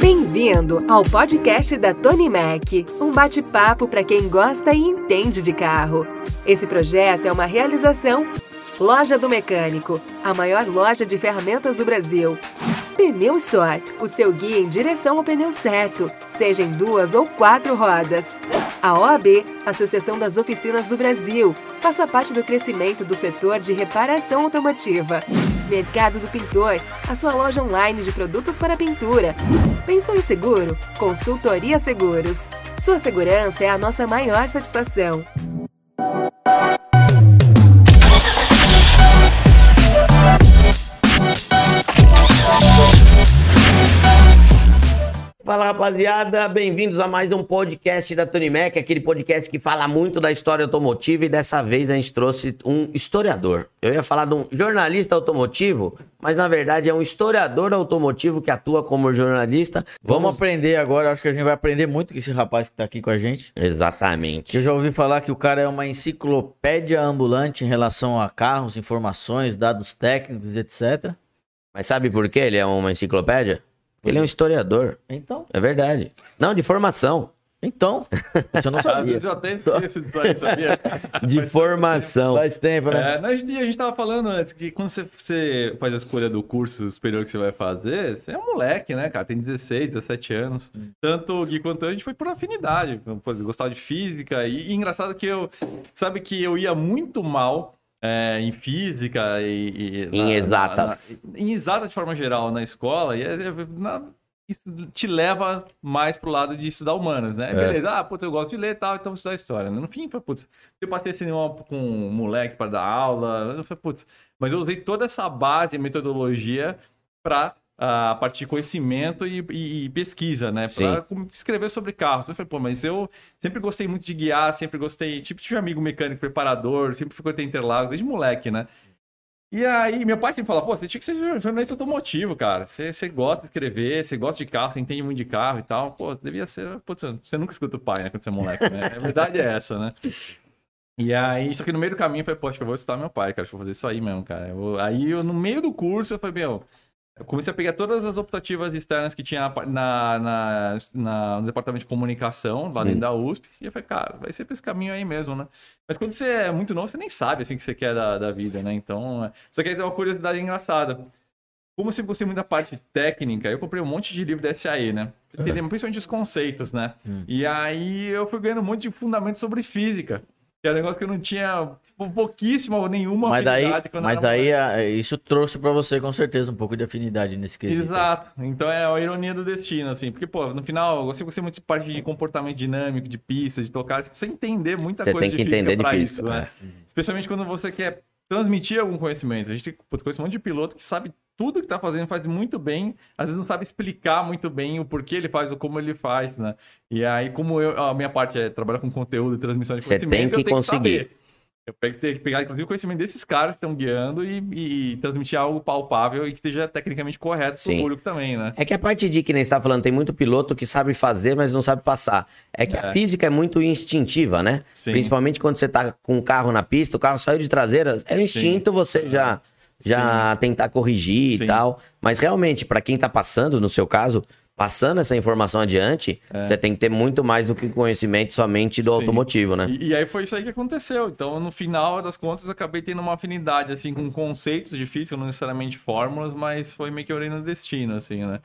Bem-vindo ao podcast da Tony Mac, um bate-papo para quem gosta e entende de carro. Esse projeto é uma realização Loja do Mecânico, a maior loja de ferramentas do Brasil. Pneu Store, o seu guia em direção ao pneu certo, seja em duas ou quatro rodas. A OAB, Associação das Oficinas do Brasil, faça parte do crescimento do setor de reparação automotiva. Mercado do Pintor, a sua loja online de produtos para pintura. Pensou em seguro? Consultoria Seguros. Sua segurança é a nossa maior satisfação. Fala rapaziada, bem-vindos a mais um podcast da Tony Mac, aquele podcast que fala muito da história automotiva e dessa vez a gente trouxe um historiador. Eu ia falar de um jornalista automotivo, mas na verdade é um historiador automotivo que atua como jornalista. Vamos, aprender agora, acho que a gente vai aprender muito com esse rapaz que tá aqui com a gente. Exatamente. Eu já ouvi falar que o cara é uma enciclopédia ambulante em relação a carros, informações, dados técnicos, etc. Mas sabe por que ele é uma enciclopédia? Ele é um historiador. Então, É verdade. Não, de formação. então, eu não Às sabia. vezes eu até esqueço disso aí, sabia? De Faz- formação. Faz tempo, né? É, nós- a gente tava falando antes que quando você, você faz a escolha do curso superior que você vai fazer, você é um moleque, né, cara? Tem 16, 17 anos. Tanto o Gui quanto eu, a gente foi por afinidade. Gostava de física. E, e engraçado que eu. Sabe que eu ia muito mal. É, em física e, e Em exatas. na- em exata de forma geral na escola, e é- é- na- isso te leva mais pro lado de estudar humanas, né? Beleza, ah, putz, eu gosto de ler e tal, então vou estudar história. No fim, putz, eu passei cinema com um moleque para dar aula, eu falei, putz, mas eu usei toda essa base, metodologia para a partir de conhecimento e, e- e pesquisa, né? Com- escrever sobre carros. Eu falei, pô, mas eu sempre gostei muito de guiar, sempre gostei, tipo, tive amigo mecânico preparador, sempre ficou até Interlagos, desde moleque, né? E aí, meu pai sempre fala, pô, você tinha que ser jornalista automotivo, cara. Você, você gosta de escrever, você gosta de carro, você entende muito de carro e tal. Pô, devia ser. Putz, você nunca escuta o pai, né, quando você é moleque, né? A verdade é essa, né? E aí, só que no meio do caminho eu falei, pô, acho que eu vou estudar meu pai, cara. Acho que eu vou fazer isso aí mesmo, cara. Eu Aí, eu, no meio do curso, eu falei, meu. Eu comecei a pegar todas as optativas externas que tinha na, na, na- no departamento de comunicação, lá dentro da USP. E eu falei, cara, vai ser pra esse caminho aí mesmo, né? Mas quando você é muito novo, você nem sabe assim o que você quer da, da vida, né? Então. é- Só que aí tem uma curiosidade engraçada. Como eu sempre gostei muito da parte técnica, eu comprei um monte de livro da SAE, né? Entender principalmente os conceitos, né? E aí eu fui ganhando um monte de fundamentos sobre física. Que era um negócio que eu não tinha pou- pouquíssima ou nenhuma Mas daí, habilidade quando mas era daí moleque. a- isso trouxe pra você com certeza um pouco de afinidade nesse quesito. Exato. Então é a ironia do destino, assim. Porque, pô, no final, sempre gostei muito de parte de comportamento dinâmico, de pista, de tocar. Você precisa entender muita Você coisa tem que entender de pra física, isso, né? Especialmente quando você quer transmitir algum conhecimento. A gente conhece um monte de piloto que sabe tudo que tá fazendo, faz muito bem, às vezes não sabe explicar muito bem o porquê ele faz ou como ele faz, né? E aí, como eu, a minha parte é trabalhar com conteúdo e transmissão de conhecimento, tem que eu tenho conseguir. que saber. Eu tenho que pegar, inclusive, o conhecimento desses caras que estão guiando e, e transmitir algo palpável e que esteja tecnicamente correto Sim. pro público também, né? É que a parte de que nem você tá falando, tem muito piloto que sabe fazer, mas não sabe passar. É que a É. física é muito instintiva, né? Sim. Principalmente quando você tá com o carro na pista, o carro saiu de traseira, é o instinto você já já tentar corrigir Sim. e tal. Mas realmente, pra quem tá passando, no seu caso, passando essa informação adiante, você tem que ter muito mais do que conhecimento somente do É. Sim. automotivo, né? E, e aí foi isso aí que aconteceu. Então, no final das contas, acabei tendo uma afinidade, assim, com conceitos física, não necessariamente fórmulas, mas foi meio que orei no destino, assim, né?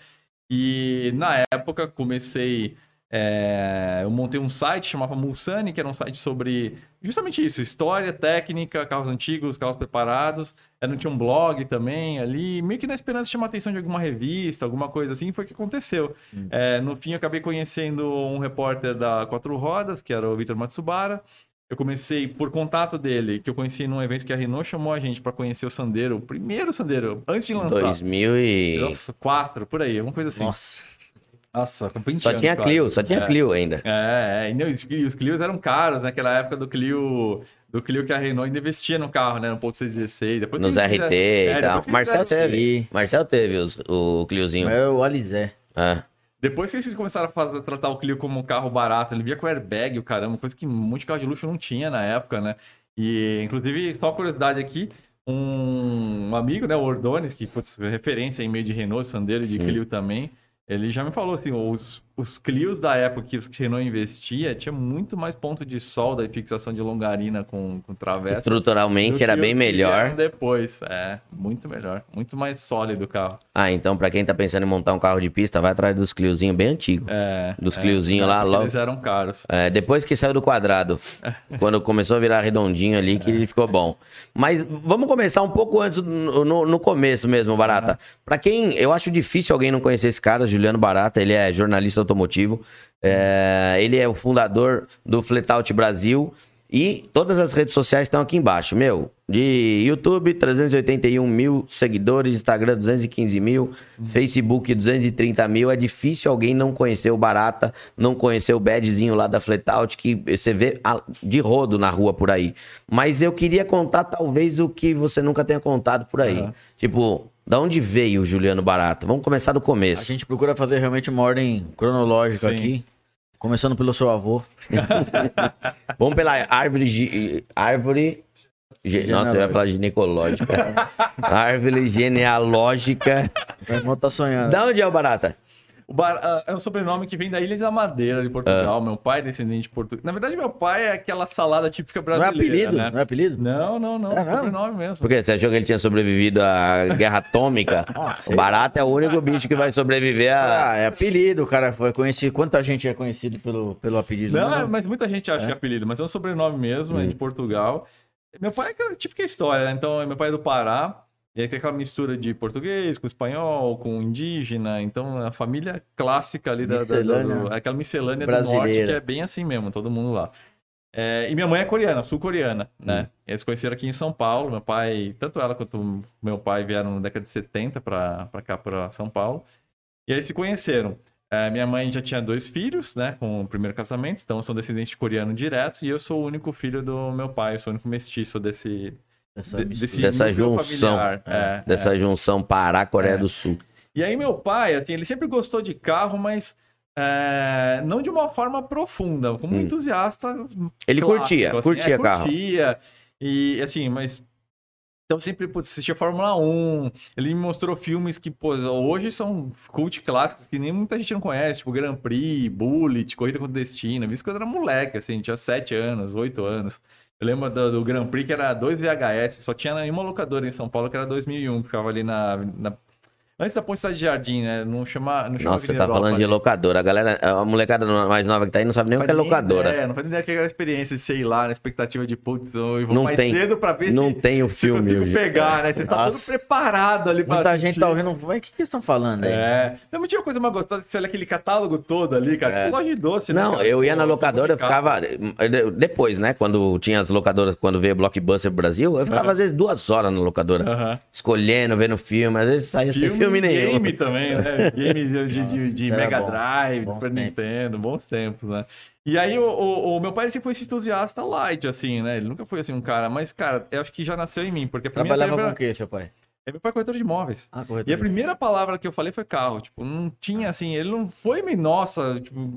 E na época comecei. É, eu montei um site chamava Mulsani, que era um site sobre justamente isso: história, técnica, carros antigos, carros preparados. Eu não tinha um blog também ali, meio que na esperança de chamar a atenção de alguma revista, alguma coisa assim, foi o que aconteceu. É, no fim, eu acabei conhecendo um repórter da Quatro Rodas, que era o Vitor Matsubara. Eu comecei por contato dele, que eu conheci num evento que a Renault chamou a gente para conhecer o Sandero, o primeiro Sandero, antes de lançar. 2000 e... Por aí, alguma coisa assim. Nossa. Nossa, com 20 Só anos tinha. Clio, só tinha É. Clio ainda. É, é, e, não, os, e os Clios eram caros naquela época do Clio, do Clio que a Renault ainda investia no carro, né? No ponto 616. Depois Nos que eles RT fizeram- e é, tal. Marcel teve. Marcel teve os- o Cliozinho. Era o Alizé. É. Depois que eles começaram a fazer- tratar o Clio como um carro barato, ele via com airbag, o caramba, coisa que de carro de luxo não tinha na época, né? E, inclusive, só uma curiosidade aqui, um amigo, né, o Ordones, que putz, é referência em meio de Renault, Sandero e de Clio também, Ele já me falou assim, os, os Clios da época que o Renault investia, tinha muito mais ponto de solda e fixação de longarina com, com travessa. Estruturalmente era os bem melhor. Depois, é, muito melhor. Muito mais sólido o carro. Ah, então pra quem tá pensando em montar um carro de pista, vai atrás dos Cliozinho bem antigo. É, Dos é, Cliozinho lá, logo. Eles eram caros. É, depois que saiu do quadrado, quando começou a virar redondinho ali, que ele ficou bom. Mas vamos começar um pouco antes, no, no- começo mesmo, Barata. Pra quem, eu acho difícil alguém não conhecer esse cara, Juliano Barata, ele é jornalista automotivo, é, ele é o fundador do Fletout Brasil e todas as redes sociais estão aqui embaixo, meu. De YouTube, 381 mil seguidores, Instagram, 215 mil, Facebook, 230 mil. É difícil alguém não conhecer o Barata, não conhecer o badzinho lá da Fletout, que você vê de rodo na rua por aí. Mas eu queria contar, talvez, o que você nunca tenha contado por aí. Tipo, da onde veio o Juliano Barata? Vamos começar do A começo. gente procura fazer realmente uma ordem cronológica Sim. aqui. Começando pelo seu avô. Vamos pela árvore. gi- Árvore. ge- Nossa, eu ia falar ginecológica. árvore genealógica. Meu irmão tá sonhando. Da onde é o Barata? O Bar- ah, é um sobrenome que vem da Ilha da Madeira, de Portugal. Ah. Meu pai é descendente de português. Na verdade, meu pai é aquela salada típica Não é brasileira, apelido? né? Não é apelido? Não, não, não. É É mesmo? sobrenome mesmo. Por quê? Você achou que ele tinha sobrevivido à guerra atômica? Ah, sei. o Barata é o único bicho que vai sobreviver a. Ah, é apelido, o cara foi conhecido. Quanta gente é conhecido pelo, pelo apelido? Não, Não, é, mas muita gente acha que é apelido, mas é um sobrenome mesmo, é Hum. de Portugal. Meu pai é aquela típica história, né? Então, meu pai é do Pará, e aí tem aquela mistura de português com espanhol, com indígena, então a família clássica ali da, da, Miscelânea do- aquela miscelânea do norte, brasileira. que é bem assim mesmo, todo mundo lá. É, e minha mãe é coreana, sul-coreana, né? Hum. Eles se conheceram aqui em São Paulo, meu pai, tanto ela quanto meu pai vieram na década de 70 pra, pra cá, pra São Paulo. E aí se conheceram. É, minha mãe já tinha dois filhos, né, com o primeiro casamento, então são descendentes de coreano direto, e eu sou o único filho do meu pai, eu sou o único mestiço desse, Essa desse Dessa junção. familiar. É, Dessa junção Pará-Coreia É. do Sul. E aí meu pai, assim, ele sempre gostou de carro, mas é, não de uma forma profunda, como um Hum. entusiasta Ele clássico, curtia, assim, curtia é, carro. Curtia, e assim, mas... Então sempre putz, assistia Fórmula 1, ele me mostrou filmes que, pô, hoje são cult clássicos que nem muita gente não conhece, tipo Grand Prix, Bullet, Corrida contra o Destino, visto que eu era moleque, assim, tinha 7 anos, 8 anos. Eu lembro do, do Grand Prix que era dois VHS, só tinha em uma locadora em São Paulo que era 2001, que ficava ali na... na- Antes da Ponte de Jardim, né? Não chama, não chama Nossa, você tá falando de locadora. A galera, a molecada mais nova que tá aí não sabe nem o que é locadora. ideia, não faz nem ideia que é aquela experiência de, sei lá, na expectativa de, putz, eu vou Não mais tem. cedo pra ver Não se, tem o se filme hoje. pegar, né? Você tá Nossa. todo preparado ali pra Muita assistir. gente tá ouvindo. O que, que eles estão falando aí? É. Não, mas tinha uma coisa mais gostosa, que você olha aquele catálogo todo ali, cara. É. É. Loja de doce, né? Não, cara? eu ia na locadora, eu ficava. Depois, né? Quando tinha as locadoras, quando veio Blockbuster Brasil, eu ficava às vezes duas horas na locadora. Escolhendo, vendo filme. Às vezes saía sem filme e nenhum. game também, né? Game de, Nossa, de Mega bom. Drive, Bons Super tempos. Nintendo, bons tempos, né? E aí o, o- o meu pai sempre foi esse entusiasta light, assim, né? Ele nunca foi assim um cara, mas, cara, eu acho que já nasceu em mim, porque a primeira... Trabalhava primeira... com o quê, seu pai? É meu pai é corretor de imóveis. Ah, corretor. E a primeira palavra que eu falei foi carro. Tipo, não tinha assim, ele não foi me, nossa, tipo,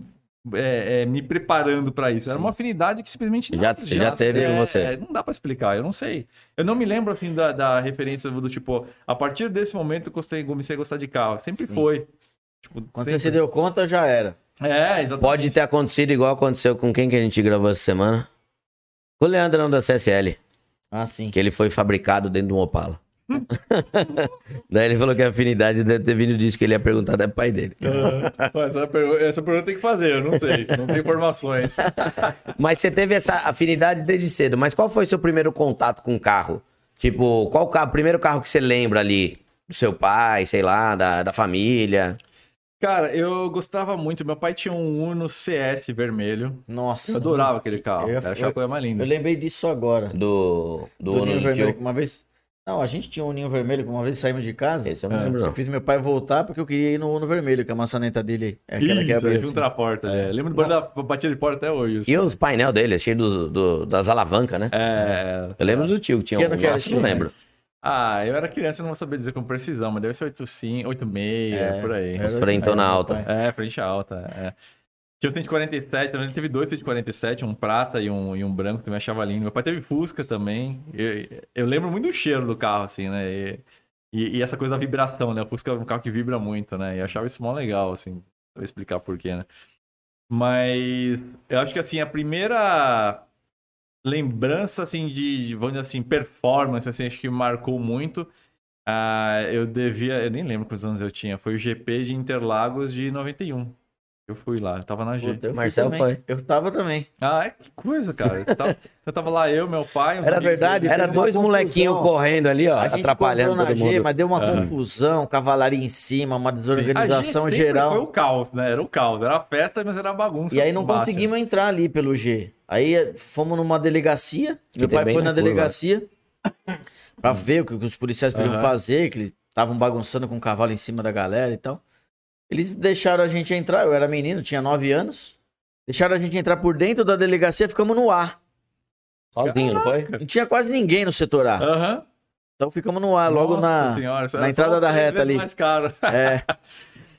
é, é, me preparando pra isso. Era uma afinidade que simplesmente Já- nasce, já teve é, com você. é, não dá pra explicar, eu não sei. Eu não me lembro assim da, da referência do tipo, a partir desse momento eu gostei, comecei a gostar de carro. Sempre Sim. foi. Tipo, Quando sempre. você se deu conta, já era. É, exatamente. Pode ter acontecido igual aconteceu com quem que a gente gravou essa semana? Com o Leandrão da CSL, Ah, sim. que ele foi fabricado dentro de um Opala. Daí ele falou que a afinidade deve ter vindo disso, que ele ia perguntar até pai dele. Ah, essa, pergunta, essa pergunta tem que fazer, eu não sei. Não tenho informações. Mas você teve essa afinidade desde cedo. Mas qual foi seu primeiro contato com o carro? Tipo, qual o carro, primeiro carro que você lembra ali? Do seu pai, sei lá, da, da família? Cara, eu gostava muito. Meu pai tinha um Uno CS vermelho. Nossa. Eu adorava aquele carro. Eu ia- Eu achava a coisa mais linda. Eu lembrei disso agora. Do, do, Do, Uno vermelho, eu- uma vez. Não, a gente tinha um ninho vermelho que uma vez saímos de casa. Esse eu não É. lembro, Eu fiz meu pai voltar porque eu queria ir no Uno vermelho, que a maçaneta dele é aquela Ih, que abre junto assim. porta. É. Lembro do da batida de porta até hoje. E os painel dele, cheio dos, do- das alavancas, né? É. Eu lembro do tio que tinha Que um. que era não lembro. Ah, eu era criança, eu não vou saber dizer com precisão, mas deve ser 85, 86, É, por aí. frentão na alta. É, frente alta. É. Tinha o 147, ele teve dois 147, um prata e um, e um branco, também achava lindo. Meu pai teve Fusca também. Eu, eu lembro muito do cheiro do carro, assim, né? E E, e essa coisa da vibração, né? O Fusca é um carro que vibra muito, né? E eu achava isso mó legal, assim. Vou explicar por quê, né? Mas eu acho que, assim, a primeira lembrança, assim, de, de, vamos dizer assim, performance, assim, acho que marcou muito. Ah, eu devia, eu nem lembro quantos anos eu tinha, foi o GP de Interlagos de 91. Eu fui lá, eu tava na G. Puta, eu Marcel também. foi. Eu tava também. Ah, é, que coisa, cara. Eu tava, eu tava lá, eu, meu pai. Era amigos verdade. Era dois molequinhos correndo ali, ó, A gente atrapalhando na todo G, mundo. mas deu uma É. confusão, cavalaria em cima, uma Sim. desorganização sempre geral. Foi o caos, né? Era o caos. Era a festa, mas era a bagunça. E aí não baixa. conseguimos entrar ali pelo G. Aí eh, fomos numa delegacia. Meu tem pai foi na na delegacia pra ver o que que os policiais podiam Aham. fazer, que eles estavam bagunçando com o cavalo em cima da galera e tal. Eles deixaram a gente entrar, eu era menino, tinha 9 anos. Deixaram a gente entrar por dentro da delegacia, ficamos no ar. Sozinho, não foi? Não tinha quase ninguém no setor A. Aham. Então ficamos no ar, logo Nossa na. senhora, na entrada da reta ali. mais caro. É.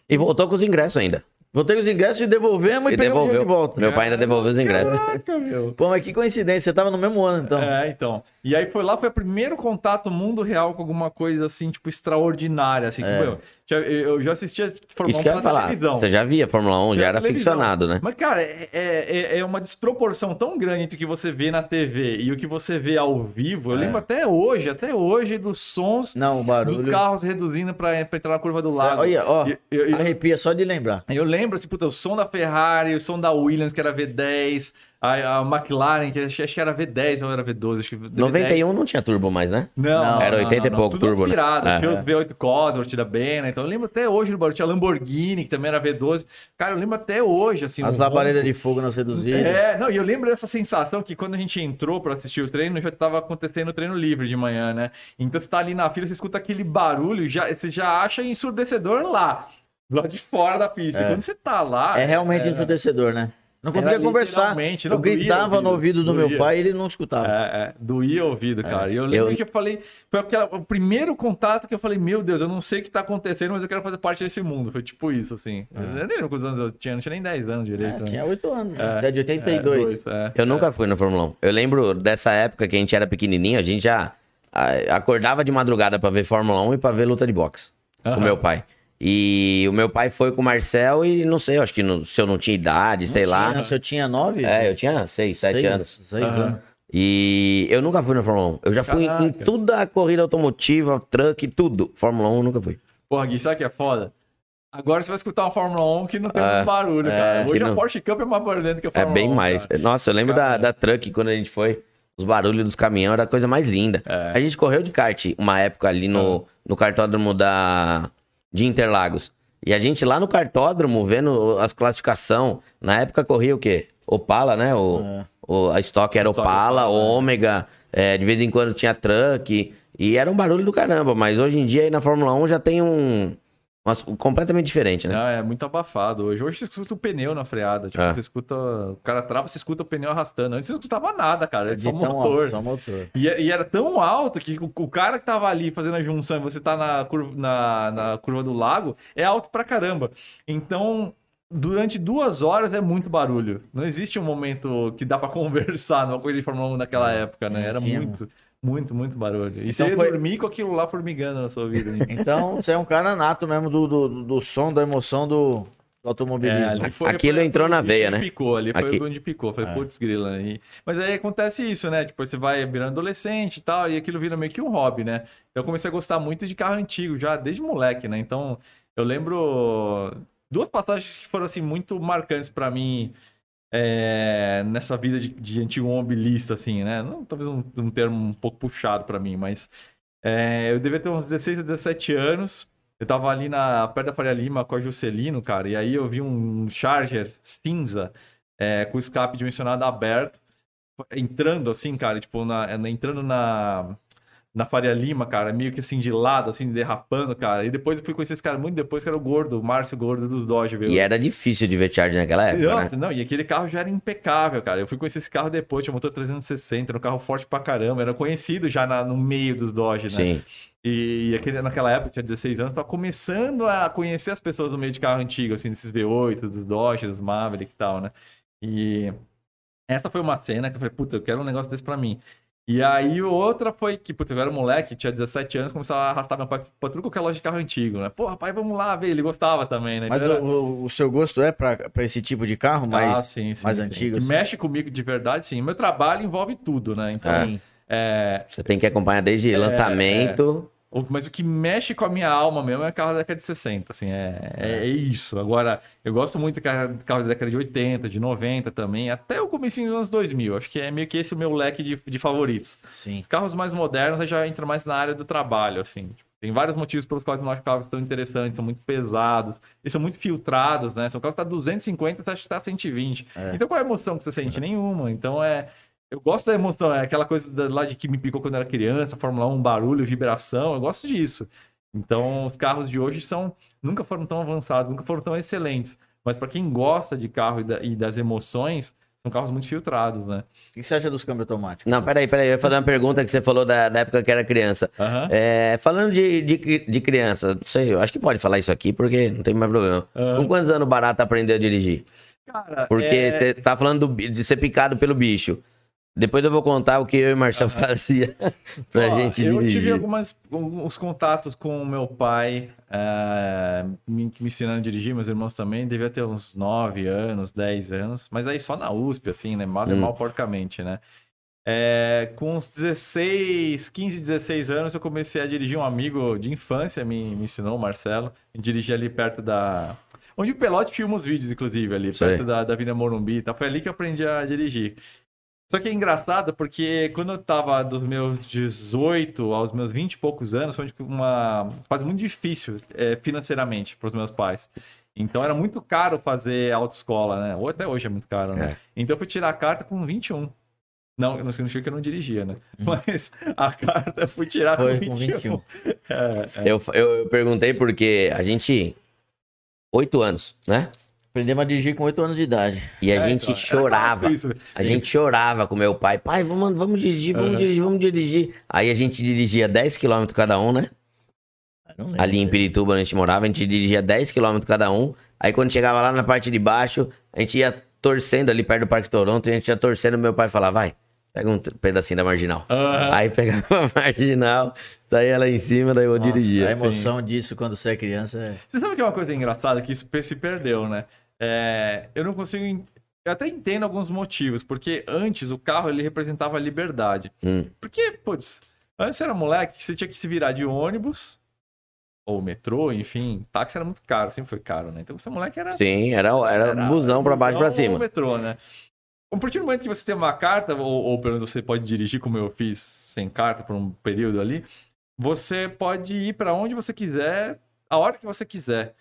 E voltou com os ingressos ainda. Voltei os ingressos e devolvemos e, E pegamos o dinheiro de devolveu. volta. Meu pai ainda devolveu os ingressos. Caraca, meu. Pô, mas que coincidência, você tava no mesmo ano então. É, então. E aí foi lá, foi o primeiro contato mundo real com alguma coisa assim, tipo, extraordinária. Assim, que, É. meu, já- eu já assistia Fórmula Isso 1 que eu ia falar. televisão. Você já via Fórmula 1, já era televisão. ficcionado, né? Mas, cara, é, é, é uma desproporção tão grande entre o que você vê na TV e o que você vê ao vivo. Eu lembro até hoje, até hoje, dos sons Não, o barulho. dos carros reduzindo pra, pra entrar na curva do lago. Olha, ó, eu- eu- arrepia só de lembrar. Eu lembro, assim, puta, o som da Ferrari, o som da Williams, que era V10, a, a McLaren, que acho, acho que era V10 ou era V12, acho que V10. 91 não tinha turbo mais, né? Não, Era não, 80 e não, pouco Tudo turbo, né? aspirado. É. Tinha os V8 Cosworth da Bena, então eu lembro até hoje do barulho. Tinha a Lamborghini, que também era V12. Cara, eu lembro até hoje, assim. As um labaredas ronco. de fogo nas reduzidas. É, não, e eu lembro dessa sensação que quando a gente entrou pra assistir o treino, já tava acontecendo o treino livre de manhã, né? Então você tá ali na fila, você escuta aquele barulho, já, você já acha ensurdecedor lá, do lado de fora da pista. E quando você tá lá. É realmente ensurdecedor, né? Não conseguia Era conversar. não, Eu gritava no ouvido do meu doía. pai e ele não escutava. É, é, doía o ouvido, cara. E eu lembro Eu- que eu falei, foi aquela- o primeiro contato que eu falei, meu Deus, eu não sei o que tá acontecendo, mas eu quero fazer parte desse mundo. Foi tipo isso, assim. Eu nem lembro quantos anos eu tinha, não tinha nem 10 anos É, direito. né? tinha 8 anos. É, de 82. dois, é. Eu nunca fui na Fórmula 1. Eu lembro dessa época que a gente era pequenininho, a gente já acordava de madrugada pra ver Fórmula 1 e pra ver luta de boxe com Aham. meu pai. E o meu pai foi com o Marcel e não sei, eu acho que no- se eu não tinha idade, sei lá. Tinha- se eu tinha 9? É, eu tinha 6, 7 anos. 6 Aham. anos. E eu nunca fui na Fórmula 1. Eu já fui em, em Caraca. toda a corrida automotiva, truck, tudo. Fórmula 1 eu nunca fui. Porra, Gui, sabe o que é foda? Agora você vai escutar uma Fórmula 1 que não tem muito barulho, é, cara. Hoje que a não- Porsche Cup é mais barulhento que a É Fórmula bem 1. mais. cara. Nossa, eu lembro da, da truck quando a gente foi. Os barulhos dos caminhões era a coisa mais linda. É. A gente correu de kart uma época ali no, no cartódromo da, de Interlagos. E a gente lá no cartódromo, vendo as classificação. Na época corria o quê? Opala, né? O, o- a estoque era Opala, é. Ômega. é, de vez em quando tinha truck. E era um barulho do caramba. Mas hoje em dia aí na Fórmula 1 já tem um. Umas- completamente diferente, né? Não, é muito abafado hoje. Hoje você escuta o pneu na freada. Tipo, É. você escuta. O cara trava, você escuta o pneu arrastando. Antes você não escutava nada, cara. Era De só tão motor. alto, só motor. E, e era tão alto que o, o cara que tava ali fazendo a junção e você tá na curva, na, na curva do lago é alto pra caramba. Então, durante duas horas é muito barulho. Não existe um momento que dá pra conversar numa coisa de Fórmula 1 naquela época, né? Era muito, muito, muito barulho. E Então você foi- dormir com aquilo lá formigando na sua vida. hein? Então, você é um cara nato mesmo do, do, do som, da emoção do, do automobilismo. É, ali foi- Aquilo foi- entrou foi na veia, né? Picou, ali foi Aqui- onde picou. Falei, putz, grila. E... Mas aí acontece isso, né? Tipo, você vai virando adolescente e tal, e aquilo vira meio que um hobby, né? Então eu comecei a gostar muito de carro antigo, já desde moleque, né? Então eu lembro duas passagens que foram, assim, muito marcantes pra mim é, nessa vida de, de antigo mobilista, assim, né? Não, talvez um, um termo um pouco puxado pra mim, mas é, eu devia ter uns 16 ou 17 anos. Eu tava ali na, perto da Faria Lima com a Juscelino, cara, e aí eu vi um Charger cinza é, com o escape dimensionado aberto, entrando assim, cara, tipo, na- entrando na, na Faria Lima, cara, meio que assim de lado, assim, derrapando, cara. E depois eu fui conhecer esse cara muito depois, que era o Gordo, o Márcio Gordo dos Dodge, veio. E era difícil de ver charge naquela época, né? Nossa, não, e aquele carro já era impecável, cara. Eu fui conhecer esse carro depois, tinha motor 360, era um carro forte pra caramba, era conhecido já na- no meio dos Dodge, né? Sim. E, e aquele, naquela época, tinha 16 anos, tava começando a conhecer as pessoas no meio de carro antigo, assim, desses V8, dos Dodge, dos Maverick e tal, né? E essa foi uma cena que eu falei, puta, eu quero um negócio desse pra mim. E aí outra foi que, putz, eu era moleque, tinha 17 anos, começava a arrastar meu pai pra tudo qualquer loja de carro antigo, né? Pô, pai, vamos lá ver. Ele gostava também, né? Mas Então era- o, o seu gosto é pra, pra esse tipo de carro mais, Ah, sim, sim, mais sim. antigo? Que assim? mexe comigo de verdade, sim. Meu trabalho envolve tudo, né? Então, Sim. é, Você tem que acompanhar desde lançamento. Mas o que mexe com a minha alma mesmo é carro da década de 60, assim, é, é, é isso. Agora, eu gosto muito de carro carro da década de 80, de 90 também, até o começo dos anos 2000. Acho que é meio que esse o meu leque de, de favoritos. Sim. Carros mais modernos aí já entra mais na área do trabalho, assim. Tipo, Tem vários motivos pelos quais eu não acho carros tão interessantes, são muito pesados, eles são muito filtrados, né? São carros que tá 250, você acha que tá 120. Então qual é a emoção que você sente? Nenhuma. Então é. Eu gosto da emoção, é aquela coisa da- lá de que me picou quando eu era criança, Fórmula 1, barulho, vibração, eu gosto disso. Então, os carros de hoje são nunca foram tão avançados, nunca foram tão excelentes. Mas para quem gosta de carro e, da- e das emoções, são carros muito filtrados, né? O que você acha dos câmbios automáticos? Não, peraí, peraí. Eu ia fazer uma pergunta que você falou da, da época que era criança. Aham. É, falando de, de, de criança, não sei, eu acho que pode falar isso aqui porque não tem mais problema. Com quantos anos o Barata aprendeu a dirigir? Cara, Porque é- você tá falando do de ser picado pelo bicho. Depois eu vou contar o que eu e o Marcelo fazia pra Ó, gente eu dirigir. tive algumas, alguns contatos com o meu pai, é, me, me ensinando a dirigir, meus irmãos também, devia ter uns 9 anos, 10 anos, mas aí só na USP, assim, né? Mal, Hum. mal porcamente, né? É, com uns 16, 15, 16 anos, eu comecei a dirigir um amigo de infância, me, me ensinou, o Marcelo, a dirigir ali perto da. Onde o Pelote filma os vídeos, inclusive, ali, Sei. perto da, da Vila Morumbi e tal. Foi ali que eu aprendi a dirigir. Só que é engraçado porque quando eu tava dos meus 18 aos meus 20 e poucos anos, foi uma fase muito difícil é, financeiramente para os meus pais. Então era muito caro fazer autoescola, né? Ou até hoje é muito caro, né? É. Então eu fui tirar a carta com 21. Não, não significa que eu não dirigia, né? Mas a carta eu fui tirar Foi com com 21. 21. Eu, eu, eu perguntei porque a gente. Oito anos, né? Aprendemos a dirigir com 8 anos de idade. E a É, gente então, era chorava. isso. A gente chorava com meu pai. Pai, vamos, vamos dirigir, vamos Aham. dirigir, vamos dirigir. Aí a gente dirigia 10 km cada um, né? Ali em. Pirituba, onde a gente morava, a gente dirigia 10 km cada um. Aí quando chegava lá na parte de baixo, a gente ia torcendo ali perto do Parque Toronto, e a gente ia torcendo, meu pai falava, vai, pega um pedacinho da marginal. Aham. Aí pegava a marginal, saía lá em cima, daí eu Nossa, dirigia. A emoção disso quando você é criança é. Você sabe que é uma coisa engraçada que isso se perdeu, né? É, eu não consigo. Eu até entendo alguns motivos, porque antes o carro ele representava a liberdade. Hum. Porque, putz, antes era moleque, você tinha que se virar de ônibus, ou metrô, enfim, táxi era muito caro, sempre foi caro, né? Então você moleque era. Sim, era, era, busão pra baixo e pra busão ou cima. metrô, né? A partir do momento que você tem uma carta, ou, ou pelo menos você pode dirigir, como eu fiz sem carta por um período ali, você pode ir pra onde você quiser, a hora que você quiser.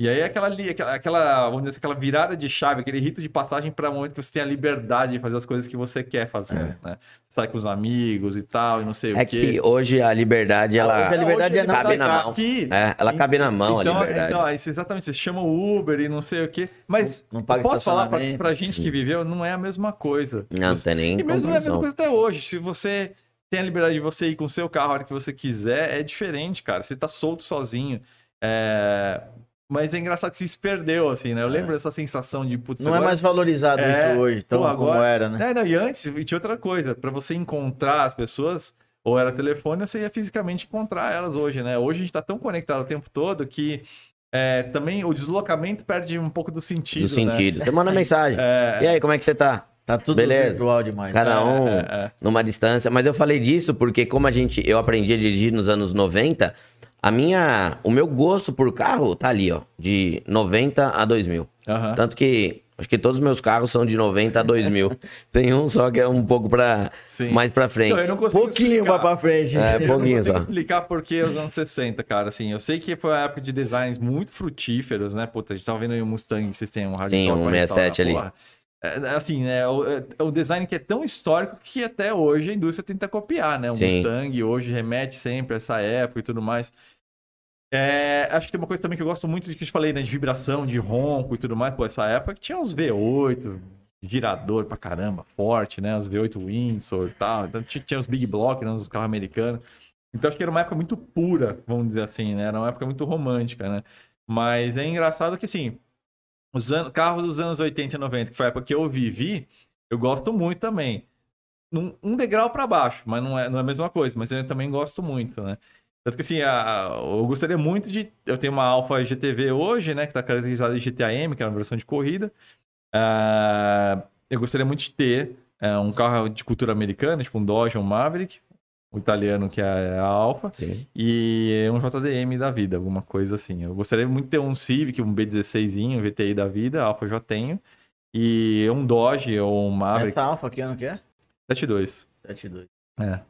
E aí aquela, aquela, vamos dizer assim, aquela virada de chave, aquele rito de passagem para o momento que você tem a liberdade de fazer as coisas que você quer fazer, né? Sai com os amigos e tal, e não sei É o quê. que hoje a liberdade, ela. hoje a liberdade é não cabe tá na mão. aqui. É, ela cabe na mão, então, a liberdade. Então, isso, exatamente, você chama o Uber e não sei o quê. Mas Não- não paga posso falar pra, pra gente que viveu, não é a mesma coisa. Não, não tem nem E mesmo não é a mesma coisa até hoje. Se você tem a liberdade de você ir com o seu carro a hora que você quiser, é diferente, cara. Você tá solto sozinho. É, Mas é engraçado que se perdeu, assim, né? Eu lembro dessa sensação de, putz, Não é agora- mais valorizado É, isso hoje, tão pô, como agora- era, né? É, não, e antes tinha outra coisa. Pra você encontrar as pessoas, ou era telefone, ou você ia fisicamente encontrar elas hoje, né? Hoje a gente tá tão conectado o tempo todo que é, também o deslocamento perde um pouco do sentido. Do né? sentido. Você manda mensagem. É. E aí, como é que você tá? Tá tudo Beleza. virtual demais. Cada um é, é. numa distância. Mas eu falei disso porque, como a gente, eu aprendi a dirigir nos anos 90, a minha, o meu gosto por carro tá ali, ó, de 90 a 2000. Aham. Tanto que acho que todos os meus carros são de 90 a 2000. Tem um só que é um pouco para mais para frente. Não, eu não consigo Pouquinho explicar. vai pra frente. É, Eu não pouquinho consigo só. explicar por que os anos 60, cara. Assim, eu sei que foi uma época de designs muito frutíferos, né? Puta, a gente tava vendo aí o Mustang, vocês têm um rádio Sim, um 67 ali. É, assim, né? O, é, é o design que é tão histórico que até hoje a indústria tenta copiar, né? O Sim. Mustang hoje remete sempre a essa época e tudo mais. É, acho que tem uma coisa também que eu gosto muito de que eu te falei, né? De vibração, de ronco e tudo mais. Pô, essa época que tinha os V8, girador pra caramba, forte, né? Os V8 Windsor e tal. Então tinha, tinha os Big Block, né? Os carros americanos. Então acho que era uma época muito pura, vamos dizer assim, né? Era uma época muito romântica, né? Mas é engraçado que, assim, os carros dos anos 80 e 90, que foi a época que eu vivi, eu gosto muito também. num- um degrau pra baixo, mas não é, não é a mesma coisa. Mas eu também gosto muito, né? Tanto que assim, a- eu gostaria muito de. Eu tenho uma Alfa GTV hoje, né? Que tá caracterizada de GTAM, que é uma versão de corrida. Ah, eu gostaria muito de ter é, um carro de cultura americana, tipo um Dodge, um Maverick, o italiano que é a Alfa, Sim. e um JDM da vida, alguma coisa assim. Eu gostaria muito de ter um Civic, um B16zinho, VTI da vida, Alfa eu já tenho, e um Dodge ou um Maverick Essa Alfa, que ano que é? 72. 72. É.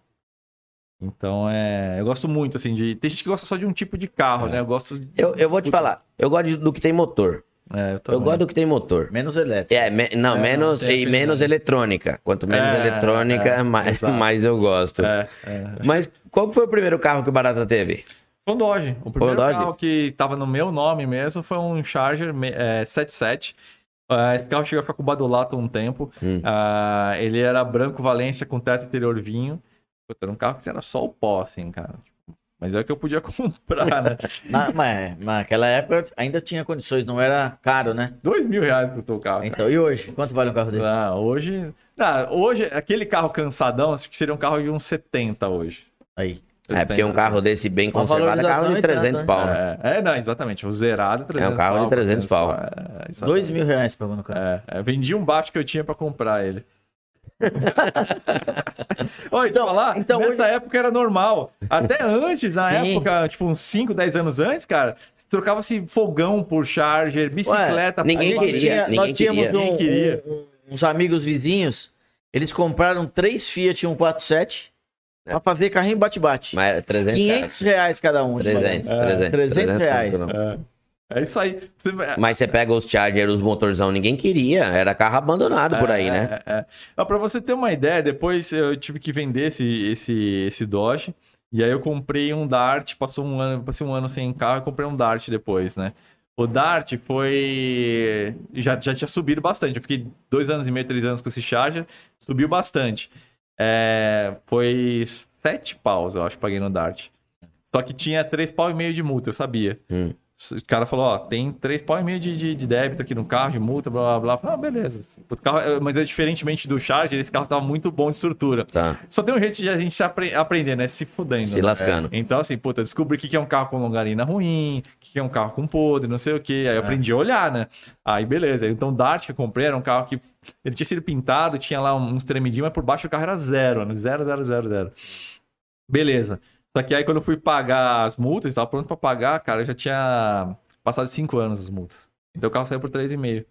Então, é, eu gosto muito, assim, de... Tem gente que gosta só de um tipo de carro, né? Eu gosto... de- Eu, eu vou te falar, eu gosto do que tem motor. É, eu, Eu gosto do que tem motor. Menos elétrico. É, me- não, É, menos, não, e menos eletrônica. Quanto menos É, eletrônica, é, mais, exato. mais eu gosto. É, é. Mas qual que foi o primeiro carro que o Barata teve? Foi um Dodge. O primeiro Dodge? carro que tava no meu nome mesmo foi um Charger me- é, 77. Ah, esse carro chegou a ficar com o badulato um tempo. Hum. Ah, ele era branco Valência com teto interior vinho. Puta, Era um carro que era só o pó, assim, cara. Mas é o que eu podia comprar, né? Na, mas, naquela época ainda tinha condições, não era caro, né? Dois mil reais custou o carro. Então, e hoje? Quanto vale um carro desse? Ah, hoje. Ah, hoje, aquele carro cansadão, acho que seria um carro de uns 70 hoje. Aí. É, porque um carro desse bem Uma conservado é carro de valorização e 300 tanto, pau, né? É, é, não, exatamente. O zerado, 300 É um carro de 300 pau. É, exatamente. Dois mil reais pagou no carro. É, é, vendi um bate que eu tinha pra comprar ele. Olha, então, falar, então nessa hoje- época era normal. Até antes, na Sim. época, tipo, uns 5, 10 anos antes, cara, trocava-se fogão por charger, bicicleta. ninguém pá, queria, tinha- ninguém nós tínhamos queria. um- Ninguém queria. um- uns amigos vizinhos, eles compraram três Fiat 147 pra fazer carrinho bate-bate. Mas era 300 500 reais cada um. de 300, bagagem. 300, 300 reais. não. É. É isso aí. Você- Mas você pega os Charger, os motorzão, ninguém queria. Era carro abandonado por aí, É, né? É, é. Ah, Pra você ter uma ideia, depois eu tive que vender esse, esse, esse Dodge. E aí eu comprei um Dart, passou um ano, passei um ano sem carro e comprei um Dart depois, né? O Dart foi. Já, já tinha subido bastante. Eu fiquei dois anos e meio, três anos com esse Charger. Subiu bastante. É, foi sete paus, eu acho, paguei no Dart. Só que tinha três pau e meio de multa, eu sabia. Hum. O cara falou, ó, tem três pau e meio de, de, de débito aqui no carro, de multa, blá, blá, blá. Ah, beleza. O carro, é- mas é diferentemente do Charger, esse carro tava muito bom de estrutura. Tá. Só tem um jeito de a gente se apre- aprender, né? Se fudendo. Se né? lascando. Então, assim, puta, descobri o que que é um carro com longarina ruim, o que que é um carro com podre, não sei o quê. Aí eu aprendi a olhar, né? Aí, beleza. Então, o Dart que eu comprei era um carro que ele tinha sido pintado, tinha lá uns tremidinhos, mas por baixo o carro era zero, né? Zero, zero, zero, zero. Beleza. Só que aí, quando eu fui pagar as multas, tava pronto pra pagar, cara, já tinha passado cinco anos as multas. Então, o carro saiu por 3,5.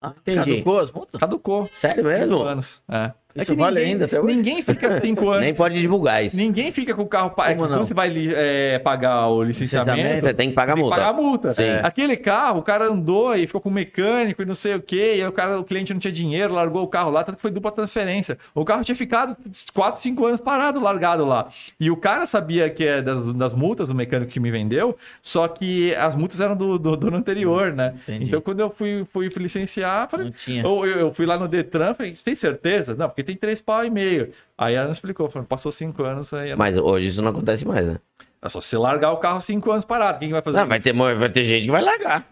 Ah, Entendi. Caducou as multas? Caducou. Sério mesmo? Cinco anos. É. É Isso vale ainda até hoje? Ninguém fica cinco anos. Nem pode divulgar isso. Ninguém fica com o carro. pa- É Como quando não? você vai é, pagar o licenciamento, Licenciamento, Você tem que pagar tem que multa. pagar a multa. Sim. Aquele carro, o cara andou e ficou com o mecânico e não sei o quê, e aí o, cara, o cliente não tinha dinheiro, largou o carro lá, tanto que foi dupla transferência. O carro tinha ficado 4, 5 anos parado, largado lá. E o cara sabia que é das, das multas do mecânico que me vendeu, só que as multas eram do, do dono anterior, né? Entendi. Então quando eu fui, fui licenciar, falei, Não tinha. eu, eu- eu fui lá no Detran, falei, você tem certeza? Não, porque tem três pau e meio. Aí ela não explicou, falou, passou cinco anos, aí ela- Mas hoje isso não acontece mais, né? é só você largar o carro cinco anos parado. Quem que vai fazer Não, vai isso? ter, mo- vai ter gente que vai largar.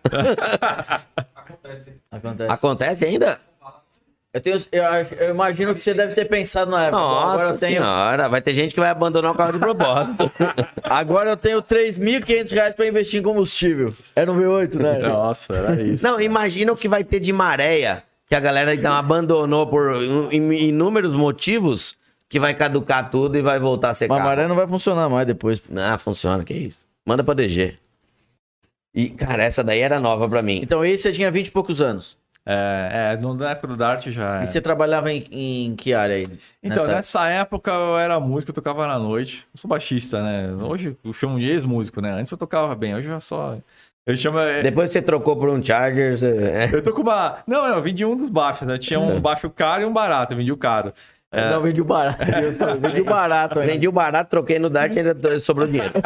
Acontece. Acontece. Acontece ainda? Eu, tenho, eu, eu imagino que você deve ter pensado na época. Nossa agora eu tenho, senhora, vai ter gente que vai abandonar o carro de propósito. agora eu tenho 3.500 reais pra investir em combustível. É no V8, né? Nossa, era isso. Não, imagina o que vai ter de maréia, que a galera então abandonou por in- inúmeros motivos, que vai caducar tudo e vai voltar a ser Mas maré não vai funcionar mais depois. Não, funciona, que isso. Manda pra DG. E, cara, essa daí era nova pra mim. Então esse você tinha 20 e poucos anos. É, é, na época do Dart já. E é. você trabalhava em, em que área aí? Então, nessa- nessa época eu era músico, eu tocava na noite. Eu sou baixista, né? Hoje eu chamo de ex-músico, né? Antes eu tocava bem, hoje eu já só. Eu chamo. é, Depois você trocou por um Charger. Você... é. Eu tô com uma. Não, eu vendi um dos baixos, né? Tinha um baixo caro e um barato. Eu vendi o caro. Não, vendi o barato. vendi o barato ainda. Vendi o barato, troquei no Dart e ainda sobrou dinheiro.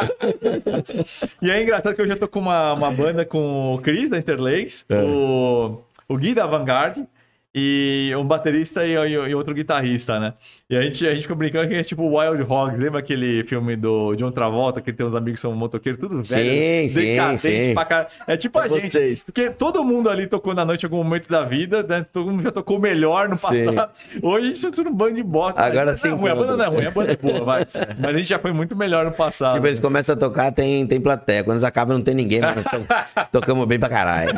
E é engraçado que eu já tô com uma, uma banda com o Chris da Interlakes, o, o Gui da Vanguard e um baterista e, e- e outro guitarrista, né? E a gente, a gente ficou brincando que é tipo Wild Hogs, lembra aquele filme do John Travolta, que tem uns amigos que são motoqueiros, tudo velho, Sim, sim, decadente sim. pra caralho. É tipo a É gente, vocês. porque todo mundo ali tocou na noite em algum momento da vida, né? Todo mundo já tocou melhor no Sim. passado. Hoje a gente é tudo um bando de bosta. Agora Não sim, é ruim, a banda não é ruim, a banda é boa, vai. Mas a gente já foi muito melhor no passado. Tipo, eles começam a tocar, tem, tem plateia. Quando eles acabam, não tem ninguém, mas tocamos bem pra caralho.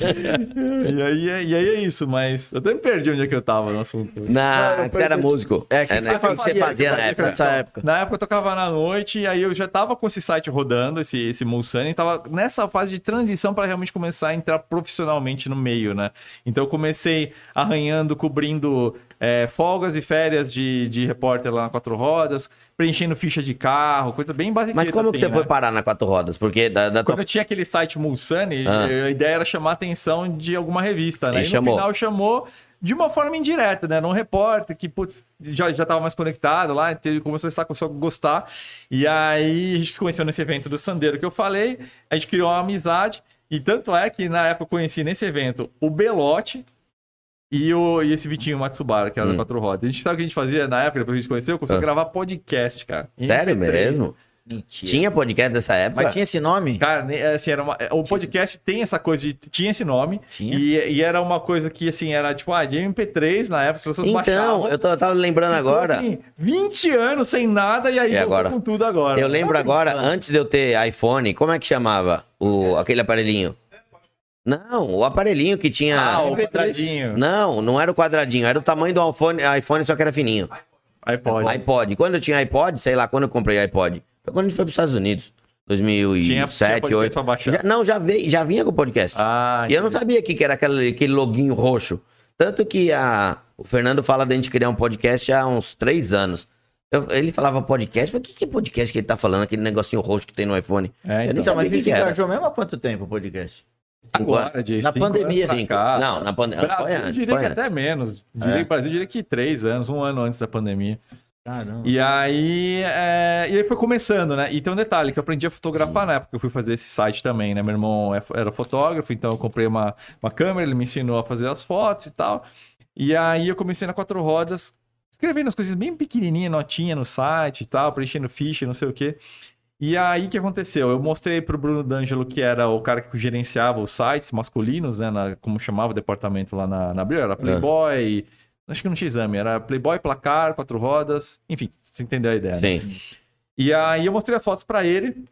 E aí, é- e aí é isso, mas eu até me perdi onde é que eu tava no assunto. Na, que você era músico. É, que né? que que você fazia? fazia na época? Nessa época. Na época eu tocava na noite e aí eu já tava com esse site rodando, esse, esse e tava nessa fase de transição para realmente começar a entrar profissionalmente no meio, né? Então eu comecei arranhando, cobrindo é, folgas e férias de, de repórter lá na Quatro Rodas, preenchendo ficha de carro, coisa bem básica. Mas como que você né? foi parar na quatro rodas? Porque da, da Quando tua... eu tinha aquele site Mulsanne, Ah. a ideia era chamar a atenção de alguma revista, né? E E, no chamou. final chamou de uma forma indireta, né? Era um repórter que, putz, já, já tava mais conectado lá, ele começou a começou a gostar. E aí a gente se conheceu nesse evento do Sandeiro que eu falei, a gente criou uma amizade. E tanto é que na época eu conheci nesse evento o Belote e, o, e esse Vitinho Matsubara, que era Hum. da Quatro Rodas. A gente sabe o que a gente fazia na época, depois a gente conheceu, começou Ah. a gravar podcast, cara. Sério MP3. mesmo? Mentira. Tinha podcast dessa época? Mas tinha esse nome? Cara, assim, era uma- o podcast tem essa coisa de. Tinha esse nome. Tinha? E, e era uma coisa que, assim, era tipo, ah, de MP3 na época, as pessoas Então, baixavam. eu, tô, eu tava lembrando Ficou, agora. assim, 20 anos sem nada e aí E agora? com tudo agora. Eu lembro agora, antes de eu ter iPhone, como é que chamava o, aquele aparelhinho? Não, o aparelhinho que tinha. Ah, o MP3. quadradinho. Não, não era o quadradinho, era o tamanho do iPhone, iPhone só que era fininho. iPod. iPod. Quando eu tinha iPod, sei lá, quando eu comprei iPod, foi quando a gente foi para os Estados Unidos. Tinha- tinha 2007, podcast 2008. pra baixar. Já- não, já, veio, já vinha com o podcast. Ah, e eu não sabia que, que era aquele, aquele loguinho roxo. Tanto que a, o Fernando fala da gente criar um podcast há uns três anos. Eu- ele falava podcast, mas o que, que é podcast que ele tá falando? Aquele negocinho roxo que tem no iPhone. É, eu nem então, Então, sabia mas o que, ele que era. engajou mesmo há quanto tempo o podcast? Agora, de Na pandemia, Cinco. cá. Não, na pandemia. Foi antes, diria que até menos. Diria, É. Brasil, diria que três anos, um ano antes da pandemia. Caramba. E aí, é, e aí foi começando, né? E tem um detalhe que eu aprendi a fotografar na época que eu fui fazer esse site também, né? Meu irmão é- era fotógrafo, então eu comprei uma, uma câmera, ele me ensinou a fazer as fotos e tal. E aí eu comecei na quatro rodas, escrevendo as coisas bem pequenininha, notinha no site e tal, preenchendo ficha, não sei o quê. E aí o que aconteceu? Eu mostrei pro Bruno D'Angelo, que era o cara que gerenciava os sites masculinos, né? na- como chamava o departamento lá na, na Abril, era Playboy. Acho que não tinha exame, era Playboy, placar, quatro rodas, enfim, você entendeu a ideia. né? Sim. E aí eu mostrei as fotos pra ele.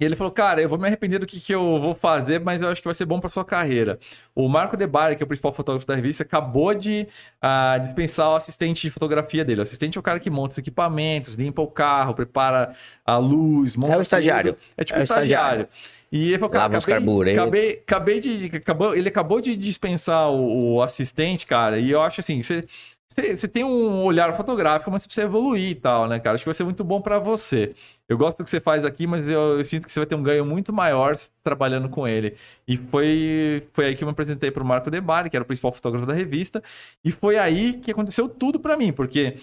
E ele falou, cara, eu vou me arrepender do que, que eu vou fazer, mas eu acho que vai ser bom pra sua carreira. O Marco Debari, que é o principal fotógrafo da revista, acabou de ah, dispensar o assistente de fotografia dele. O assistente é o cara que monta os equipamentos, limpa o carro, prepara a luz, monta É o estagiário. tudo. É tipo É o estagiário. estagiário. E ele falou, cara, Lava acabei, acabei, acabei de. Acabou, ele acabou de dispensar o, o assistente, cara. E eu acho assim, você. Você você tem um olhar fotográfico, mas você precisa evoluir e tal, né, cara? Acho que vai ser muito bom pra você. Eu gosto do que você faz aqui, mas eu, eu sinto que você vai ter um ganho muito maior trabalhando com ele. E foi, foi aí que eu me apresentei pro Marco Debari, que era o principal fotógrafo da revista. E foi aí que aconteceu tudo pra mim, porque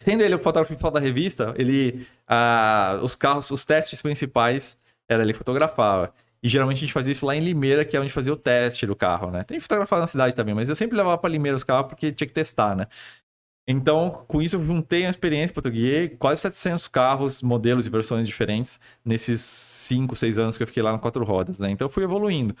sendo ele o fotógrafo principal da revista, ele ah, os carros, os testes principais era ele fotografava. E geralmente a gente fazia isso lá em Limeira, que é onde fazia o teste do carro, né? Tem fotografado na cidade também, mas eu sempre levava pra Limeira os carros porque tinha que testar, né? Então, com isso, eu juntei a experiência, eu guiei quase 700 carros, modelos e versões diferentes nesses 5, 6 anos que eu fiquei lá no quatro rodas, né? Então, eu fui evoluindo.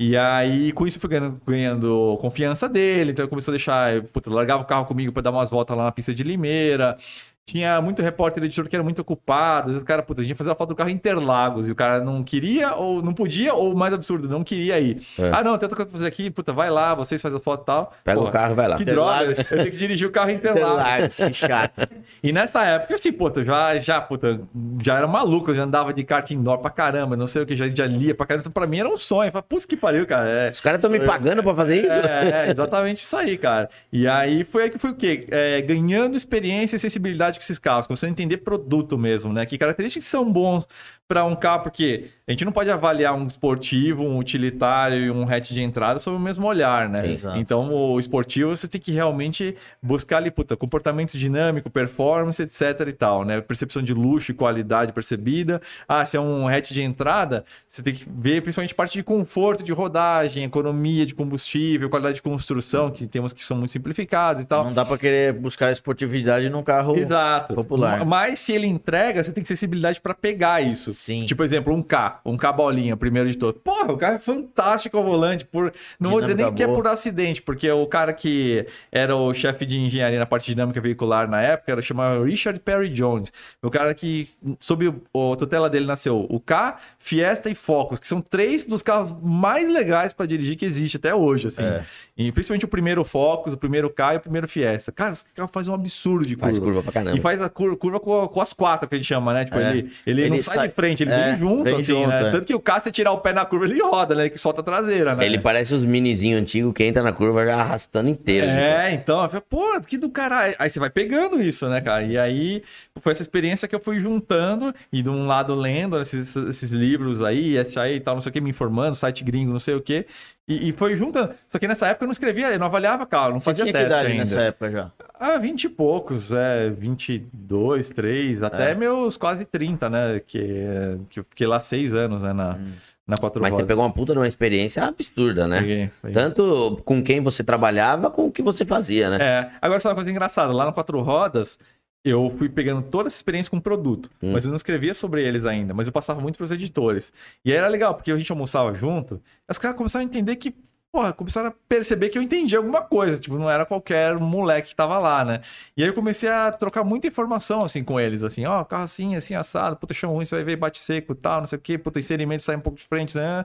E aí, com isso, eu fui ganhando, ganhando confiança dele. Então, ele começou a deixar. Puta, largava o carro comigo pra dar umas voltas lá na pista de Limeira. Tinha muito repórter editor que era muito ocupado. Às vezes O cara, puta, a gente ia fazer a foto do carro em Interlagos e o cara não queria, ou não podia, ou mais absurdo, não queria ir. É. Ah, não, tenta fazer aqui, puta, vai lá, vocês fazem a foto e tal. Pega Porra, o carro e vai lá. Que droga, eu tenho que dirigir o carro em Interlagos. Interlagos, que chato. E nessa época, assim, puta, eu já, já, puta, já era maluco, eu já andava de kart indoor pra caramba, não sei o que, já, já lia pra caramba. Então, pra mim era um sonho. Eu falei, putz, que pariu, cara. É, Os caras estão me pagando pra fazer isso? é, é, exatamente isso aí, cara. E aí foi aí que foi o quê? É, ganhando experiência e sensibilidade com esses carros, começando a entender produto mesmo, né? Que características são bons para um carro, porque a gente não pode avaliar um esportivo, um utilitário e um hatch de entrada sob o mesmo olhar, né? Exato. então, o esportivo você tem que realmente buscar ali, puta, comportamento dinâmico, performance, etc e tal, né? Percepção de luxo e qualidade percebida. Ah, se é um hatch de entrada, você tem que ver principalmente parte de conforto de rodagem, economia de combustível, qualidade de construção, que temos que são muito simplificados e tal. Não dá pra querer buscar esportividade num carro Exato. popular. Mas se ele entrega, você tem sensibilidade pra pegar isso. Sim. Tipo, exemplo, um K, um K bolinha, primeiro de todo. Porra, o carro é fantástico ao volante. Por... Não vou dizer nem Dinâmica que é boa. por acidente, porque o cara que era o chefe de engenharia na parte dinâmica veicular na época era chamado Richard Perry Jones. O cara que, sob o tutela dele, nasceu o K, Fiesta e Focus, que são três dos carros mais legais pra dirigir que existe até hoje, assim. É. E principalmente o primeiro Focus, o primeiro K e o primeiro Fiesta. Cara, esse carro faz um absurdo de curva. Faz curva pra caramba. E faz a cur- curva com, com as quatro que a gente chama, né? Tipo, É. ele, ele, Ele não sai, sai- de frente, ele é, vem junto, vem assim, junto, né? é. Tanto que o carro, você tirar o pé na curva, ele roda, né? Que solta a traseira, né? Ele parece os minizinhos antigos que entra na curva já arrastando inteiro. É, então, falei, pô, que do caralho. Aí você vai pegando isso, né, cara? E aí foi essa experiência que eu fui juntando e de um lado lendo esses, esses livros aí, SAE e tal, não sei o que, me informando, site gringo, não sei o que. E, e foi juntando. Só que nessa época eu não escrevia, eu não avaliava carro, não Você fazia tinha que teste idade ainda. nessa época já? Ah, 20 e poucos, é, 22, 3, até É. meus quase 30, né? Que, que eu fiquei lá seis anos, né, na, Hum. na Quatro Mas você pegou uma puta de uma experiência absurda, né? Peguei, peguei. Tanto com quem você trabalhava, com o que você fazia, né? É, agora só uma coisa engraçada, lá no Quatro Rodas, eu fui pegando toda essa experiência com produto, Hum. mas eu não escrevia sobre eles ainda, mas eu passava muito pros editores. E aí era legal, porque a gente almoçava junto, e os caras começaram a entender que, porra, começaram a perceber que eu entendia alguma coisa, tipo, não era qualquer moleque que tava lá, né? E aí eu comecei a trocar muita informação, assim, com eles, assim, ó, carro assim, assim, assado, puta, chão ruim, você vai ver, bate seco e tal, não sei o quê, puta, inserimento sai um pouco de frente, né?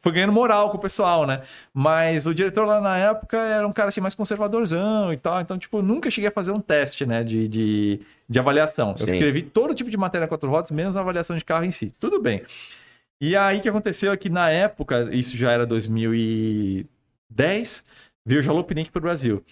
Foi ganhando moral com o pessoal, né? Mas o diretor lá na época era um cara, assim, mais conservadorzão e tal, então, tipo, nunca cheguei a fazer um teste, né, de, de, de avaliação. Eu Sim. escrevi todo tipo de matéria quatro rodas, menos a avaliação de carro em si. Tudo bem. E aí o que aconteceu é que na época, isso já era 2010, veio o Jalopnik pro Brasil,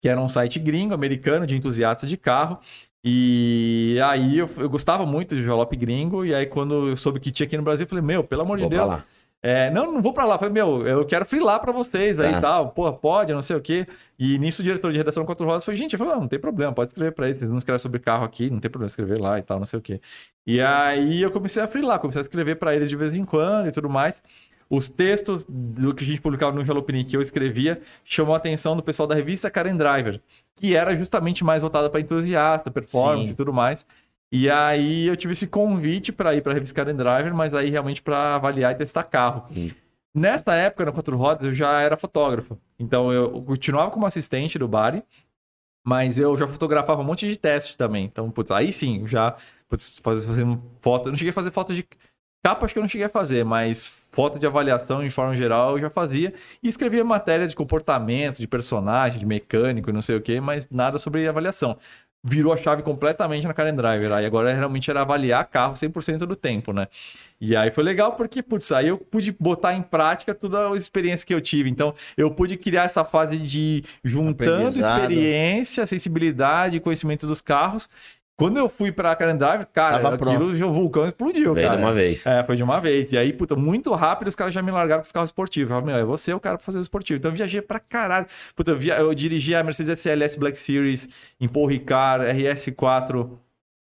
que era um site gringo, americano, de entusiastas de carro. E aí eu, eu gostava muito de Jalop gringo, e aí quando eu soube que tinha aqui no Brasil, eu falei, meu, pelo amor Vou de Deus, lá. É, não, não vou pra lá. Falei, meu, eu quero frilar pra vocês aí Tá. e tal. Pô, pode, não sei o quê. E nisso o diretor de redação Quatro Rodas foi, gente, eu falei, não, não tem problema, pode escrever pra eles. Vocês não escrevem sobre carro aqui, não tem problema escrever lá e tal, não sei o quê. E aí eu comecei a frilar, comecei a escrever pra eles de vez em quando e tudo mais. Os textos do que a gente publicava no Jalopnik que eu escrevia chamou a atenção do pessoal da revista Karen Driver, que era justamente mais voltada para entusiasta, performance Sim. e tudo mais. E aí eu tive esse convite para ir para a revista Karen Driver, mas aí realmente para avaliar e testar carro. Hum. Nessa época, na Quatro Rodas, eu já era fotógrafo. Então eu continuava como assistente do Bari, mas eu já fotografava um monte de teste também. Então, putz, aí sim, já putz, fazendo foto. Eu não cheguei a fazer foto de capa, acho que eu não cheguei a fazer, mas foto de avaliação de forma geral eu já fazia. E escrevia matérias de comportamento, de personagem, de mecânico e não sei o que, mas nada sobre avaliação. Virou a chave completamente na Karen Driver. Aí agora realmente era avaliar carro 100% do tempo, né? E aí foi legal porque, putz, aí eu pude botar em prática toda a experiência que eu tive. Então, eu pude criar essa fase de juntando experiência, sensibilidade e conhecimento dos carros. Quando eu fui pra Karen Driver, cara, Tava aquilo, o vulcão explodiu, Veio cara. de uma vez. É, foi de uma vez. E aí, puta, muito rápido os caras já me largaram com os carros esportivos. Eu falei, meu, é você o cara pra fazer esportivo. Então eu viajei pra caralho. Puta, eu, via... eu dirigi a Mercedes SLS Black Series em Paul Ricard, RS4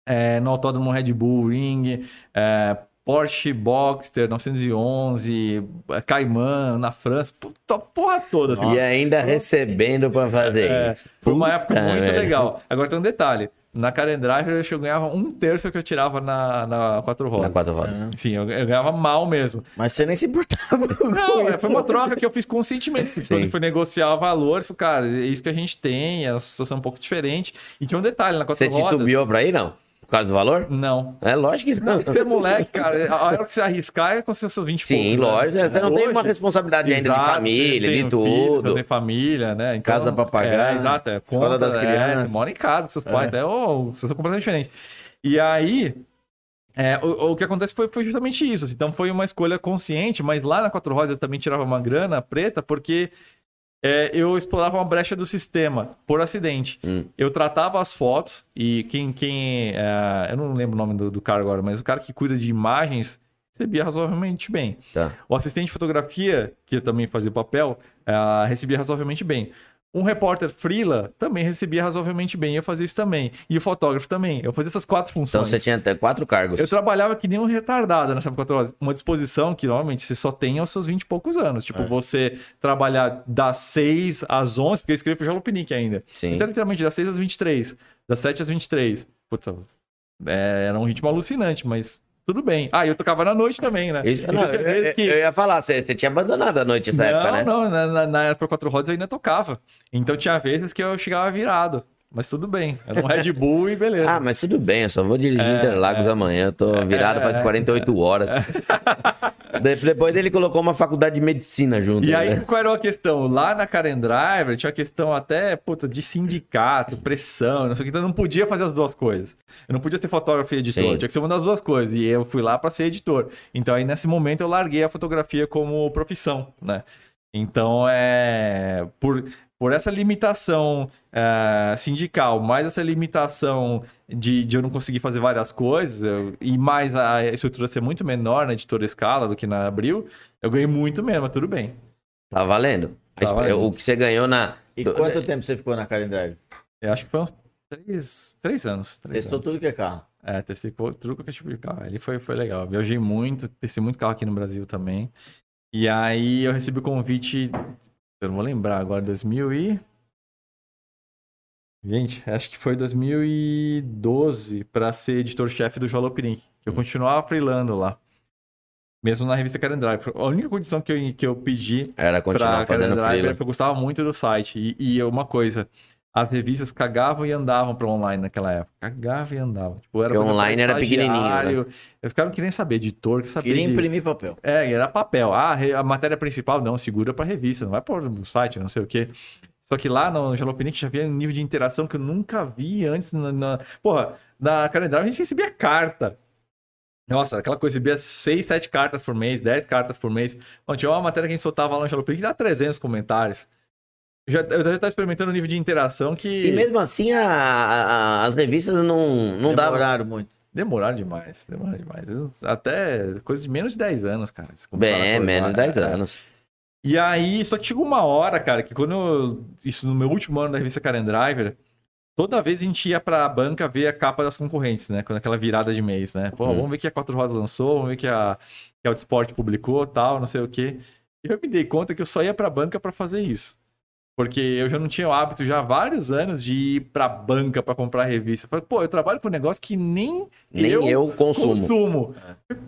é, no Autódromo Red Bull Ring, é, Porsche Boxster 911, é, Cayman na França, puta, porra toda. Assim. E ainda recebendo pra fazer É, isso. foi uma época muito merda. legal. Agora tem um detalhe. Na Driver eu ganhava um terço que eu tirava na, na quatro rodas. Na quatro rodas. Sim, eu, eu ganhava mal mesmo. Mas você nem se importava. Não, é, foi uma troca que eu fiz conscientemente. Sim. Quando fui negociar o valor, eu falei, cara, é isso que a gente tem, é uma situação um pouco diferente. E tinha um detalhe na quatro Você rodas. titubeou pra ir, não? Por causa do valor? Não. É lógico que não. Você é moleque, cara, a hora que você arriscar é com seus 20 e Sim, poucos, né? lógico. Você não tem Hoje- uma responsabilidade ainda de família, tem de um filho, tudo. tem família, né? Então, Casa pra pagar, É, exato, é. escola conta, das é, crianças. você mora em casa com seus pais, então, oh, situação completamente diferente. E aí, é, o, o que acontece foi, foi justamente isso. assim. Então foi uma escolha consciente, mas lá na Quatro Rodas eu também tirava uma grana preta, porque é, eu explorava uma brecha do sistema por acidente. Hum. Eu tratava as fotos e quem. quem é, eu não lembro o nome do, do cara agora, mas o cara que cuida de imagens recebia razoavelmente bem. Tá. O assistente de fotografia, que também fazia papel, eh, recebia razoavelmente bem. Um repórter freela também recebia razoavelmente bem. Eu fazia isso também. E o fotógrafo também. Eu fazia essas quatro Então funções. você tinha até quatro cargos. Eu trabalhava que nem um retardado nessa 4 horas. Uma disposição que normalmente você só tem aos seus 20 e poucos anos. Tipo, É. você trabalhar das 6 às 11, porque eu escrevi pro Jalopinique ainda. Sim. Então, literalmente, das 6 às 23. Das 7 às 23. Puta, é, era um ritmo alucinante, mas tudo bem. Ah, eu tocava na noite também, né? Isso- não, tinha eu, eu- ia falar, você, você tinha abandonado a noite essa não, época, né? não, na, na, na época quatro rodas eu ainda tocava. Então tinha vezes que eu chegava virado. Mas tudo bem. Era um Red Bull e beleza. Ah, mas tudo bem, eu só vou dirigir É, Interlagos amanhã, eu tô virado faz 48 horas. De- Depois ele colocou uma faculdade de medicina junto. E aí, né? qual era a questão? Lá na Karen Driver tinha a questão até, puta, de sindicato, pressão, não sei o que. Então eu não podia fazer as duas coisas. Eu não podia ser fotógrafo e editor. Sim. Tinha que ser uma das duas coisas. E eu fui lá pra ser editor. Então aí, nesse momento, eu larguei a fotografia como profissão, né? Então, é... Por, por essa limitação é, sindical, mais essa limitação de, de eu não conseguir fazer várias coisas, eu- e mais a estrutura ser muito menor na editora Escala do que na Abril, eu ganhei muito mesmo, mas tudo bem. Tá valendo. Tá valendo. O que você ganhou na. E do- quanto tempo você ficou na Karen Drive? Eu acho que foi uns três, três anos. Três Testou anos. tudo que é carro. É, testei tudo qualquer tipo de carro. Ele foi, foi legal. Viajei muito, testei muito carro aqui no Brasil também. E aí eu recebi o convite, eu não vou lembrar agora, 2000 e... Gente, acho que foi 2012 para ser editor-chefe do Jalopnik. Que eu continuava freelando lá. Mesmo na revista Karen Drive. A única condição que eu, que eu pedi Era continuar pra fazendo Karen Drive freela. porque eu gostava muito do site. E, e uma coisa, as revistas cagavam e andavam para online naquela época. Cagavam e andavam. Tipo, era online era pequenininho, né? Os caras não queriam saber, editor, que sabia Queria de... imprimir papel. É, era papel. Ah, a matéria principal, não, segura pra revista, não vai pôr no site, não sei o quê. Só que lá no Jalopnik já havia um nível de interação que eu nunca vi antes. Na, na... Porra, na calendário a gente recebia carta. Nossa, aquela coisa, recebia 6, 7 cartas por mês, 10 cartas por mês. Bom, tinha uma matéria que a gente soltava lá no Jalopnik que dá 300 comentários. Eu já, eu já tava experimentando um nível de interação que... E mesmo assim, a- a- as revistas não, não. Demoraram muito. Demoraram demais, demoraram demais. Até coisa de menos de 10 anos, cara. Bem, menos de 10 É. anos. E aí, só que chegou uma hora, cara, que quando eu, isso no meu último ano da revista Karen Driver, toda vez a gente ia pra banca ver a capa das concorrentes, né? Quando aquela virada de mês, né? Pô, Hum. vamos ver que a Quatro Rodas lançou, vamos ver que a, que a Autosport publicou, tal, não sei o quê. E eu me dei conta que eu só ia pra banca pra fazer isso. Porque eu já não tinha o hábito já há vários anos de ir pra banca pra comprar revista. Eu falei, pô, eu trabalho com um negócio que nem, Nem eu, consumo. Consumo.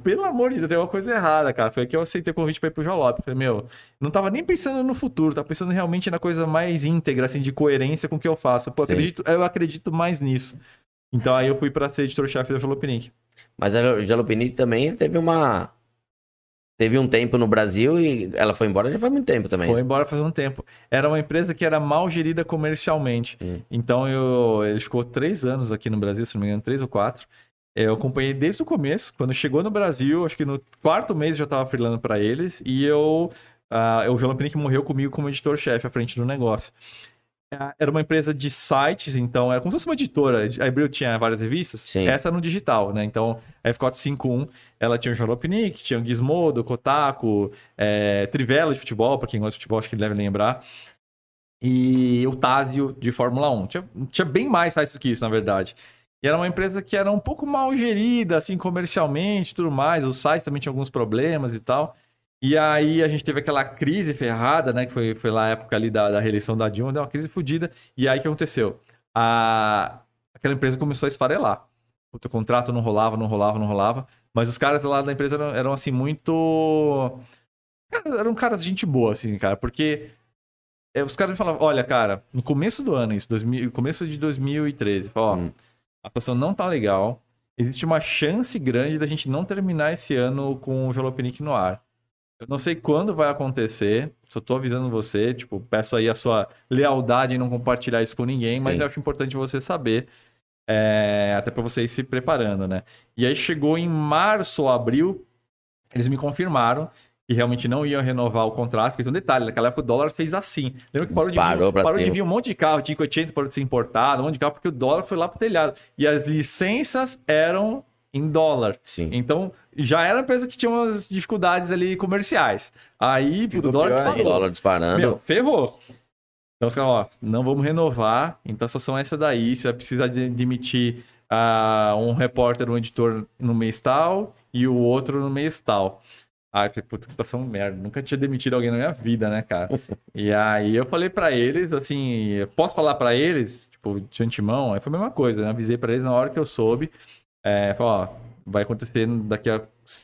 Pelo amor de Deus, tem uma coisa errada, cara. Foi que eu aceitei o convite pra ir pro Jalop. Falei, meu, não tava nem pensando no futuro, tava pensando realmente na coisa mais íntegra, assim, de coerência com o que eu faço. Pô, Sim. acredito, eu acredito mais nisso. Então aí eu fui pra ser editor-chefe da Jalopnik. Mas a Jalopnik também teve uma. Teve um tempo no Brasil e ela foi embora já faz muito tempo também. Foi embora faz um tempo. Era uma empresa que era mal gerida comercialmente. Hum. Então eu, ele ficou três anos aqui no Brasil, se não me engano, três ou quatro. Eu acompanhei desde o começo. Quando chegou no Brasil, acho que no quarto mês eu já estava freelando para eles. E eu. ah, o João Pinick morreu comigo como editor-chefe à frente do negócio. Ah, Era uma empresa de sites, então era como se fosse uma editora. A Abril tinha várias revistas. Sim. Essa no digital, né? Então, a F451, ela tinha o Jalopnik, tinha o Gizmodo, Kotaku, é, Trivela de futebol, para quem gosta de futebol, acho que deve lembrar. E o Tazio de Fórmula 1. Tinha, tinha bem mais sites do que isso, na verdade. E era uma empresa que era um pouco mal gerida, assim, comercialmente e tudo mais. Os sites também tinham alguns problemas e tal. E aí a gente teve aquela crise ferrada, né? Que foi, foi lá a época ali da, da reeleição da Dilma, deu uma crise fodida. E aí o que aconteceu? A... Aquela empresa começou a esfarelar. O contrato não rolava, não rolava, não rolava. Mas os caras lá da empresa eram, eram assim, muito. Cara, eram caras de gente boa, assim, cara, porque é, os caras me falavam, olha, cara, no começo do ano, isso, 2000, começo de 2013, ó, Hum. a situação não tá legal, existe uma chance grande da gente não terminar esse ano com o Jalopnik no ar. Eu não sei quando vai acontecer, só tô avisando você, tipo, peço aí a sua lealdade em não compartilhar isso com ninguém, mas Sim. eu acho importante você saber, é, até para você ir se preparando, né? E aí chegou em março ou abril, eles me confirmaram que realmente não iam renovar o contrato, porque tem um detalhe, naquela época o dólar fez assim. Lembra que parou de, Parou vir, parou de vir um monte de carro, Tinha 80 parou de ser importado, um monte de carro, porque o dólar foi lá pro telhado. E as licenças eram em dólar. Sim. Então, já era uma empresa que tinha umas dificuldades ali comerciais. Aí, puto, o dólar disparou. Dólar disparando. Meu, ferrou. Então os caras, ó, não vamos renovar, então a situação é essa daí, você vai precisar de demitir ah, um repórter, um editor no mês tal e o outro no mês tal. Aí eu falei, puta, que situação merda, nunca tinha demitido alguém na minha vida, né, cara? e aí eu falei pra eles, assim, posso falar pra eles, tipo, de antemão? Aí foi a mesma coisa, né? Avisei pra eles na hora que eu soube, é, ó, vai acontecer daqui a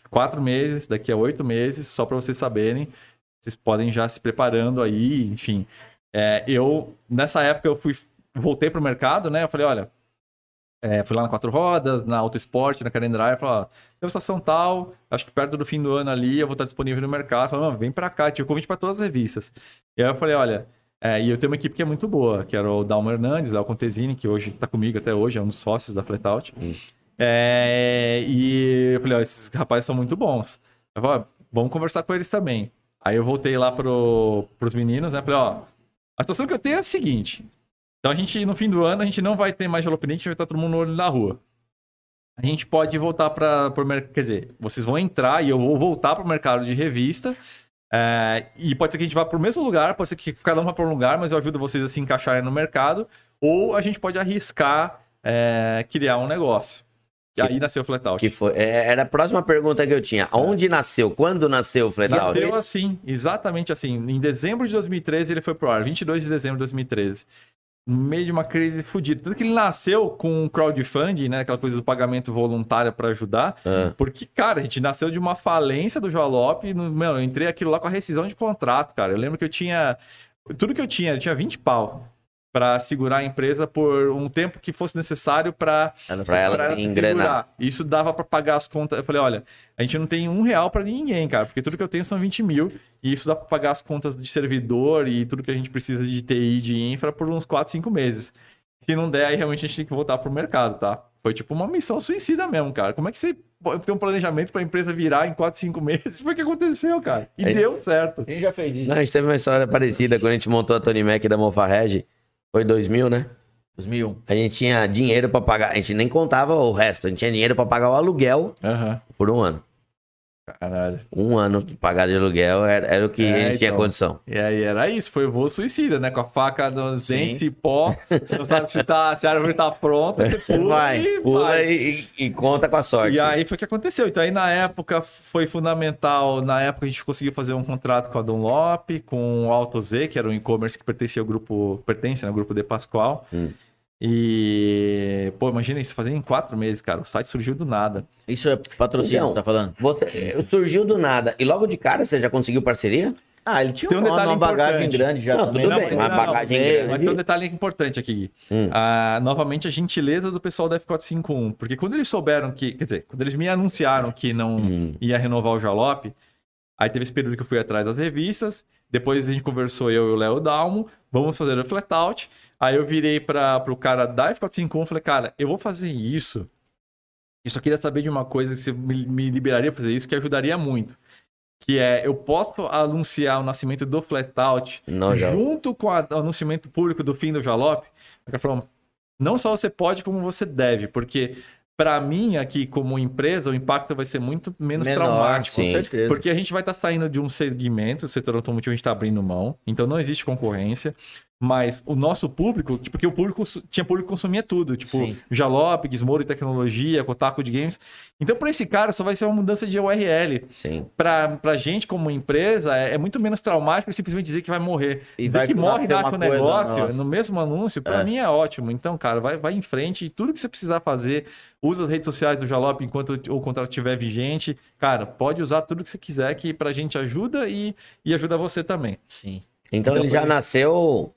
quatro meses, daqui a oito meses, só pra vocês saberem, vocês podem já se preparando aí, enfim. É, eu, nessa época, eu fui, voltei pro mercado, né? Eu falei, olha, é, fui lá na Quatro Rodas, na Auto Esporte, na Karen Drive, falei, ó, tem situação tal, acho que perto do fim do ano ali eu vou estar disponível no mercado. Falei, vem pra cá, tinha convite pra todas as revistas. E aí eu falei, olha, é, e eu tenho uma equipe que é muito boa, que era o Dalmo Hernandes, o Léo Contesini, que hoje tá comigo até hoje, é um dos sócios da Flatout. É, e eu falei, ó, esses rapazes são muito bons. Eu falei, ó, vamos conversar com eles também. Aí eu voltei lá pro, pros meninos, né? Falei, ó, a situação que eu tenho é a seguinte. Então a gente, no fim do ano, a gente não vai ter mais gente vai estar todo mundo no olho da rua. A gente pode voltar para o mercado. Quer dizer, vocês vão entrar e eu vou voltar para o mercado de revista. é, e pode ser que a gente vá para o mesmo lugar, pode ser que cada um vá para um lugar, mas eu ajudo vocês a se encaixarem no mercado. Ou a gente pode arriscar é, criar um negócio. E aí nasceu o Flatout. Que foi, é, era a próxima pergunta que eu tinha. Onde nasceu? Quando nasceu o Flatout? Nasceu assim, exatamente assim. Em dezembro de 2013 ele foi pro ar, 22 de dezembro de 2013. No meio de uma crise fodida. Tanto que ele nasceu com um crowdfunding, né? Aquela coisa do pagamento voluntário para ajudar. Ah. Porque, cara, a gente nasceu de uma falência do Jalop. Meu, eu entrei aquilo lá com a rescisão de contrato, cara. Eu lembro que eu tinha. Tudo que eu tinha, eu tinha 20 pau para segurar a empresa por um tempo que fosse necessário para Pra ela se engrenar. segurar. Isso dava para pagar as contas. Eu falei, olha, a gente não tem um real para ninguém, cara, porque tudo que eu tenho são 20 mil e isso dá para pagar as contas de servidor e tudo que a gente precisa de TI, de infra por uns 4, 5 meses. Se não der, aí realmente a gente tem que voltar pro mercado, tá? Foi tipo uma missão suicida mesmo, cara. Como é que você tem um planejamento pra empresa virar em 4, 5 meses? Foi o que aconteceu, cara. E É. deu certo. A gente já fez isso. Não, a gente teve uma história parecida quando a gente montou a Tony Mac da Mofarreg. Foi 2000, né? 2001. A gente tinha dinheiro pra pagar. A gente nem contava o resto. A gente tinha dinheiro pra pagar o aluguel Aham. por um ano. Caralho. Um ano pagar de aluguel era, era o que É, a gente tinha então. condição. E aí era isso, foi o voo suicida, né? Com a faca nos Sim. dentes de pó. Você não sabe se, tá, se a árvore tá pronta, você Você pula vai, e Pula vai. e, e conta com a sorte. E aí foi o que aconteceu. Então aí na época foi fundamental. Na época a gente conseguiu fazer um contrato com a Dunlop, com o Auto Z, que era um e-commerce que pertencia ao grupo, pertence ao grupo De Pascoal. Hum. E, pô, imagina isso, fazendo em quatro meses, cara. O site surgiu do nada. Isso é patrocínio, Então, você tá falando? Você, surgiu do nada. E logo de cara você já conseguiu parceria? Ah, ele tinha Tem um uma, detalhe uma bagagem grande já Não, também. tudo né? bem, uma não, não, bagagem é, grande. Mas tem um detalhe importante aqui, Gui. Hum. Ah, novamente, a gentileza do pessoal da F451. Porque quando eles souberam que. Quer dizer, quando eles me anunciaram que não Hum. ia renovar o Jalop, aí teve esse período que eu fui atrás das revistas. Depois a gente conversou, eu e o Léo Dalmo, vamos fazer o flatout. Aí eu virei para o cara da F451 e falei, cara, eu vou fazer isso. Eu só queria saber de uma coisa que você me, me liberaria pra fazer isso, que ajudaria muito. Que é, eu posso anunciar o nascimento do flatout Não, já. junto com a- o anunciamento público do fim do Jalop, o cara falou, não só você pode, como você deve, porque para mim aqui como empresa o impacto vai ser muito menos Menor, traumático. com sim. certeza. Porque a gente vai estar saindo de um segmento, o setor automotivo a gente está abrindo mão, então não existe concorrência. Mas o nosso público, tipo, porque o público tinha público que consumia tudo, tipo, Sim. Jalop, Gizmodo de tecnologia, Kotaku de games. Então, para esse cara, só vai ser uma mudança de URL. Sim. Pra, pra gente, como empresa, é, é muito menos traumático simplesmente dizer que vai morrer. E dizer vai que morre e nasce um negócio nossa. no mesmo anúncio, pra É. mim é ótimo. Então, cara, vai, vai em frente e tudo que você precisar fazer, usa as redes sociais do Jalop enquanto o contrato estiver vigente. Cara, pode usar tudo que você quiser, que pra gente ajuda e, e ajuda você também. Sim. Então, Então ele já nasceu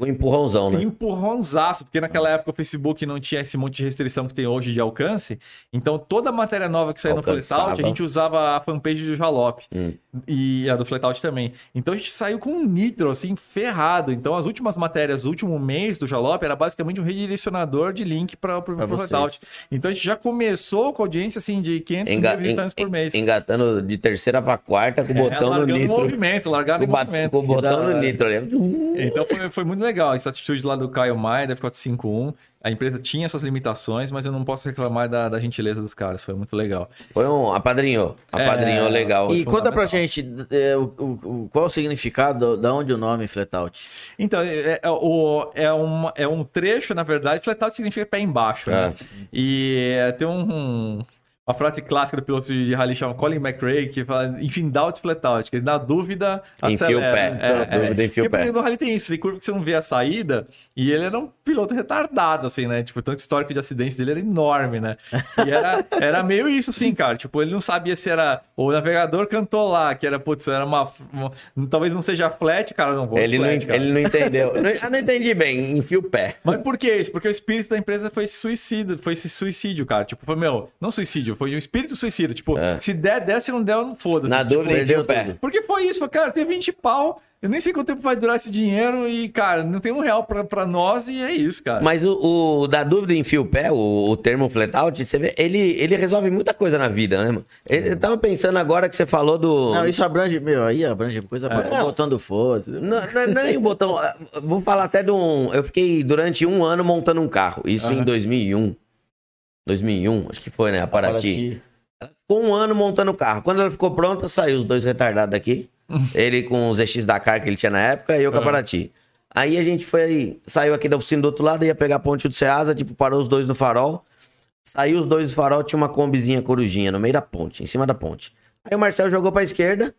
Um empurrãozão, né? empurrãozaço, porque naquela época o Facebook não tinha esse monte de restrição que tem hoje de alcance. Então toda matéria nova que saía no. Flatout, a gente usava a fanpage do Jalop. Hum. E a do Flatout também. Então a gente saiu com um nitro, assim, ferrado. Então as últimas matérias, o último mês do Jalop era basicamente um redirecionador de link para o Flatout. Então a gente já começou com audiência, assim, de 500 Enga- mil visitantes por mês. Engatando de terceira pra quarta com o É, botão no largando o nitro. movimento, largado Com, em o movimento. com o botão no nitro ali. Então foi, foi muito legal essa atitude lá do Kyle Maia, da F451. A empresa tinha suas limitações, mas eu não posso reclamar da, da gentileza dos caras. Foi muito legal. Foi um apadrinhou. Apadrinhou É, legal. E conta pra gente é, o, o- qual o significado, da onde o nome Flatout? Então, é, é, o- é, uma- é um trecho, na verdade, flatout significa pé embaixo, né? E é, tem um, um- uma frase clássica do piloto de rally chamado Colin McRae, que fala, enfim, doubt flatout, que na dúvida, Enfia o pé. Na dúvida, enfia o Porque pé. no rally tem isso, tem curva que você não vê a saída, e ele era um piloto retardado, assim, né? Tipo, tanto histórico de acidentes dele era enorme, né? E era, era meio isso, assim, cara. Tipo, ele não sabia se era... O navegador cantou lá, que era, putz, era uma... uma- talvez não seja flat, cara, não vou Ele não, flat, cara. ele não entendeu. Não- Ah, não entendi bem. Enfia o pé. Mas por que isso? Porque o espírito da empresa foi suicídio, foi esse suicídio, cara. Tipo, foi, meu, não suicídio, foi um espírito suicida. Tipo, se der, der, se não der, eu não foda-se. Na Tipo, dúvida, enfia o perdeu pé. tudo. Porque foi isso, cara, tem 20 pau, eu nem sei quanto tempo vai durar esse dinheiro e, cara, não tem um real pra, pra nós e é isso, cara. Mas o, o da dúvida enfia o pé, o, o termo flatout, você vê, ele, ele resolve muita coisa na vida, né, mano? Eu, eu tava pensando agora que você falou do. Não, isso abrange, meu, aí abrange coisa pra Não. botando foda. Não, não, é nem o botão. Vou falar até de um. Eu fiquei durante um ano montando um carro. Isso em 2001. 2001, acho que foi, né? A Paraty. Ficou um ano montando o carro. Quando ela ficou pronta, saiu os dois retardados aqui. ele com os ZX Dakar que ele tinha na época e eu com a Paraty. Aí a gente foi, saiu aqui da oficina do outro lado, ia pegar a ponte do Ceasa, tipo, parou os dois no farol. Saiu os dois do farol, tinha uma combizinha corujinha no meio da ponte, em cima da ponte. Aí o Marcel jogou pra esquerda,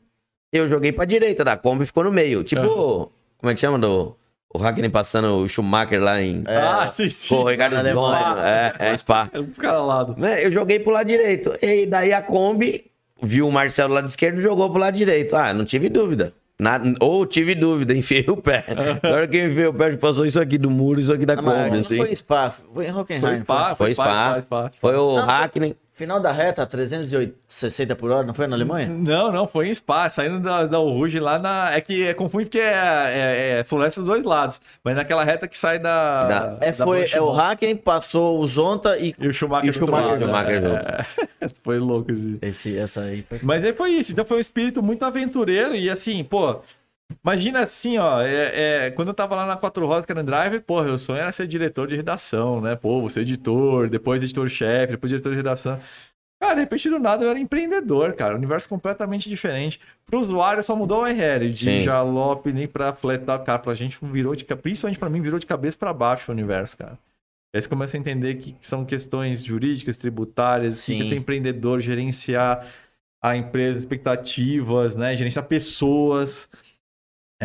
eu joguei pra direita da Kombi ficou no meio. Tipo, como é que chama? Do, o Hackney passando o Schumacher lá em. ah, sim, sim. Pô, Ricardo na Alemanha. Zonho, É, é, Spa. É um cara lado. Né, Eu joguei pro lado direito. E daí a Kombi viu o Marcelo do lado esquerdo e jogou pro lado direito. Ah, não tive dúvida. Na- ou tive dúvida, enfiei o pé. Na hora que eu enfiei o pé, passou isso aqui do muro, isso aqui da mas Kombi, não assim. foi Spa, foi em Hockenheim. Foi spa, Foi Spa. spa. Foi o Não, Hackney. Final da reta, 360 por hora, não foi na Alemanha? Não, não, foi em Spa, saindo da, da Rouge lá na. É que é confunde porque é, é, é floresta dos dois lados. Mas naquela reta que sai da. Da- É, da foi, é o. Hacken, passou o Zonta e, E o Schumacher. e o Schumacher. lado, Schumacher né? É. Foi louco esse. esse, essa aí. foi- Mas aí foi isso. Então foi um espírito muito aventureiro e assim, pô. Imagina assim, ó, é, é, quando eu tava lá na Quatro que era driver, porra, o sonho era ser diretor de redação, né? Pô, você editor, depois editor-chefe, depois diretor de redação. Cara, de repente do nada eu era empreendedor, cara. Universo completamente diferente. Pro usuário só mudou o URL, de Sim. Jalop nem pra Flatout, cara. Pra gente virou de principalmente pra mim, virou de cabeça pra baixo o universo, cara. Aí você começa a entender que são questões jurídicas, tributárias, Sim. ser empreendedor, gerenciar a empresa, expectativas, né? Gerenciar pessoas.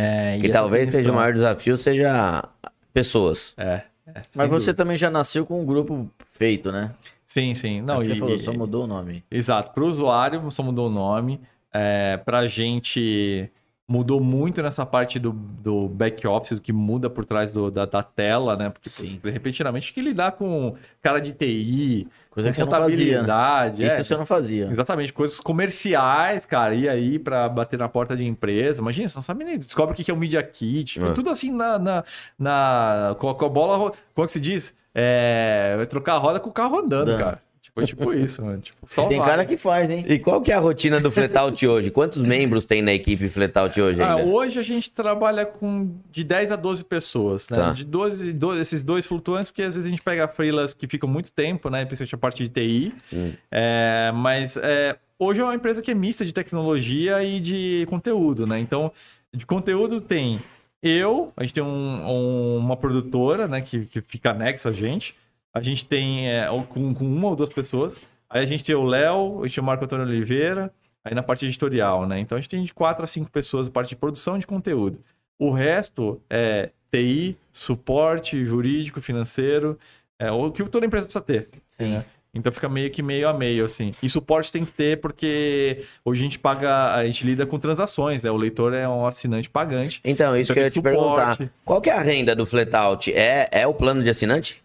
É, Que talvez seja o maior desafio, seja pessoas. É. é, Mas você dúvida. também já nasceu com um grupo feito, né? Sim, sim. Não, você e, falou, só mudou o nome. Exato. Para o usuário, só mudou o nome. É, para a gente, mudou muito nessa parte do, do back-office, do que muda por trás do- da, da tela, né? Porque, Sim. pô, repetidamente, que lidar com cara de TI, Coisa que você não fazia, né? Isso é, você não fazia. Exatamente, coisas comerciais, cara, e aí pra bater na porta de empresa. Imagina, você não sabe nem. Descobre o que que é um Media Kit. É. Tudo assim na. na, na com, a, bola. Como é que se diz? É, vai trocar a roda com o carro rodando, Dando. cara. Tipo, tipo isso, mano. Tipo, só Tem vai. cara que faz, hein? E qual que é a rotina do Fletout hoje? Quantos membros tem na equipe Fletout hoje Ah, ainda? hoje a gente trabalha com de 10 a 12 pessoas, né? Tá. De 12, 12, esses dois flutuantes, porque às vezes a gente pega freelas que ficam muito tempo, né? Principalmente a parte de TI. Hum. É, mas é, hoje é uma empresa que é mista de tecnologia e de conteúdo, né? Então, de conteúdo tem eu, a gente tem um- um- uma produtora, né? Que, que fica anexa a gente. A gente tem é, com, com uma ou duas pessoas. Aí a gente tem o Léo, a gente tem o Marco Antônio Oliveira, aí na parte editorial, né? Então a gente tem de quatro a cinco pessoas na parte de produção de conteúdo. O resto é TI, suporte jurídico, financeiro, é o que toda empresa precisa ter. Sim. né? Então fica meio que meio a meio, assim. E suporte tem que ter, porque hoje a gente paga, a gente lida com transações, né? O leitor é um assinante pagante. Então, isso Então que eu ia te perguntar. suporte. Qual que é a renda do Flatout? É, é o plano de assinante?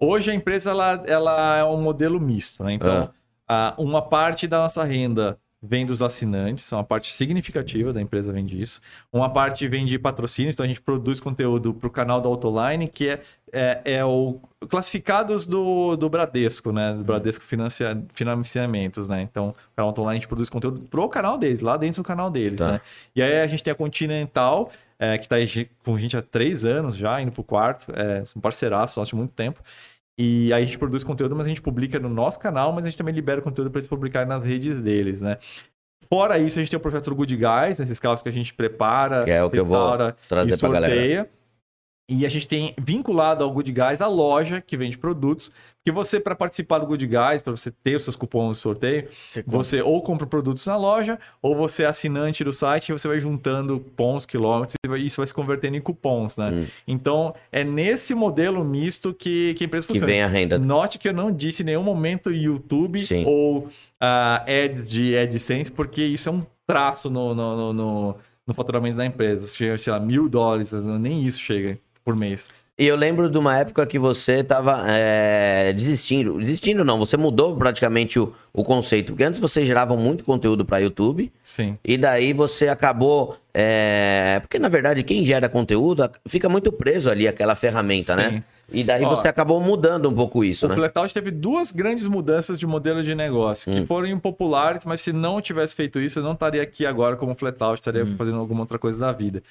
Hoje a empresa ela, ela é um modelo misto, né? Então, a- uma parte da nossa renda vem dos assinantes, uma parte significativa da empresa vem disso. Uma parte vem de patrocínios, então a gente produz conteúdo para o canal da Autoline, que é, é, é o classificados do, do Bradesco, né? Do Bradesco financia, Financiamentos, né? Então, o canal Autoline a gente produz conteúdo pro canal deles, lá dentro do canal deles, Tá. né? E aí a gente tem a Continental, é, que está com a gente há três anos já, indo pro quarto, é, são parceiraços, nós de muito tempo. E aí a gente produz conteúdo, mas a gente publica no nosso canal, mas a gente também libera conteúdo para eles publicarem nas redes deles, né? Fora isso, a gente tem o projeto Good Guys, esses carros que a gente prepara, Que é o que eu vou trazer pra galera. E a gente tem vinculado ao Good Guys a loja que vende produtos. Que você, para participar do Good Guys, para você ter os seus cupons de sorteio, Você você ou compra produtos na loja, ou você é assinante do site e você vai juntando pontos, quilômetros, e isso vai se convertendo em cupons, né? Hum. Então, é nesse modelo misto que, que a empresa Que funciona. vem a renda. Note que eu não disse em nenhum momento YouTube Sim. ou ah, ads de AdSense, porque isso é um traço no, no, no, no- no faturamento da empresa. Chega, sei lá, mil dólares, nem isso chega por mês. E eu lembro de uma época que você tava é, desistindo. Desistindo não, você mudou praticamente o, o conceito. Porque antes você gerava muito conteúdo para YouTube. Sim. E daí você acabou. é, Porque na verdade, quem gera conteúdo fica muito preso ali àquela ferramenta, Sim. né? E daí Ó, você acabou mudando um pouco isso, O né? Flatout teve duas grandes mudanças de modelo de negócio, Hum. que foram impopulares, mas se não tivesse feito isso, eu não estaria aqui agora como Flatout, estaria Hum. fazendo alguma outra coisa da vida.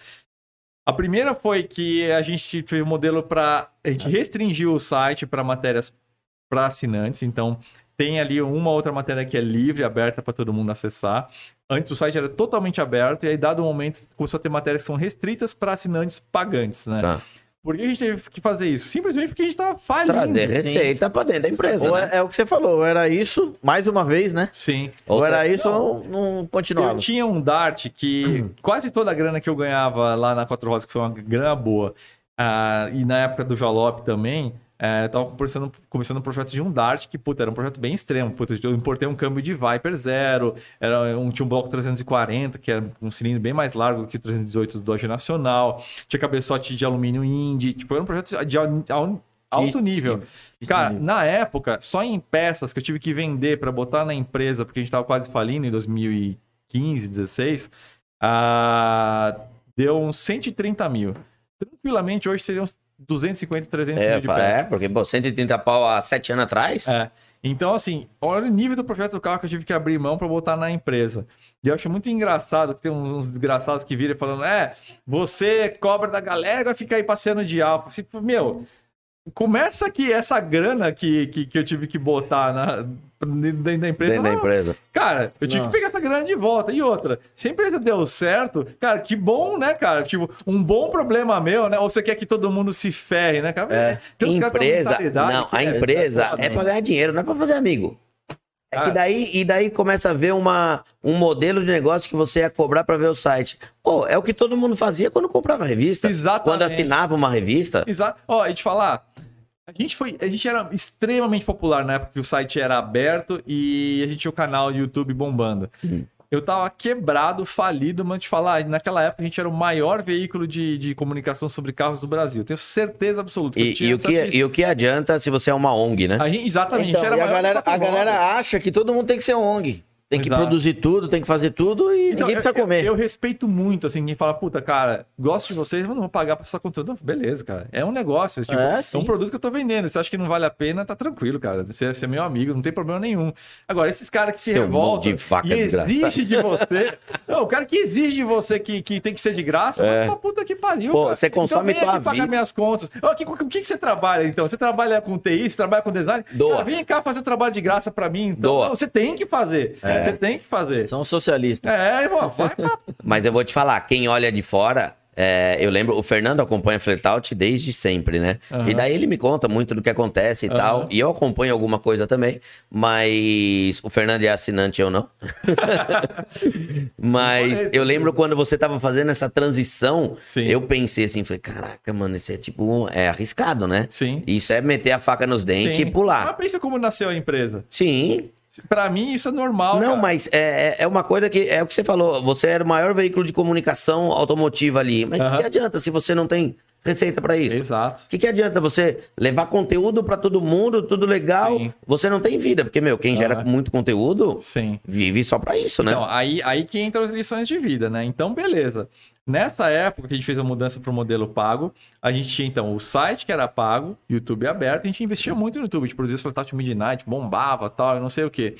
A primeira foi que a gente fez um modelo para. A gente restringiu o site para matérias para assinantes, então tem ali uma outra matéria que é livre, aberta para todo mundo acessar. Antes o site era totalmente aberto, e aí, dado um momento, começou a ter matérias que são restritas para assinantes pagantes, né? Tá. Por que a gente teve que fazer isso? Simplesmente porque a gente estava falindo. Trazer receita pra dentro da empresa. Ou né? é, é o que você falou, ou era isso, mais uma vez, né? Sim. Ou, Ou era isso ou não continuava. Eu tinha um Dart que quase toda a grana que eu ganhava lá na Quatro Rosas, que foi uma grana boa, ah, e na época do Jalop também, eu tava começando, começando um projeto de um Dart que, puta, era um projeto bem extremo. Puta, eu importei um câmbio de Viper zero, era um, tinha um bloco 340, que era um cilindro bem mais largo que o 318 do Dodge Nacional, tinha cabeçote de alumínio Indy, tipo, era um projeto de al- al- alto nível. Cara, na época, só em peças que eu tive que vender para botar na empresa, porque a gente tava quase falindo em 2015, 16, ah, deu uns 130 mil. Tranquilamente, hoje seriam uns 250, 300 É, mil de é, porque pô, 130 pau há sete anos atrás. É. Então, assim, olha o nível do projeto do carro que eu tive que abrir mão para botar na empresa. E eu acho muito engraçado que tem uns, uns desgraçados que viram falando: é, você cobra da galera, agora fica aí passeando de alfa. Assim, meu, começa aqui essa grana que, que, que eu tive que botar na, dentro da empresa. Dentro da empresa. Cara, eu tive Nossa. que pegar essa grana de volta. E outra, se a empresa deu certo, cara, que bom, né, cara? Tipo, um bom problema meu, né? Ou você quer que todo mundo se ferre, né, cara? É. Tem empresa, mentalidade não, que a é- empresa é né? pra ganhar dinheiro, não é pra fazer amigo. É que Cara. daí, e daí começa a ver uma, um modelo de negócio que você ia cobrar pra ver o site. Pô, é o que todo mundo fazia quando comprava revista. Exatamente. Quando assinava uma revista. Exato. Ó, e te falar, a gente foi, a gente era extremamente popular na época que o site era aberto e a gente tinha o canal de YouTube bombando. Uhum. Eu tava quebrado, falido, mas te falar, naquela época a gente era o maior veículo de, de comunicação sobre carros do Brasil. Tenho certeza absoluta. E, e o que, e o que adianta se você é uma ONG, né? a gente, exatamente, Então, a gente era a galera, a galera acha que todo mundo tem que ser ONG. Tem que Exato. produzir tudo, tem que fazer tudo e Então, ninguém eu- precisa comer. Eu, eu respeito muito, assim, quem fala, puta, cara, gosto de vocês, mas não vou pagar pra essa conteúdo. Beleza, cara. É um negócio. Tipo, É, é, um produto que eu tô vendendo. Você acha que não vale a pena, tá tranquilo, cara. Você, você é meu amigo, não tem problema nenhum. Agora, esses caras que se Seu revoltam de faca e exige de você. não, o cara que exige de você que, que tem que ser de graça, é. pra puta que pariu. Pô, cara. você consome então, tua aqui pagar vida. minhas contas. Ó, que- O que, que você trabalha, então? Você trabalha com TI, você trabalha com design? Doa. Cara, vem cá fazer o trabalho de graça pra mim. Então, Doa. Não, você tem que fazer. Você tem que fazer. São socialistas. É, pô, vai pra Mas eu vou te falar, quem olha de fora é, eu lembro, o Fernando acompanha Fletout desde sempre, né? Aham. E daí ele me conta muito do que acontece e Aham. tal. E eu acompanho alguma coisa também, mas o Fernando é assinante ou não? mas eu lembro quando você tava fazendo essa transição, Sim. eu pensei assim, falei, caraca, mano, isso é tipo, é arriscado, né? Sim. Isso é meter a faca nos dentes Sim. e pular. Mas pensa como nasceu a empresa. Sim, Pra mim, isso é normal. Não, cara. mas é, é- é uma coisa que é o que você falou. Você era o maior veículo de comunicação automotiva ali. Mas o que, que adianta se você não tem receita pra isso? Exato. O que, que adianta você levar conteúdo pra todo mundo, tudo legal? Sim. Você não tem vida, porque, meu, quem gera muito conteúdo Sim. vive só pra isso, né? Então, aí, aí que entram as lições de vida, né? Então, beleza. Nessa época que a gente fez a mudança para o modelo pago, a gente tinha então o site que era pago, YouTube aberto, a gente investia muito no YouTube, a gente produzia Flatout Midnight, bombava tal, eu não sei o que.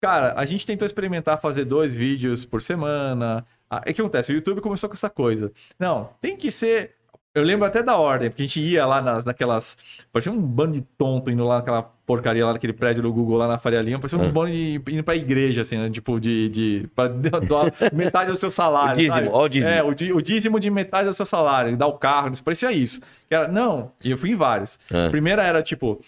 Cara, a gente tentou experimentar fazer dois vídeos por semana. Ah, O que acontece? O YouTube começou com essa coisa. Não, tem que ser. Eu lembro até da ordem, porque a gente ia lá nas, naquelas. Parecia um bando de tonto indo lá naquela porcaria lá naquele prédio do Google lá na Faria Lima. Parecia um bando de, indo pra igreja, assim, né? Tipo, de. de pra doar metade do seu salário. O dízimo, ó o dízimo. É, o, o dízimo de metade do seu salário, dar o carro, isso parecia isso. Era, não, e eu fui em vários. É. A primeira era tipo.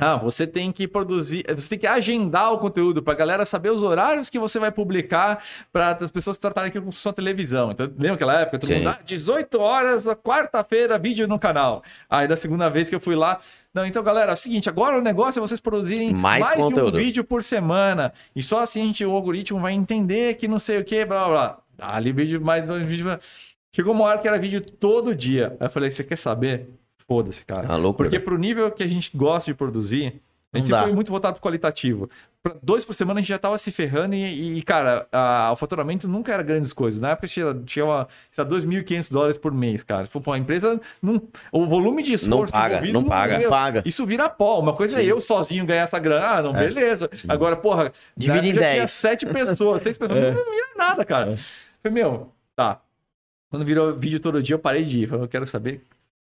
Ah, você tem que produzir, você tem que agendar o conteúdo pra galera saber os horários que você vai publicar para as pessoas tratarem aquilo com sua televisão. Então, lembra aquela época? Todo Sim. mundo, ah, 18 horas, quarta-feira, vídeo no canal. Aí da segunda vez que eu fui lá, não, então galera, é o seguinte, agora o negócio é vocês produzirem Mais mais, de um vídeo por semana. E só assim a gente, o algoritmo vai entender que não sei o que, blá blá blá. Ali vídeo mais um vídeo. Chegou uma hora que era vídeo todo dia. Aí eu falei, você quer saber? Foda-se, cara. Ah, loucura. Porque pro nível que a gente gosta de produzir, a gente Não foi muito voltado pro qualitativo. Pra dois por semana a gente já tava se ferrando e, e, cara, a- o faturamento nunca era grandes coisas. Na época tinha, tinha uma, sei lá, 2.500 dólares por mês, cara. Tipo, pô, a empresa não. O volume de esforço paga, envolvido não paga. meu, Paga. Isso vira pó. Uma coisa é eu sozinho ganhar essa grana. Ah, não, beleza. Agora, porra, Divide em época já tinha 10. sete pessoas, seis pessoas. Não, não vira nada, cara. Falei, meu, tá. Quando virou vídeo todo dia, eu parei de ir. Falei, eu quero saber.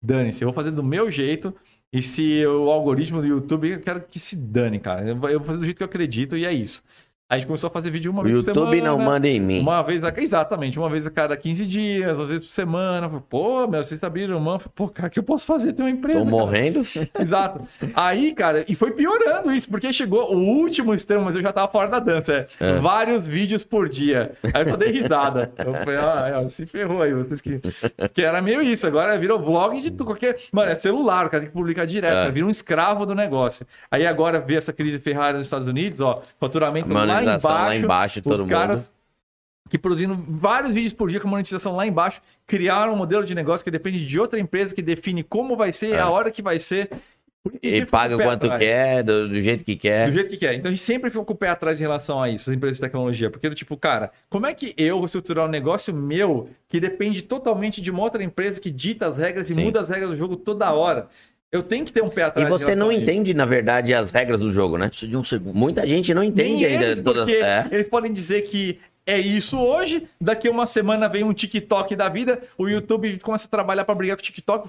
Dane-se, eu vou fazer do meu jeito. E se o algoritmo do YouTube, eu quero que se dane, cara. Eu vou fazer do jeito que eu acredito e é isso. A gente começou a fazer vídeo uma o vez por semana. YouTube não manda em mim. Uma vez, a- exatamente, uma vez a cada 15 dias, uma vez por semana. Falei, Pô, meu, vocês abriram mão. Pô, cara, o que eu posso fazer? Tem uma empresa. Tô cara. morrendo. Exato. Aí, cara, e foi piorando isso, porque chegou o último extremo, mas eu já tava fora da dança. É, Vários vídeos por dia. Aí eu só dei risada. Eu falei, ah, é, se ferrou aí, vocês que. Que era meio isso. Agora virou vlog de tudo, qualquer. Mano, é celular, o cara tem que publicar direto, É. cara, vira um escravo do negócio. Aí agora vê essa crise Ferrari nos Estados Unidos, ó, faturamento lá Monetização embaixo. lá embaixo, todo os mundo. caras que produzindo vários vídeos por dia com monetização lá embaixo, criaram um modelo de negócio que depende de outra empresa que define como vai ser, a hora que vai ser. Fica com paga quanto atrás. quer, do, do jeito que quer. Do jeito que quer. Então a gente sempre ficou com o pé atrás em relação a isso, as empresas de tecnologia. Porque, tipo, cara, como é que eu vou estruturar um negócio meu que depende totalmente de uma outra empresa que dita as regras e Sim. muda as regras do jogo toda hora? Eu tenho que ter um pé E atrás. em você não entende, na verdade, as regras do jogo, né? Preciso de um segundo. Muita gente não entende Nem ainda eles, todas. porque É. eles podem dizer que é isso hoje, daqui a uma semana vem um TikTok da vida, o YouTube começa a trabalhar para brigar com o TikTok,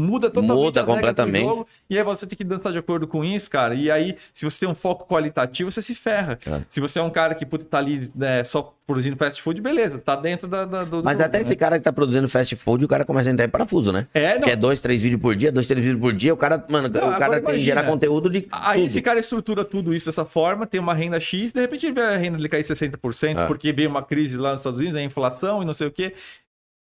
muda totalmente Muda do completamente. jogo, e aí você tem que dançar de acordo com isso, cara. E aí, se você tem um foco qualitativo, você se ferra. É. Se você é um cara que puta, tá ali né, só produzindo fast food, beleza, tá dentro da, da- do. do Mas jogo, até né? esse cara que tá produzindo fast food, o cara começa a entrar em parafuso, né? É, não. Quer dois, três vídeos por dia, dois, três vídeos por dia, o cara, mano, o agora cara tem que gerar conteúdo de Aí tudo. esse cara estrutura tudo isso dessa forma, tem uma renda X, de repente ele vê a renda dele cair 60%, É. porque veio uma crise lá nos Estados Unidos, a inflação e não sei o quê.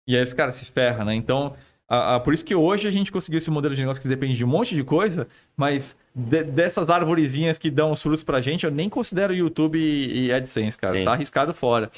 E aí esse cara se ferra, né? Então, a- a- por isso que hoje a gente conseguiu esse modelo de negócio que depende de um monte de coisa, mas de- dessas arvorezinhas que dão os frutos pra gente, eu nem considero YouTube e, e AdSense, cara. Sim. Tá arriscado fora.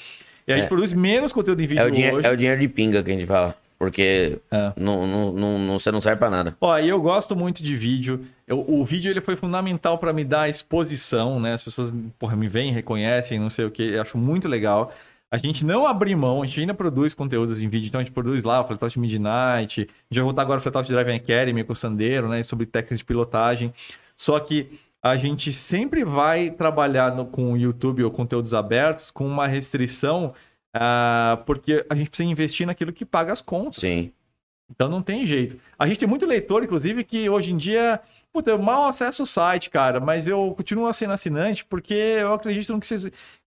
E a gente É. produz menos conteúdo em vídeo É o, dinheiro, hoje. é o dinheiro de pinga que a gente fala. Porque É. não, não, não, não- você não serve pra nada. Ó, e eu gosto muito de vídeo. Eu- o vídeo ele foi fundamental para me dar exposição, né? As pessoas porra, me veem, reconhecem, não sei o que. Acho muito legal. A gente não abre mão, a gente ainda produz conteúdos em vídeo, então a gente produz lá o Flatout Midnight, a gente vai voltar agora o Flatout Driving Academy com o Sandeiro, né? Sobre técnicas de pilotagem. Só que a gente sempre vai trabalhar no- com o YouTube ou conteúdos abertos com uma restrição, ah, porque a gente precisa investir naquilo que paga as contas. Sim. Então não tem jeito. A gente tem muito leitor, inclusive, que hoje em dia, puta, eu mal acesso o site, cara, mas eu continuo sendo assinante porque eu acredito no que vocês.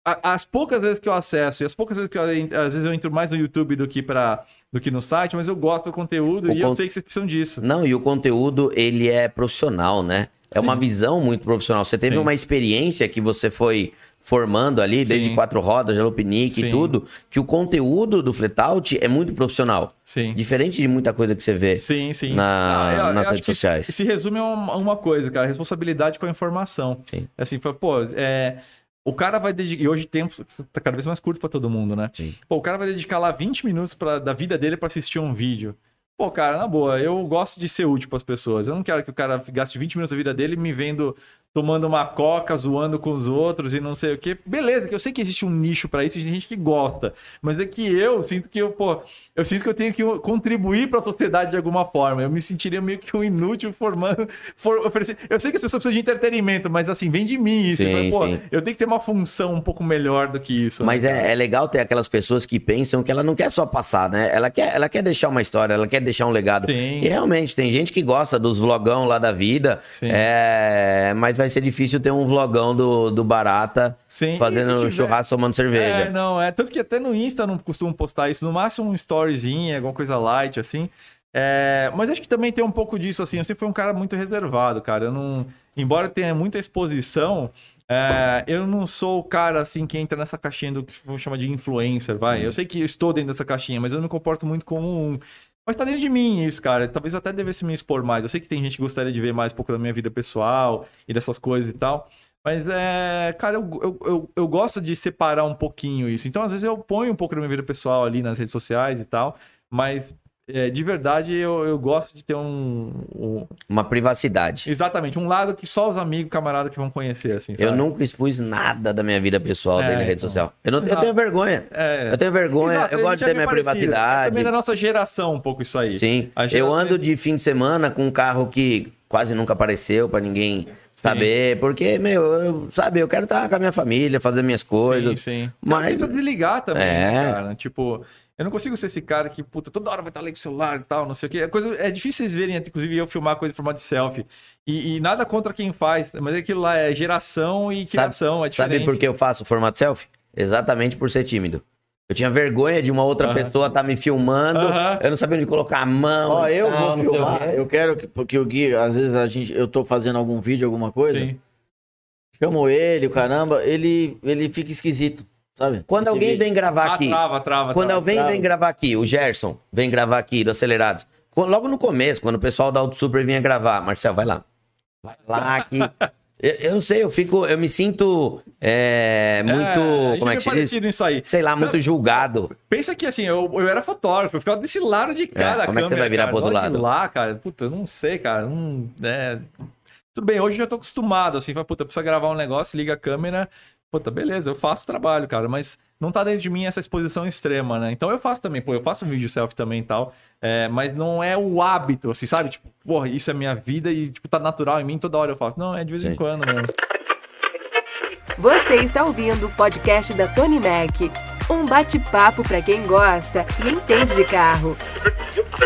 As poucas vezes que eu acesso, e as poucas vezes que eu, às vezes eu entro mais no YouTube do que, pra, do que no site, mas eu gosto do conteúdo O e eu con- sei que vocês precisam disso. Não, e o conteúdo, ele é profissional, né? É uma visão muito profissional. Você teve Sim. uma experiência que você foi formando ali, desde Sim. quatro rodas, jalopinique e Sim. tudo, que o conteúdo do Fletout é muito profissional. Sim. Diferente de muita coisa que você vê. Sim, sim. Na- Ah, eu- eu nas acho redes que sociais. Se resume a uma, uma coisa, cara, responsabilidade com a informação. Sim. Assim, foi, pô, é, o cara vai dedicar. E hoje o tempo tá cada vez mais curto pra todo mundo, né? Sim. Pô, o cara vai dedicar lá 20 minutos pra, da vida dele pra assistir um vídeo. Pô, cara, na boa, eu gosto de ser útil pras pessoas. Eu não quero que o cara gaste 20 minutos da vida dele me vendo tomando uma coca, zoando com os outros e não sei o quê. Beleza, que eu sei que existe um nicho pra isso, tem gente que gosta. Mas é que eu sinto que eu, pô, eu sinto que eu tenho que contribuir pra sociedade de alguma forma. Eu me sentiria meio que um inútil formando. For, oferecer- Eu sei que as pessoas precisam de entretenimento, mas assim, vem de mim isso. Sim, Eu falo, eu tenho que ter uma função um pouco melhor do que isso. Mas né, é, é legal ter aquelas pessoas que pensam que ela não quer só passar, né? Ela quer, ela quer deixar uma história, ela quer deixar um legado. Sim. E realmente, tem gente que gosta dos vlogão lá da vida, Sim. é, mas vai ser difícil ter um vlogão do, do Barata Sim, fazendo churrasco tomando cerveja. É, não, é. Tanto que até no Insta não costumo postar isso. No máximo um storyzinho, alguma coisa light, assim. É, mas acho que também tem um pouco disso, assim. Eu sempre fui um cara muito reservado, cara. Eu não. Embora tenha muita exposição, é, eu não sou o cara, assim, que entra nessa caixinha do que vamos chamar de influencer, vai. Eu sei que eu estou dentro dessa caixinha, mas eu me comporto muito como um. Mas tá dentro de mim isso, cara. Talvez eu até devesse me expor mais. Eu sei que tem gente que gostaria de ver mais um pouco da minha vida pessoal e dessas coisas e tal. Mas é, cara, eu, eu, eu, eu gosto de separar um pouquinho isso. Então, às vezes, eu ponho um pouco da minha vida pessoal ali nas redes sociais e tal. Mas é, de verdade, eu, eu gosto de ter um, um- Uma privacidade. Exatamente, um lado que só os amigos, camaradas que vão conhecer, assim. Eu sabe? nunca expus nada da minha vida pessoal É, da rede então. social. Eu, não, eu tenho vergonha. É. Eu tenho vergonha, Exato, eu gosto de ter é minha parecido. É privacidade. também da nossa geração, um pouco isso aí. Sim. Eu ando de fim de semana com um carro que quase nunca apareceu pra ninguém saber, porque, meu, eu, sabe, eu quero estar com a minha família, fazer minhas coisas. Sim, sim. Mas- pra desligar também, É. né, cara. Tipo, eu não consigo ser esse cara que, puta, toda hora vai estar ali com o celular e tal, não sei o quê. É, coisa, é difícil vocês verem, inclusive, eu filmar coisa em formato de selfie. E, e nada contra quem faz, mas aquilo lá é geração e Sabe, criação, é diferente. sabe por que eu faço formato selfie? Exatamente por ser tímido. Eu tinha vergonha de uma outra Aham. pessoa estar me filmando, Aham. eu não sabia onde colocar a mão. Ó, eu tal, vou filmar. Eu quero que, porque o Gui, às vezes a gente, eu tô fazendo algum vídeo, alguma coisa, Sim. chamo ele, o caramba, ele, ele fica esquisito, sabe? Quando Esse alguém vídeo. vem gravar Ah, aqui, trava, trava, quando trava. alguém trava. vem gravar aqui, o Gerson vem gravar aqui do Acelerados, logo no começo, quando o pessoal da Auto Super vinha gravar, Marcel, vai lá. Vai lá que... eu, eu não sei, eu fico, eu me sinto é, muito, É, como é é que se diz? nisso aí. Sei lá, muito julgado. Pensa que assim, eu, eu era fotógrafo, eu ficava desse lado de cá É, da como é que você câmera, vai virar cara. pro outro lado? lá, cara, puta, eu não sei, cara. Não, é... Tudo bem, hoje eu já tô acostumado, assim, fala, puta, precisa gravar um negócio, liga a câmera, puta, beleza, eu faço trabalho, cara, mas não tá dentro de mim essa exposição extrema, né? Então eu faço também, pô, eu faço vídeo selfie também e tal, é, mas não é o hábito, assim, sabe? Tipo, porra, isso é minha vida e, tipo, tá natural em mim, toda hora eu faço. Não, é de vez em Sim. quando mesmo. Você está ouvindo o podcast da Tony Mac. Um bate-papo para quem gosta e entende de carro.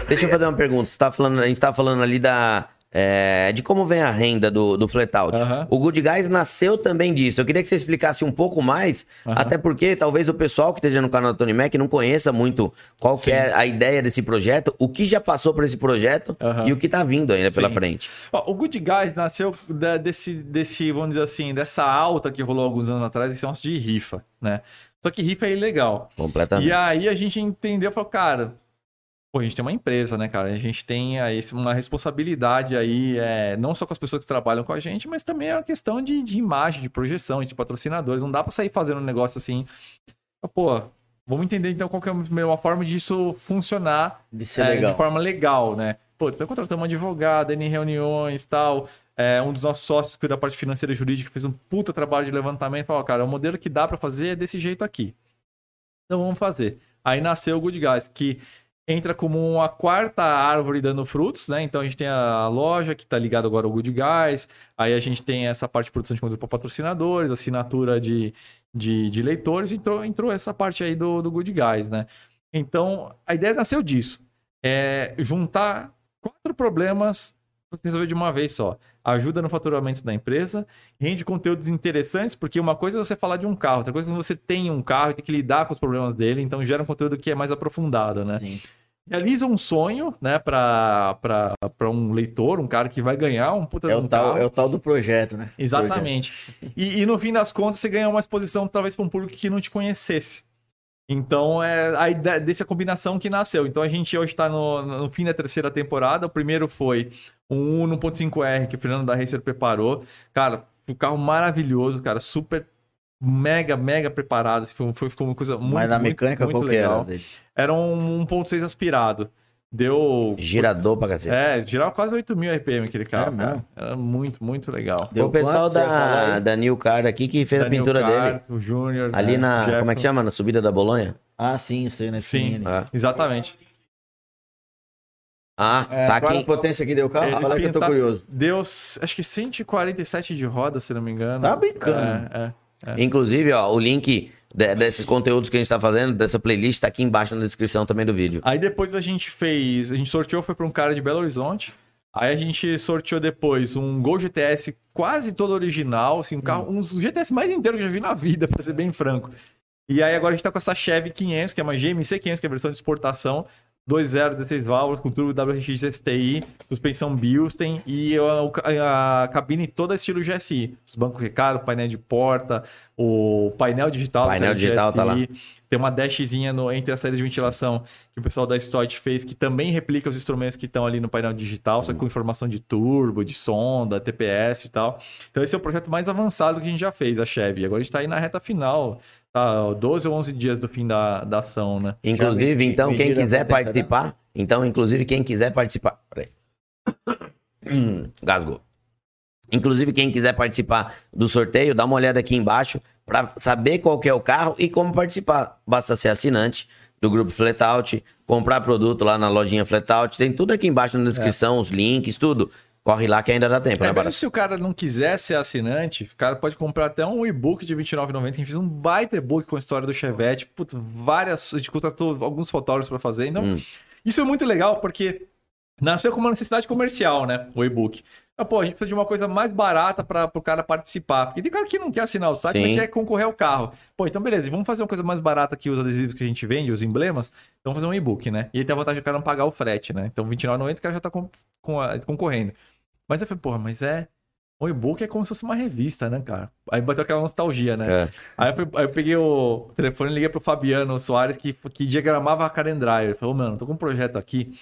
Deixa eu fazer uma pergunta. Você tá falando, a gente tá falando ali da. É, de como vem a renda do, do Flatout. Aham. O Good Guys nasceu também disso. Eu queria que você explicasse um pouco mais, até porque talvez o pessoal que esteja no canal da Tony Mac não conheça muito qual que é a ideia desse projeto, o que já passou por esse projeto Aham. e o que tá vindo ainda pela Sim. frente. Ó, o Good Guys nasceu da- desse, desse, vamos dizer assim, dessa alta que rolou alguns anos atrás, esse negócio de rifa, né? Só que rifa é ilegal. Completamente. E aí a gente entendeu, falou, cara, pô, a gente tem uma empresa, né, cara? A gente tem aí uma responsabilidade aí, é, não só com as pessoas que trabalham com a gente, mas também é uma questão de, de imagem, de projeção, de patrocinadores. Não dá pra sair fazendo um negócio assim. Pô, vamos entender então qual que é a melhor forma disso funcionar De é, de forma legal, né? Pô, tu vai contratar um advogado, em reuniões e tal. É, um dos nossos sócios que da parte financeira e jurídica fez um puta trabalho de levantamento. Falou, cara, o modelo que dá pra fazer é desse jeito aqui. Então vamos fazer. Aí nasceu o Good Guys, que entra como uma quarta árvore dando frutos, né? Então a gente tem a loja que tá ligada agora ao Good Guys, aí a gente tem essa parte de produção de conteúdo para patrocinadores, assinatura de, de, de leitores, entrou, entrou essa parte aí do, do Good Guys, né? Então a ideia nasceu disso. É juntar quatro problemas você resolver de uma vez só. Ajuda no faturamento da empresa, rende conteúdos interessantes, porque uma coisa é você falar de um carro, outra coisa é quando você tem um carro e tem que lidar com os problemas dele, então gera um conteúdo que é mais aprofundado, né? Sim. Realiza um sonho, né, pra um leitor, um cara que vai ganhar um puta É o, um tal, carro. é o tal do projeto, né? Exatamente. E, e no fim das contas, você ganha uma exposição talvez para um público que não te conhecesse. Então, é a ideia dessa combinação que nasceu. Então, a gente hoje está no, no fim da terceira temporada. O primeiro foi um Uno 1.5R que o Fernando da Racer preparou. Cara, um carro maravilhoso, cara, super mega, mega preparado. Foi, foi, ficou uma coisa muito, Mas na muito, mecânica muito era legal. dele? Era um 1.6 aspirado. Deu... Girador pra cacete. É, girava quase 8 mil RPM aquele carro, É cara. Era muito, muito legal. Deu o pessoal da, da New Car aqui que fez a Daniel pintura Carr, dele. O Júnior. Ali né, na. Jefferson. Como é que chama? Na subida da Bolonha? Ah, sim, sei, né? Sim. É. Exatamente. Ah, É, tá qual aqui. a potência que deu o carro? Ele Fala que eu tô curioso. Deu, acho que 147 de roda, se não me engano. Tá brincando. É, é. Inclusive, ó, o link de- desses conteúdos que a gente tá fazendo, dessa playlist, tá aqui embaixo na descrição também do vídeo. Aí depois a gente fez. A gente sorteou, foi pra um cara de Belo Horizonte. Aí a gente sorteou depois um Gol GTS quase todo original, assim, um carro, um GTS mais inteiros que eu já vi na vida, pra ser bem franco. E aí agora a gente tá com essa Chevy 500, que é uma GMC 500, que é a versão de exportação, 2.0, 16 válvulas, com turbo WRX STI, suspensão Bilstein e a, a cabine toda estilo GSI. Os bancos recaro, painel de porta, o painel digital. Painel digital tá lá. Tem uma dashzinha no, entre as saídas de ventilação que o pessoal da Stott fez, que também replica os instrumentos que estão ali no painel digital, só que com informação de turbo, de sonda, TPS e tal. Então esse é o projeto mais avançado que a gente já fez, a Chevy. Agora a gente tá aí na reta final, tá 12 ou 11 dias do fim da, da ação, né? Inclusive, me- então, me quem quiser participar, então, inclusive, quem quiser participar. Peraí. Hum, gasgou. Inclusive, quem quiser participar do sorteio, dá uma olhada aqui embaixo para saber qual que é o carro e como participar. Basta ser assinante do grupo Flatout, comprar produto lá na lojinha Flatout, tem tudo aqui embaixo na descrição, os links, tudo. Corre lá que ainda dá tempo, É, né, mesmo se o cara não quiser ser assinante, o cara pode comprar até um e-book de R$29,90. A gente fez um baita e-book com a história do Chevette. Putz, várias. A gente contratou alguns fotógrafos para fazer. Então, Hum. isso é muito legal porque nasceu como uma necessidade comercial, né? O e-book. Mas, pô, a gente precisa de uma coisa mais barata para o cara participar. Porque tem cara que não quer assinar o site, Sim. mas quer concorrer ao carro. Pô, então beleza, vamos fazer uma coisa mais barata que os adesivos que a gente vende, os emblemas. Então vamos fazer um e-book, né? E aí tem a vantagem do cara não pagar o frete, né? Então R$29,90 o cara já tá com, com a- concorrendo. Mas eu falei, porra, mas é. O e-book é como se fosse uma revista, né, cara? Aí bateu aquela nostalgia, né? É. Aí, eu, aí eu peguei o telefone e liguei pro Fabiano Soares, que, que diagramava a Karen Drive. Ele falou, mano, tô com um projeto aqui.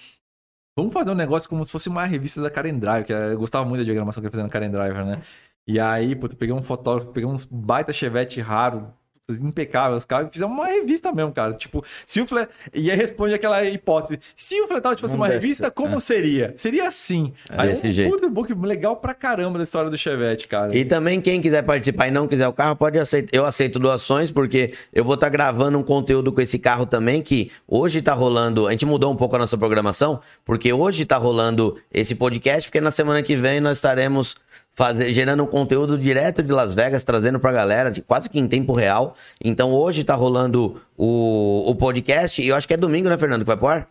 Vamos fazer um negócio como se fosse uma revista da Karen Drive, que eu gostava muito da diagramação que ele fazia na Karen Driver, né? E aí, puta, eu peguei um fotógrafo, peguei uns baita chevette raro, impecável, os caras fizeram uma revista mesmo, cara. Tipo, se o Fle... E aí responde aquela hipótese. Se o Fletal fosse uma revista, como seria? Seria assim. Aí desse um jeito. puta book legal pra caramba da história do Chevette, cara. E também quem quiser participar e não quiser o carro, pode aceitar. Eu aceito doações, porque eu vou estar gravando um conteúdo com esse carro também, que hoje tá rolando. A gente mudou um pouco a nossa programação, porque hoje tá rolando esse podcast, porque na semana que vem nós estaremos fazer, gerando um conteúdo direto de Las Vegas, trazendo pra galera, de quase que em tempo real. Então hoje tá rolando o, o podcast, e eu acho que é domingo, né, Fernando, que vai pro ar?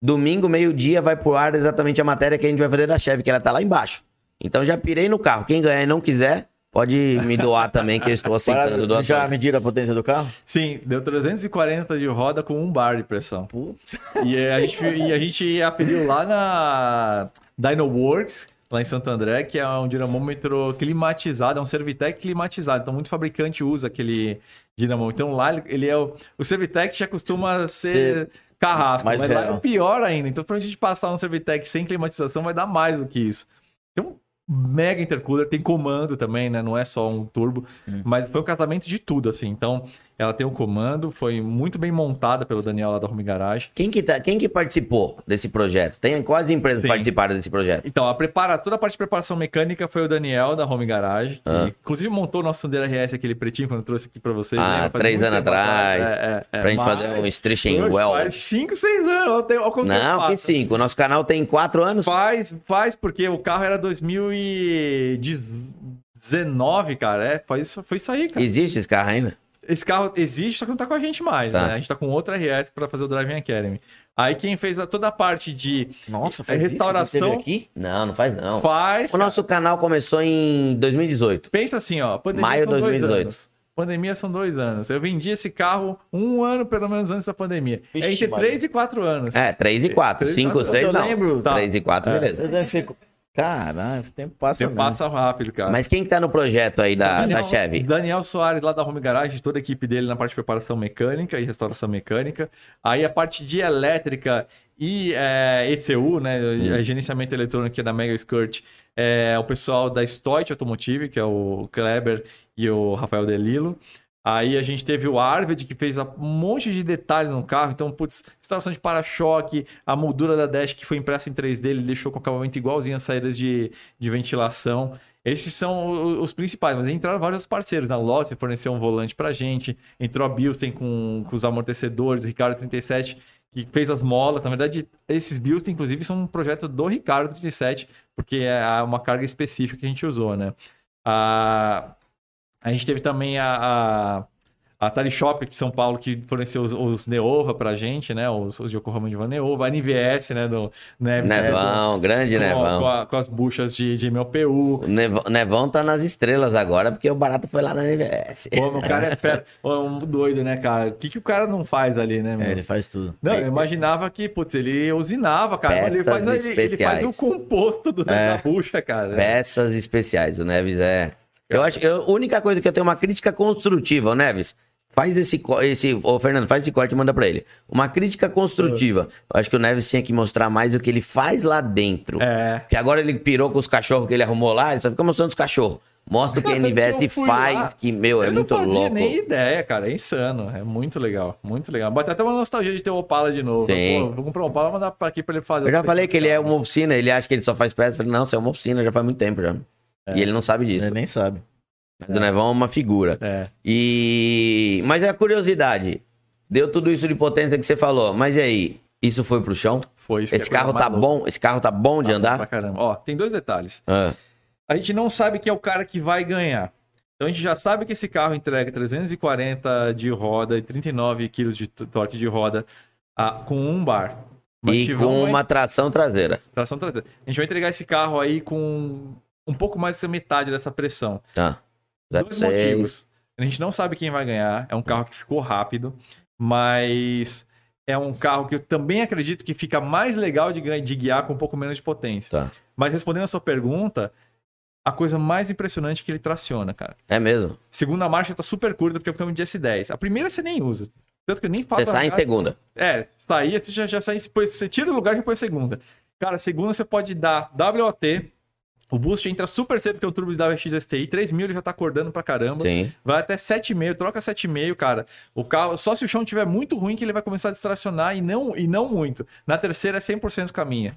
Domingo, meio-dia, vai pro ar exatamente a matéria que a gente vai fazer da Chevy, que ela tá lá embaixo. Então já pirei no carro. Quem ganhar e não quiser, pode me doar também, que eu estou aceitando Para, doação. já mediram a potência do carro? Sim, deu 340 de roda com um bar de pressão. Puta. E eh, a gente, e a gente aferiu lá na Dynoworks, lá em Santo André, que é um dinamômetro climatizado, é um Servitec climatizado. Então, muito fabricante usa aquele dinamômetro. Então, lá ele- é o. O Servitec já costuma ser. Ser Carrasco, mas lá é pior ainda. Então, pra gente passar um Servitec sem climatização, vai dar mais do que isso. Tem um mega intercooler, tem comando também, né? Não é só um turbo. Hum. Mas foi um casamento de tudo, assim. Então, ela tem um comando, foi muito bem montada pelo Daniel lá da Home Garage. Quem que, tá, quem que participou desse projeto? Tem quais empresas Sim. participaram desse projeto? Então, a prepara... toda a parte de preparação mecânica foi o Daniel da Home Garage, que Ah. inclusive montou o nosso Sandero RS, aquele pretinho, quando eu trouxe aqui pra vocês. Ah? Faz três anos atrás. É, é, é. pra gente Mas- fazer um stretching well. Faz 5, 6 anos. Não, que cinco. O nosso canal tem quatro anos. Faz, faz, porque o carro era 2019, cara. É, foi isso, foi isso aí, cara. Existe esse carro ainda? Esse carro existe, só que não tá com a gente mais, Tá. né? A gente tá com outra RS pra fazer o Driving Academy. Aí quem fez a- toda a parte de Nossa, É faz restauração. Isso, aqui? Não, não faz não. faz. O nosso canal começou em 2018. Pensa assim, ó. Pandemia Maio de dois 2018. anos. Pandemia são dois anos. Eu vendi esse carro um ano, pelo menos, antes da pandemia. Vixe, é entre. 3 e 4 anos. É, 3 e 4. Três e 5, quatro. 6 Eu não. lembro. Tá. 3 e 4, É. beleza. Eu Caralho, o tempo passa mesmo. passa rápido, cara. Mas quem que tá no projeto aí da, Daniel, da Chevy? Daniel Soares, lá da Home Garage, toda a equipe dele na parte de preparação mecânica e restauração mecânica. Aí a parte de elétrica e é, ECU, né? é Gerenciamento eletrônico da Mega Skirt, é o pessoal da Stoit Automotive, que é o Kleber e o Rafael Delilo. Aí a gente teve o Arvid, que fez um monte de detalhes no carro. Então, putz, instalação de para-choque, a moldura da dash que foi impressa em 3D, ele deixou com acabamento igualzinho as saídas de, de ventilação. Esses são os principais, mas entraram vários parceiros. A Lotte forneceu um volante pra gente, entrou a Bilstein com, com os amortecedores, o Ricardo 37, que fez as molas. Na verdade, esses Bilstein, inclusive, são um projeto do Ricardo 37, porque é uma carga específica que a gente usou, né? A, a gente teve também a, a, a Tali Shop de São Paulo, que forneceu os, os Neova pra gente, né? Os, os Yokohama de Van Neova, a NVS, né? Do Neves, né, do- Nevão, grande com, Nevão. com a- com as buchas de, de MLPU. O Nevão, Nevão tá nas estrelas agora, porque o barato foi lá na NVS. Pô, o cara é fera. É um doido, né, cara? O que, que o cara não faz ali, né, meu? É, ele faz tudo. Não, eu imaginava que, putz, ele usinava, cara. mas Ele Peças faz, ele, ele faz especiais. o composto do, É. da bucha, cara. Peças especiais, o Neves é. Eu acho que a única coisa que eu tenho uma crítica construtiva, Neves. Faz esse, esse. Ô, Fernando, faz esse corte e manda pra ele. Uma crítica construtiva. Eu acho que o Neves tinha que mostrar mais o que ele faz lá dentro. É. Porque agora ele pirou com os cachorros que ele arrumou lá, ele só fica mostrando os cachorros. Mostra o que a Eu NVS faz, lá, que, meu, é eu muito não fazia louco. nem ideia, cara. É insano. É muito legal. Muito legal. Bate até uma nostalgia de ter o Opala de novo. Sim. Pô, vou comprar um Opala e mandar pra aqui pra ele fazer. Eu já falei que ele é uma oficina, ele acha que ele só faz peça. Eu falei, não, você é uma oficina, já faz muito tempo já. E ele não sabe disso. Ele nem sabe. Mas o Nevão é uma figura. É. E. Mas é a curiosidade. Deu tudo isso de potência que você falou. Mas e aí? Isso foi pro chão? Foi isso. Esse é a carro tá bom? Esse carro tá bom de Tá bom Pra andar? caramba. Ó, tem dois detalhes. Ah, A gente não sabe quem é o cara que vai ganhar. Então a gente já sabe que esse carro entrega 340 de roda e 39 kg de torque de roda ah, com um bar. Mas e com uma uma tração traseira. tração traseira. A gente vai entregar esse carro aí com um pouco mais da metade dessa pressão. Tá. Dois 06. motivos. A gente não sabe quem vai ganhar. É um carro que ficou rápido, mas é um carro que eu também acredito que fica mais legal de, de guiar com um pouco menos de potência. Tá. Mas respondendo a sua pergunta, a coisa mais impressionante é que ele traciona, cara. É mesmo. Segunda marcha tá super curta porque é um câmbio de S10. A primeira você nem usa. Tanto que eu nem faço. Você sai em segunda. É, sair, você já, já sai. depois Você tira o lugar e a segunda. Cara, segunda você pode dar WOT. O boost entra super cedo, porque é o turbo de WX STI. 3 mil ele já tá acordando pra caramba. Sim. Vai até 7,5, troca 7,5, cara. O carro, só se o chão tiver muito ruim que ele vai começar a distracionar e não, e não muito. Na terceira é 100% caminha.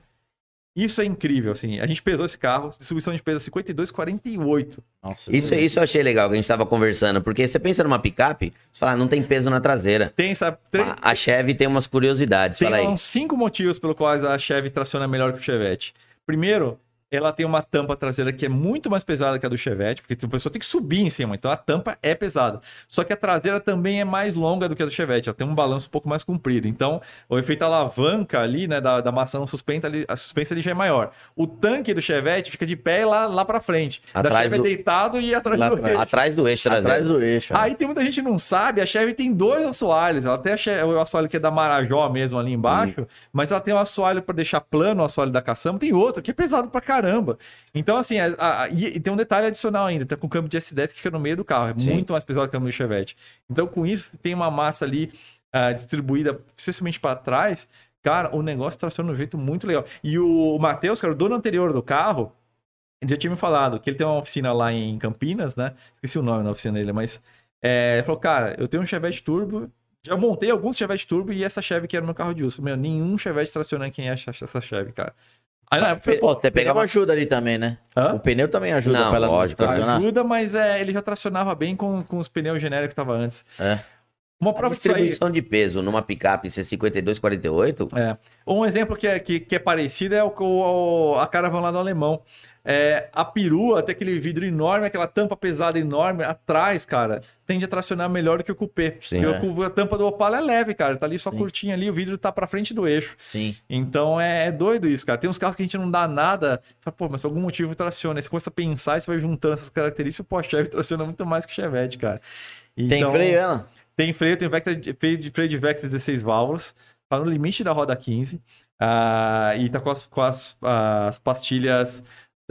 Isso é incrível, assim. A gente pesou esse carro, distribuição de peso 52,48. Nossa. Isso, isso eu achei legal que a gente tava conversando. Porque você pensa numa picape, você fala, ah, não tem peso na traseira. Tem, sabe? A, a Chevy tem umas curiosidades. tem Fala aí. uns cinco motivos pelo quais a Chevy traciona melhor que o Chevette. Primeiro, ela tem uma tampa traseira que é muito mais pesada que a do Chevette, porque a pessoa tem que subir em cima, então a tampa é pesada. Só que a traseira também é mais longa do que a do Chevette, ela tem um balanço um pouco mais comprido. Então, o efeito alavanca ali, né, da, da maçã suspensa ali, a suspensa ali já é maior. O tanque do Chevette fica de pé lá, lá pra frente. Atrás da Chevy do- é deitado e atrás Lá do eixo. Atrás do eixo traseiro. Atrás do eixo. Aí tem muita gente que não sabe, a Chevy tem dois assoalhos. Ela tem a Che- o assoalho que é da Marajó mesmo ali embaixo, mas ela tem um assoalho para deixar plano o assoalho da caçamba, tem outro que é pesado pra caramba. Então, assim, a- a- e, tem um detalhe adicional ainda, tá com câmbio de S10 que fica no meio do carro, é Sim. muito mais pesado que o câmbio do Chevette. Então, com isso, tem uma massa ali ah, distribuída, especialmente para trás, cara, o negócio traciona de um jeito muito legal. E o, Matheus, cara, o dono anterior do carro, ele já tinha me falado que ele tem uma oficina lá em Campinas, né? Esqueci o nome da oficina dele, mas é, ele falou, cara, eu tenho um Chevette Turbo, já montei alguns Chevette Turbo e essa Chevy que era meu carro de uso. Meu, nenhum Chevette traciona quem é essa Chevy, cara. Aí falei, Pô, você Pegava pegava. ajuda ali também, né? Hã? O pneu também ajuda Não, pra ela lógico, não tracionar. ajuda, mas é, ele já tracionava bem com, com os pneus genéricos que tava antes. É. Uma A prova disso aí, distribuição de peso numa picape C5248, É. Um exemplo que é, que, que é parecido é o, o- a Caravan lá do Alemão. É, a perua tem aquele vidro enorme, aquela tampa pesada enorme atrás, cara, tende a tracionar melhor do que o cupê. Sim. Porque cu- a tampa do Opala é leve, cara. Tá ali só Sim. curtinha ali, o vidro tá pra frente do eixo. Sim. Então é, é doido isso, cara. Tem uns carros que a gente não dá nada, fala, pô, mas por algum motivo traciona. Aí você começa a pensar e você vai juntando essas características, pô, a Chevy traciona muito mais que o Chevette, cara. Tem Então, freio, ela? Tem freio, tem Vectra, freio, de, freio de Vectra 16 válvulas, tá no limite da roda 15, ah, e tá com as, com as, as pastilhas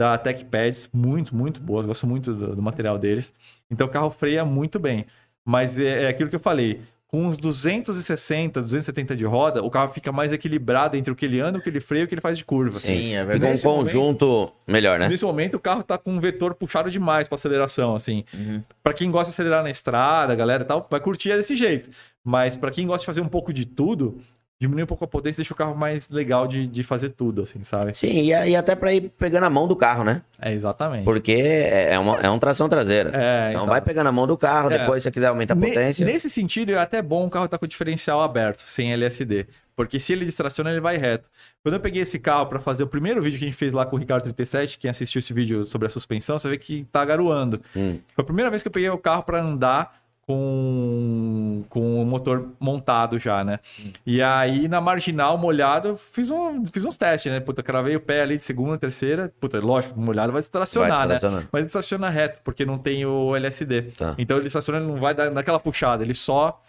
da TechPads muito, muito boas, gosto muito do, do material deles. Então o carro freia muito bem. Mas é, é aquilo que eu falei, com uns 260, 270 de roda, o carro fica mais equilibrado entre o que ele anda, o que ele freia e o que ele faz de curva. Sim, é Fica verdade. um Nesse conjunto melhor, né? Nesse momento, o carro tá com um vetor puxado demais pra aceleração, assim. Uhum. Pra quem gosta de acelerar na estrada, galera e tal, vai curtir desse jeito. Mas pra quem gosta de fazer um pouco de tudo, diminui um pouco a potência e deixa o carro mais legal de, de fazer tudo, assim, sabe? Sim, e, e até pra ir pegando a mão do carro, né? É, exatamente. Porque é, é uma, é um tração traseira. É, então exato. vai pegando a mão do carro, É. depois se você quiser aumentar a Ne- potência. Nesse sentido, é até bom o carro estar com o diferencial aberto, sem LSD. Porque se ele distraciona, ele vai reto. Quando eu peguei esse carro para fazer o primeiro vídeo que a gente fez lá com o Ricardo 37, quem assistiu esse vídeo sobre a suspensão, você vê que tá garoando. Hum. Foi a primeira vez que eu peguei o carro para andar com, com o motor montado já, né? E aí, na marginal, molhado, eu fiz, um, fiz uns testes, né? Puta, cravei o pé ali de segunda, terceira. Puta, lógico, molhado vai distracionar, Vai né? Mas ele estaciona reto, porque não tem o LSD. Tá. Então ele estaciona, ele não vai dar naquela puxada, ele só.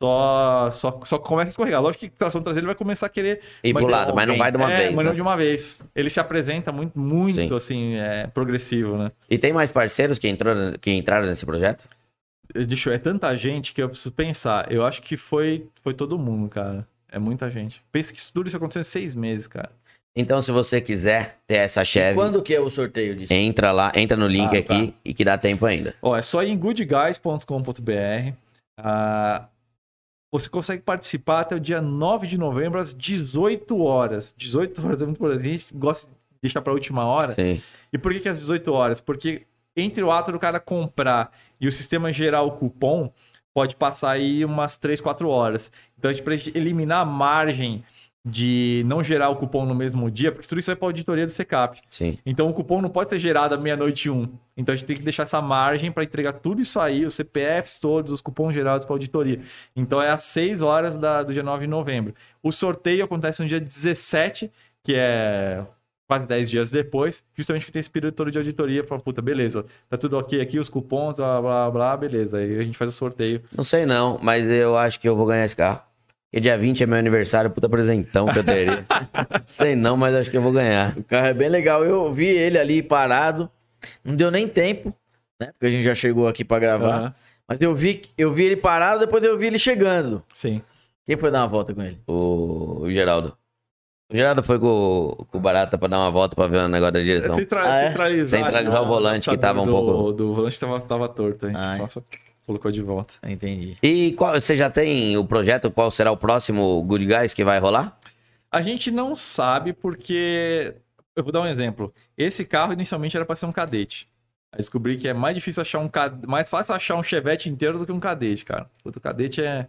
Só, só, só começa a escorregar. Lógico que tração traseira ele vai começar a querer. E pro lado, mas não vai de uma é, vez. Mas não né? de uma vez. Ele se apresenta muito, muito Sim. assim, é, progressivo, né? E tem mais parceiros que, entrou, que entraram nesse projeto? Deixa eu- é tanta gente que eu preciso pensar. Eu acho que foi, foi todo mundo, cara. É muita gente. Pensa que isso tudo isso aconteceu em seis meses, cara. Então, se você quiser ter essa Chevy, Quando que é o sorteio disso? entra lá, entra no link Ah, aqui e que dá tempo ainda. Ó, é só ir em goodguys.com.br. Ah, você consegue participar até o dia 9 de novembro, às 18 horas. 18 horas é muito importante. A gente gosta de deixar pra última hora. Sim. E por que, que às 18 horas? Porque entre o ato do cara comprar e o sistema gerar o cupom, pode passar aí umas 3, 4 horas. Então, a gente, pra gente eliminar a margem de não gerar o cupom no mesmo dia, porque tudo isso vai para auditoria do SECAP. Sim. Então o cupom não pode ser gerado à meia-noite um. Então a gente tem que deixar essa margem para entregar tudo isso aí, os CPFs todos, os cupons gerados para auditoria. Então é às 6 horas da- do dia 9 de novembro. O sorteio acontece no dia 17, que é quase 10 dias depois, justamente que tem esse período todo de auditoria para puta, beleza, tá tudo ok aqui, os cupons, blá blá blá, beleza. Aí a gente faz o sorteio. Não sei não, mas eu acho que eu vou ganhar esse carro. Porque dia 20 é meu aniversário, puta presentão que eu teria. sei não, mas acho que eu vou ganhar. O carro é bem legal. Eu vi ele ali parado. Não deu nem tempo, né? Porque a gente já chegou aqui pra gravar. Aham. Mas eu vi, eu vi ele parado, depois eu vi ele chegando. Sim. Quem foi dar uma volta com ele? O, o Geraldo. O Geraldo foi com, o- com o Barata pra dar uma volta pra ver o negócio da direção. Centra- Ah, é? Centralizar, Centralizar o volante, que tava um do, pouco- Do volante tava, tava torto. A gente Ah, é. nossa, colocou de volta. Ah, Entendi. E qual, você já tem o projeto? Qual será o próximo Good Guys que vai rolar? A gente não sabe porque. Eu vou dar um exemplo. Esse carro inicialmente era para ser um cadete. Aí descobri que é mais difícil achar um cadete. Mais fácil achar um chevette inteiro do que um cadete, cara. O cadete é.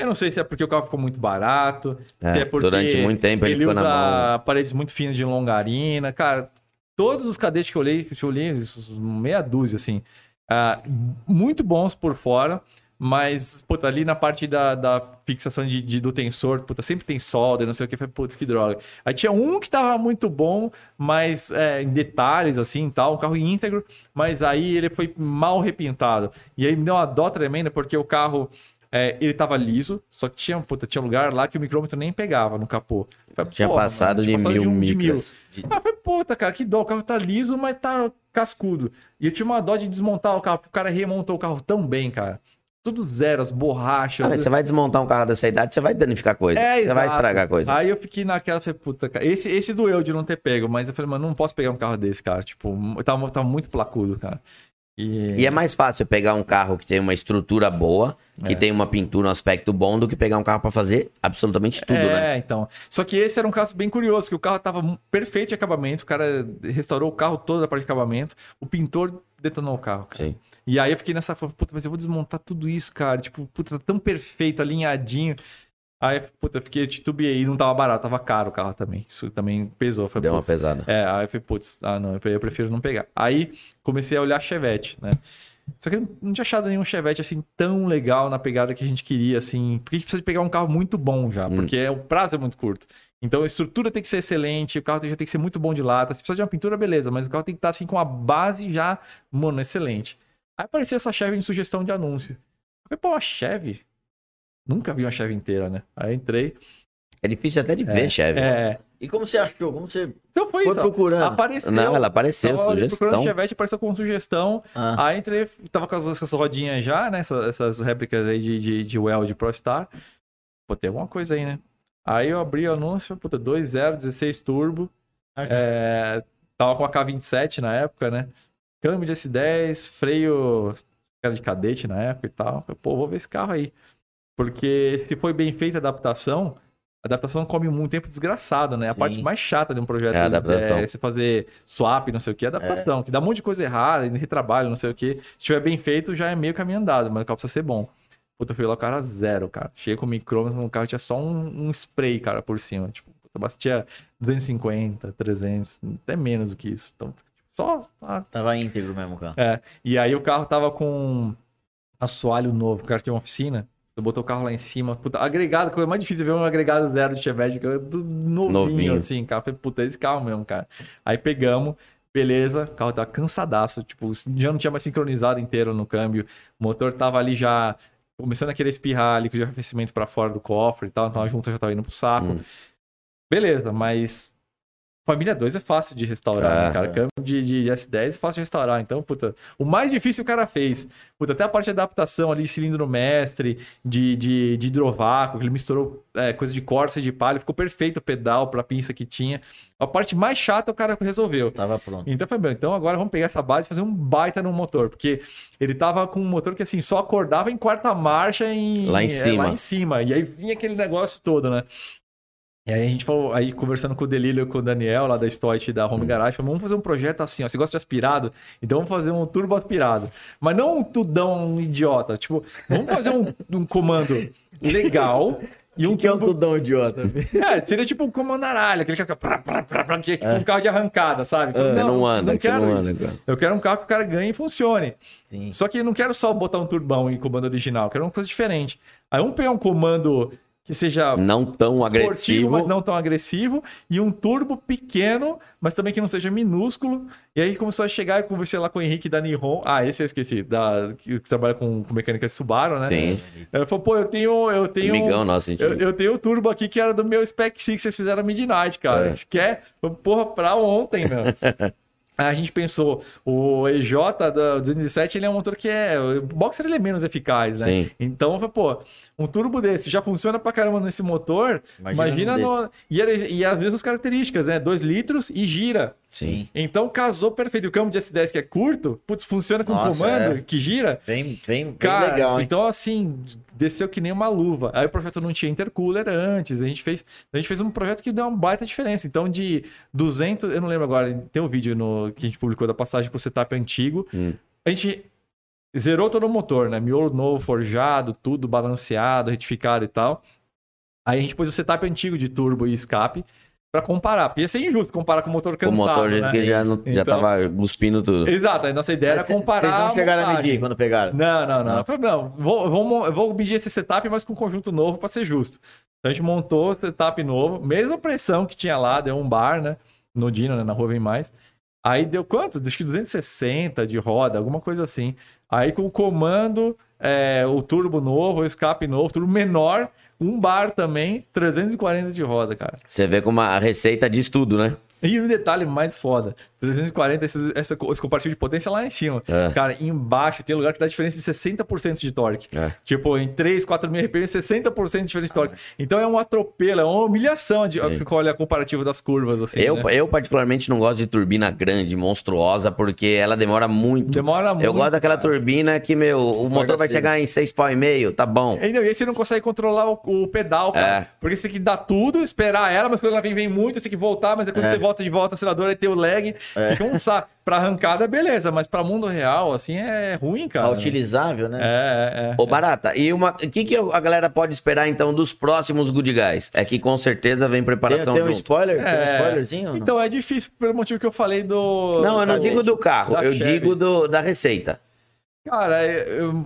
Eu não sei se é porque o carro ficou muito barato, É, se é porque durante muito tempo ele, ele ficou usa na mão. paredes muito finas de longarina. Cara, todos os cadetes que eu olhei, que eu olhei, meia dúzia, assim. ah, muito bons por fora, mas, puta, ali na parte da, da fixação de, de- do tensor, puta, sempre tem solda, não sei o que, foi, putz, que droga. Aí tinha um que tava muito bom, mas é, em detalhes, assim, tal, um carro íntegro, mas aí ele foi mal repintado. E aí me deu uma dó tremenda, porque o carro, é, ele tava liso, só que tinha, puta, tinha lugar lá que o micrômetro nem pegava no capô. Falei, Tinha "Porra, passado mano, de tinha mil um- de micras. ah, foi puta, cara, que dó. O carro tá liso, mas tá cascudo. E eu tinha uma dó de desmontar o carro, porque o cara remontou o carro tão bem, cara. Tudo zero, as borrachas. Ah, você vai desmontar um carro dessa idade, você vai danificar coisa. É, você vai exato. estragar coisa. Aí eu fiquei naquela, falei, puta, cara. Esse, esse doeu de não ter pego, mas eu falei, mano, não posso pegar um carro desse, cara. Tipo, tava, tava muito placudo, cara. E, E é mais fácil pegar um carro que tem uma estrutura boa, que É. tem uma pintura, um aspecto bom, do que pegar um carro pra fazer absolutamente tudo, é, né? então. Só que esse era um caso bem curioso, que o carro tava perfeito de acabamento, o cara restaurou o carro todo da parte de acabamento, o pintor detonou o carro, cara. Sim. E aí eu fiquei nessa, puta, mas eu vou desmontar tudo isso, cara. Tipo, puta, tá tão perfeito, alinhadinho. Aí, puta, fiquei, titubeei, não tava barato, tava caro o carro também. Isso também pesou. Foi, Deu uma pesada. É, aí eu falei, putz, ah não, eu prefiro não pegar. Aí comecei a olhar Chevette, né? Só que eu não tinha achado nenhum Chevette assim tão legal na pegada que a gente queria, assim. Porque a gente precisa de pegar um carro muito bom já, porque é, o prazo é muito curto. Então a estrutura tem que ser excelente, o carro já tem que ser muito bom de lata. Se precisa de uma pintura, beleza, mas o carro tem que estar assim com a base já, mano, excelente. Aí apareceu essa Chevy em sugestão de anúncio. Eu falei, pô, uma Chevy? Nunca vi uma Chevy inteira, né? Aí entrei. É difícil até de ver, Chevy. É. E como você achou? Como você. Então foi, Foi isso. procurando. Apareceu. Não, ela apareceu, Tava sugestão. procurando Chevette, apareceu com sugestão. Ah, Aí entrei, tava com as, essas rodinhas já, né? Essas, essas réplicas aí de, de, de Well de ProStar. Pô, tem alguma coisa aí, né? Aí eu abri o anúncio, puta, 2.0, 16 turbo. Ah. É, tava com a K27 na época, né? Câmbio de S10, freio era de cadete na época e tal. Falei, Pô, vou ver esse carro aí. Porque se foi bem feita a adaptação, a adaptação come muito tempo desgraçado, né? A Sim. parte mais chata de um projeto É a adaptação. é você fazer swap, não sei o que, adaptação. Que dá um monte de coisa errada, retrabalho, não sei o que. Se tiver bem feito, já é meio caminho andado, mas o carro precisa ser bom. Puta, eu fui lá, o cara zero, cara. Cheguei com o micrômetro, o carro tinha só um, um spray, cara, por cima. Tipo, tinha 250, 300, até menos do que isso. Então, só... ah, Tava íntegro mesmo o carro. é. E aí o carro tava com assoalho novo. O cara tinha uma oficina. Eu botou o carro lá em cima. Puta, agregado, coisa mais difícil é ver um agregado zero de Chevette, é do novinho, Novinho. assim, cara. Falei, puta, é esse carro mesmo, cara. Aí pegamos, beleza, o carro tava cansadaço, tipo, já não tinha mais sincronizado inteiro no câmbio. O motor tava ali já começando a querer espirrar líquido de arrefecimento pra fora do cofre e tal, então a junta já tava indo pro saco. Hum. Beleza, mas família 2 é fácil de restaurar, É. né, cara? Câmbio de, de S10 é fácil de restaurar. Então, puta, o mais difícil o cara fez. Puta, até a parte de adaptação ali, cilindro mestre, de, de, de hidrovácuo, que ele misturou é, coisa de Corsa e de palha, ficou perfeito o pedal pra pinça que tinha. A parte mais chata o cara resolveu. Tava pronto. Então foi bom. Então agora vamos pegar essa base e fazer um baita no motor. Porque ele tava com um motor que assim, só acordava em quarta marcha em, Lá em é, cima. lá em cima. E aí vinha aquele negócio todo, né? E aí a gente falou, aí conversando com o Delírio e com o Daniel lá da Stoit da Hum. Home Garage, falou, vamos fazer um projeto assim, ó. Você gosta de aspirado? Então vamos fazer um turbo aspirado. Mas não um tudão idiota. Tipo, vamos fazer um, um comando legal. E um que é um tudão idiota? é, seria tipo um comando aralho, aquele que que é tipo um carro de arrancada, sabe? Você não anda, que você quero não isso. anda, cara. Eu quero um carro que o cara ganhe e funcione. Sim. Só que eu não quero só botar um turbão em comando original, eu quero uma coisa diferente. Aí vamos pegar um comando que seja Não tão agressivo. mas não tão agressivo, e um turbo pequeno, mas também que não seja minúsculo. E aí começou a chegar, eu conversei lá com o Henrique da Nihon. Ah, esse eu esqueci, da, que, que trabalha com, com mecânica Subaru, né? Sim. Ele falou, pô, eu tenho. Eu tenho Amigão nosso, gente. eu, eu tenho o turbo aqui que era do meu Spec 6 que vocês fizeram Midnight, cara. É. Quer? Porra, pra ontem, meu. Aí a gente pensou, o EJ da 207, ele é um motor que é... O Boxer, ele é menos eficaz, né? Sim. Então, eu falei, pô, um turbo desse já funciona pra caramba nesse motor, Imagina imagina, num no... E, ele- e as mesmas características, né? 2 litros e gira. Sim. Então, casou perfeito. O câmbio de S10 que é curto, putz, funciona com Nossa, comando é. que gira. Bem, bem, bem Cara, legal, hein? então assim, desceu que nem uma luva. Aí o projeto não tinha intercooler antes, a gente fez, a gente fez um projeto que deu uma baita diferença. Então de 200, eu não lembro agora, tem um vídeo no que a gente publicou da passagem pro setup antigo. Hum. A gente zerou todo o motor, né? Miolo novo, forjado, tudo balanceado, retificado e tal. Aí a gente pôs o setup antigo de turbo e escape pra comparar, porque ia ser injusto comparar com o motor O cansado, motor né? que já, não, já Então- tava cuspindo tudo. Exato, a nossa ideia era Vocês comparar não chegaram a montagem. medir quando pegaram? Não, não, não. Não. Não, vou, vou, vou medir esse setup, mas com um conjunto novo para ser justo. Então a gente montou o setup novo, mesma pressão que tinha lá, deu um bar, né? No Dino, né? Na rua vem mais. Aí deu quanto? Acho que 260 de roda, alguma coisa assim. Aí com o comando, é, o turbo novo, o escape novo, turbo menor, um bar também, 340 de roda, cara. Você vê como a receita diz tudo, né? E um detalhe mais foda: 340, esse, essa, esse compartilho de potência lá em cima. É. Cara, embaixo tem lugar que dá diferença de 60% de torque. É. Tipo, em 3, 4 mil RPM, 60% de diferença de torque. Então é um atropelo, é uma humilhação de Sim. você olha a comparativa das curvas, assim. eu, né? eu, particularmente, não gosto de turbina grande, monstruosa, porque ela demora muito. Demora muito. Eu gosto daquela cara. turbina que, meu, o motor vai chegar em 6 pau e meio, tá bom. E não, e aí você não consegue controlar o, o pedal, cara. É. Porque você tem que dar tudo, esperar ela, mas quando ela vem, vem muito, você tem que voltar, mas aí quando É. você volta, bota de volta o acelerador, aí tem o lag. Fica um saco. Pra arrancada, beleza, mas pra mundo real, assim, é ruim, cara. Tá utilizável, né? É, é, é. Ô, Barata, e uma, o que, que a galera pode esperar então dos próximos Good Guys? É que com certeza vem Tem, preparação tem um junto. spoiler? Tem um É. spoilerzinho? Então é difícil pelo motivo que eu falei do. Não, eu não da- digo do carro, eu Chevy. digo do, da receita. Cara, eu...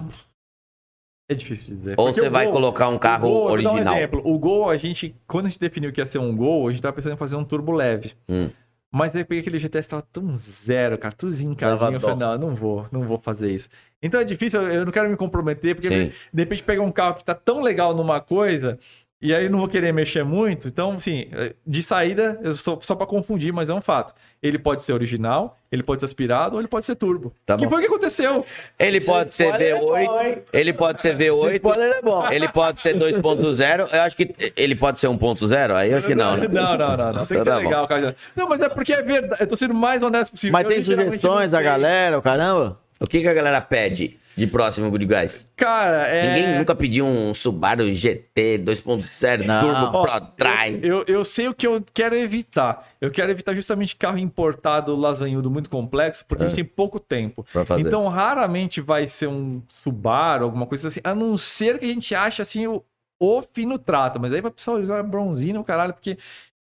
é difícil dizer. Ou Porque você vai Gol- colocar um carro o Gol, eu vou dar original. Um exemplo. O Gol, a gente, quando a gente definiu que ia ser um Gol, a gente tava pensando em fazer um turbo leve. Hum. Mas aí eu peguei aquele GTS tava tão zero, cara, tudo zincadinho. Eu falei, não, não vou, não vou fazer isso. Então é difícil, eu- eu não quero me comprometer, porque Sim. de repente pega um carro que tá tão legal numa coisa, e aí eu não vou querer mexer muito. Então, assim, de saída, eu só, só pra confundir, mas é um fato. Ele pode ser original, ele pode ser aspirado, ou ele pode ser turbo. Tá que bom. foi o que aconteceu. Ele pode ser spoiler é bom, V8, hein? ele pode ser V8, spoiler é bom. ele pode ser 2.0, eu acho que ele pode ser 1.0, aí eu acho que não, né? Não, não, não, não. Tem que Então ser tá bom. legal, cara. Não, mas é porque é verdade. Eu tô sendo o mais honesto possível. Mas Eu tem sugestões não da galera, o caramba? O que, que a galera pede de próximo Good Guys? Cara, é. Ninguém nunca pediu um Subaru GT 2.0 Não. Turbo Pro Drive. Eu, eu sei o que eu quero evitar. Eu quero evitar justamente carro importado lasanhudo muito complexo, porque a gente tem pouco tempo. É. Pra fazer. Então, raramente vai ser um Subaru, alguma coisa assim, a não ser que a gente ache assim o, o fino trato. Mas aí vai precisar usar bronzina, o caralho, porque.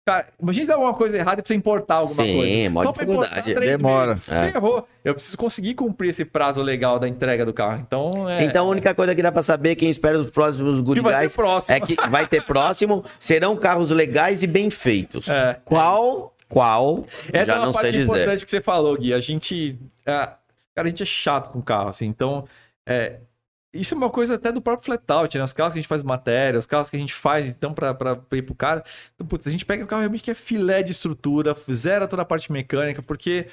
Cara, imagina se der alguma coisa errada e precisa importar alguma Sim, coisa. pra importar dificuldade. Demora. meses. É. Ferrou. Eu preciso conseguir cumprir esse prazo legal da entrega do carro. Então, é. Então a única coisa que dá pra saber, quem espera os próximos Good Que Guys próximo. é que vai ter próximo, serão carros legais e bem feitos. é. Qual? Qual? Essa já é uma não sei parte dizer. importante que você falou, Gui. A gente. é, cara, a gente é chato com carro, assim. Então, é, isso é uma coisa até do próprio flatout, né? Os carros que a gente faz matéria, os carros que a gente faz, então, pra, pra, pra ir pro cara. Então, putz, a gente pega um carro realmente que é filé de estrutura, zera toda a parte mecânica, porque.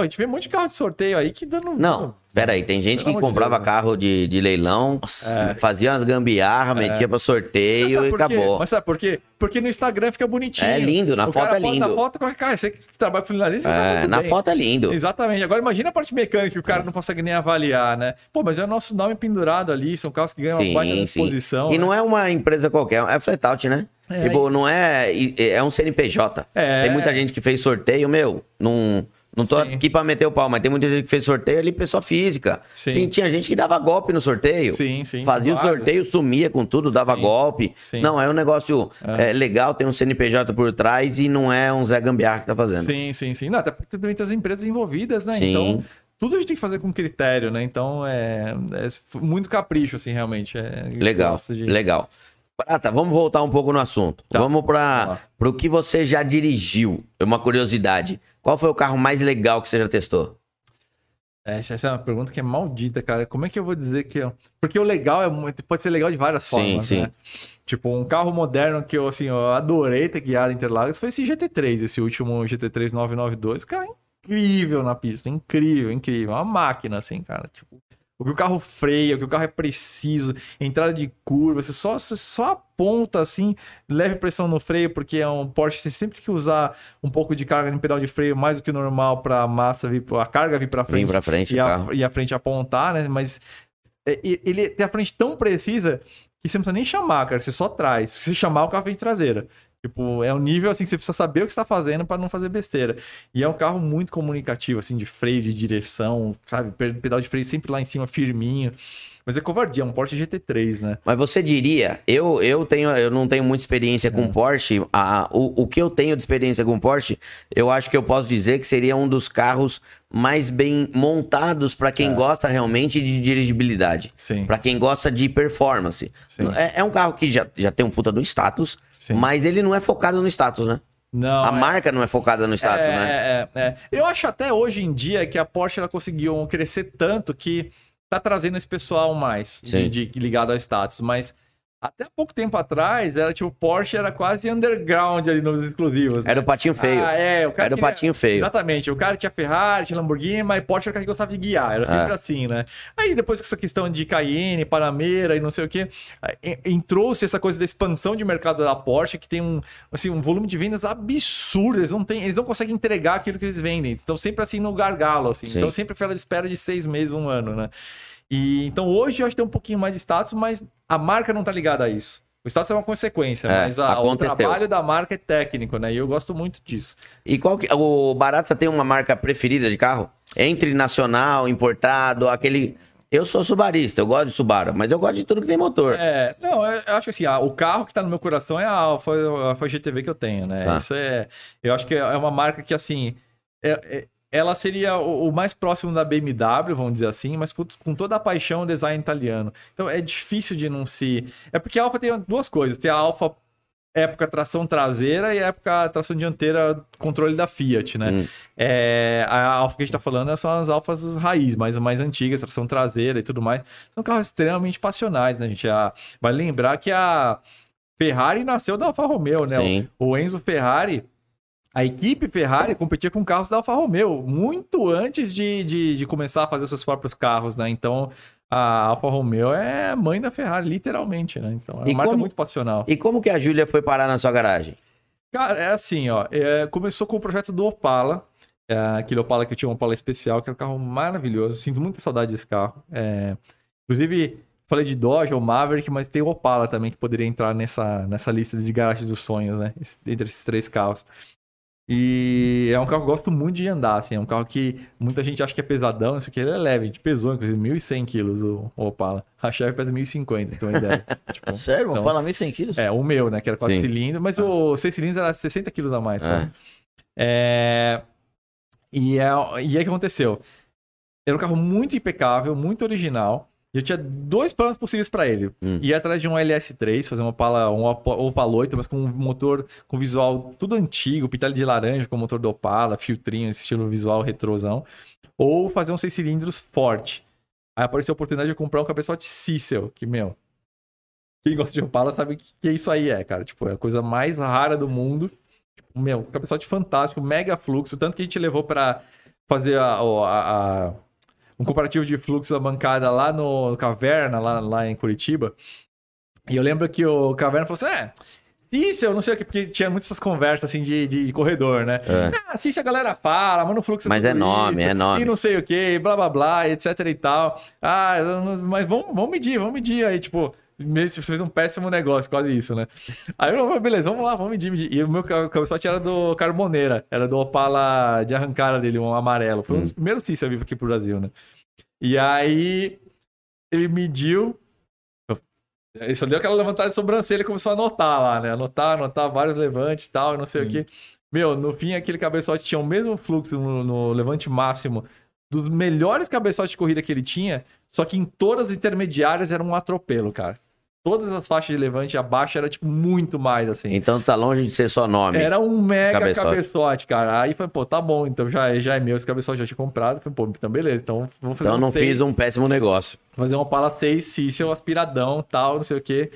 Pô, a gente vê um monte de carro de sorteio aí que dando. Não, peraí, tem gente Pelo que comprava Deus, né? carro de, de leilão, É. fazia umas gambiarra, metia pra sorteio e acabou. Mas sabe por quê? Porque no Instagram fica bonitinho. É lindo, na O foto é lindo. Na foto cara, você que trabalha com sabe É, na bem. foto é lindo. Exatamente. Agora imagina a parte mecânica que o cara não consegue nem avaliar, né? Pô, mas é o nosso nome pendurado ali, são carros que ganham uma baita Sim, sim. disposição. E né? não é uma empresa qualquer, é flatout, né? É, tipo, não é. É um CNPJ. É. Tem muita gente que fez sorteio, meu, não. Não tô Sim. aqui pra meter o pau, mas tem muita gente que fez sorteio ali, pessoa física. Sim. Tem- tinha gente que dava golpe no sorteio. Sim, sim, Fazia o vários. sorteio, sumia com tudo, dava Sim, golpe. sim. Não, é um negócio é, legal, tem um CNPJ por trás e não é um Zé Gambiarra que tá fazendo. Sim, sim, sim. Não, até porque tem muitas empresas envolvidas, né? Sim. Então, tudo a gente tem que fazer com critério, né? Então, é, é muito capricho, assim, realmente. É, Legal, de- legal. Prata, vamos voltar um pouco no assunto. Tá. Vamos para o que você já dirigiu. É Uma curiosidade. Qual foi o carro mais legal que você já testou? Essa, essa é uma pergunta que é maldita, cara. Como é que eu vou dizer que... eu- Porque o legal é muito- pode ser legal de várias Sim, formas, sim. né? Tipo, um carro moderno que eu, assim, eu adorei ter guiado Interlagos foi esse GT3, esse último GT3 992. Cara, incrível na pista, incrível, incrível. Uma máquina, assim, cara. Tipo, o que o carro freia, o que o carro é preciso, entrada de curva, você só, você só aponta assim, leve pressão no freio, porque é um Porsche, você sempre tem que usar um pouco de carga no pedal de freio, mais do que o normal para a massa vir, a carga vir para frente. Pra frente, e a, e a frente apontar, né? Mas é, ele tem a frente tão precisa que você não precisa nem chamar, cara. Você só traz. Se você chamar, o carro vem traseira. Tipo, é um nível assim que você precisa saber o que está fazendo para não fazer besteira. E é um carro muito comunicativo, assim, de freio, de direção, sabe? Pe- Pedal de freio sempre lá em cima, firminho. Mas é covardia, é um Porsche GT3, né? Mas você diria, eu, eu tenho, eu não tenho muita experiência É. com Porsche. A, o, o que eu tenho de experiência com Porsche, eu acho que eu posso dizer que seria um dos carros mais bem montados para quem gosta realmente de dirigibilidade. É. Sim. Para quem gosta de performance. É, é um carro que já, já tem um puta do status, Sim. mas ele não é focado no status, né? Não. a é- marca não é focada no status, é, né? É, é, é. Eu acho até hoje em dia que a Porsche ela conseguiu crescer tanto que tá trazendo esse pessoal mais de, de- ligado ao status, mas até pouco tempo atrás era tipo Porsche era quase underground ali nos exclusivos. né? Era o patinho feio. Ah, é, o cara Era o patinho feio. Exatamente. O cara tinha Ferrari, tinha Lamborghini, mas Porsche era o cara que gostava de guiar. Era sempre É. assim, né? Aí depois com essa questão de Cayenne, Panamera e não sei o quê, entrou-se essa coisa da expansão de mercado da Porsche, que tem um, assim, um volume de vendas absurdo. Eles não, têm, eles não conseguem entregar aquilo que eles vendem. Estão sempre assim no gargalo, assim. Sim. Então sempre de espera de seis meses, um ano, né? E, então hoje eu acho que tem um pouquinho mais de status, mas a marca não tá ligada a isso. O status é uma consequência, É, mas a- o trabalho da marca é técnico, né? E eu gosto muito disso. E qual que. O Barata tem uma marca preferida de carro? Entre nacional, importado, aquele. Eu sou subarista, eu gosto de Subaru, mas eu gosto de tudo que tem motor. É, não, eu eu acho que assim, ah, o carro que tá no meu coração é a Alfa, a Alfa GTV que eu tenho, né? Tá. Isso é. Eu acho que é uma marca que, assim. é- é- ela seria o, o mais próximo da BMW, vamos dizer assim, mas com, com toda a paixão o design italiano. Então é difícil de não se. É porque a Alfa tem duas coisas: tem a Alfa época tração traseira e a época tração dianteira controle da Fiat, né? Hum. É, a Alfa que a gente tá falando são as Alfas raiz, mais, mais antigas, tração traseira e tudo mais. São carros extremamente passionais, né, gente? A, vai lembrar que a Ferrari nasceu da Alfa Romeo, né? Sim. O, o Enzo Ferrari, a equipe Ferrari competia com carros da Alfa Romeo muito antes de, de, de começar a fazer seus próprios carros, né? Então a Alfa Romeo é mãe da Ferrari, literalmente, né? Então é uma E marca como- muito passional. E como que a Júlia foi parar na sua garagem? Cara, é assim, ó. é, começou com o projeto do Opala. é, aquele Opala que eu tinha um Opala especial, que era um carro maravilhoso. Sinto muita saudade desse carro. É, inclusive, falei de Dodge ou Maverick, mas tem o Opala também que poderia entrar nessa, nessa lista de garagem dos sonhos, né? Entre esses três carros. E é um carro que eu gosto muito de andar, assim. É um carro que muita gente acha que é pesadão, isso aqui ele é leve. A gente pesou, inclusive, 1.100 quilos o, o Opala. A Chevy pesa 1.050, tem uma ideia. tipo, Sério? Um Então- Opala 1.100 quilos? é, o meu, né? Que era 4 Sim. cilindros, mas o 6 cilindros era 60 quilos a mais. É. sabe? É, E, é... e aí o que aconteceu? Era um carro muito impecável, muito original. E eu tinha dois planos possíveis para ele. Hum. Ir atrás de um LS3, fazer um Opala, um Opa- Opala 8, mas com um motor com visual tudo antigo, pintado de laranja, com motor do Opala, filtrinho, esse estilo visual retrosão. Ou fazer um 6 cilindros forte. Aí apareceu a oportunidade de eu comprar um cabeçote Cecil, que, meu, quem gosta de Opala sabe o que, isso aí é, cara. Tipo, é a coisa mais rara do mundo. Tipo, meu, cabeçote fantástico, mega fluxo. Tanto que a gente levou pra fazer a, a- a- um comparativo de fluxo da bancada lá no Caverna, lá, lá em Curitiba. E eu lembro que o Caverna falou assim: é. Isso, eu não sei o que, porque tinha muitas essas conversas assim de, de corredor, né? É. Ah, isso a galera fala, mas no fluxo Mas tudo é nome, isso, é nome. E não sei o que, blá blá blá, etc e tal. Ah, mas vamos, vamos medir, vamos medir. Aí, tipo, você fez um péssimo negócio, quase isso, né? Aí eu, falei, beleza, vamos lá, vamos medir, medir. E o meu ca- cabeçote era do Carboneira, era do Opala de arrancada dele, um amarelo. Foi um dos primeiros cis que eu vi aqui pro Brasil, né? E aí ele mediu. Ele só deu aquela levantada de sobrancelha e começou a anotar lá, né? Anotar, anotar vários levantes e tal, não sei o quê. Meu, no fim, aquele cabeçote tinha o mesmo fluxo no, no levante máximo dos melhores cabeçotes de corrida que ele tinha, só que em todas as intermediárias era um atropelo, cara. Todas as faixas de levante abaixo era, tipo, muito mais, assim. Então tá longe de ser só nome. Era um mega Cabeçote. cabeçote. cara. Aí falei, pô, tá bom, então já, é- já é meu, esse cabeçote já tinha comprado. Falei, pô, então beleza, então vamos fazer Então um não seis- fiz um péssimo negócio. fazer uma Opala 6 Cecil, aspiradão, tal, não sei o quê.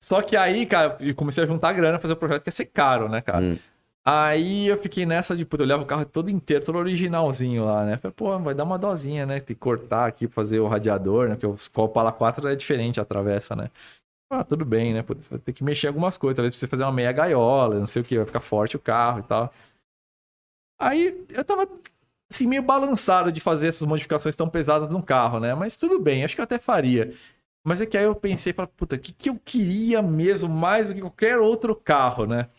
Só que aí, cara, eu comecei a juntar grana fazer o projeto que ia ser caro, né, cara? Hum. Aí eu fiquei nessa de, puta, eu levo o carro todo inteiro, todo originalzinho lá, né? Falei, pô, vai dar uma dosinha, né? Tem que cortar aqui fazer o radiador, né? Porque o Opala 4 é diferente a travessa, né? Ah, tudo bem, né? Putz, vai ter que mexer algumas coisas. Talvez precise fazer uma meia gaiola, não sei o que, vai ficar forte o carro e tal. Aí eu tava, assim, meio balançado de fazer essas modificações tão pesadas num carro, né? Mas tudo bem, acho que eu até faria. Mas é que aí eu pensei, falei, puta, o que, que eu queria mesmo mais do que qualquer outro carro, né?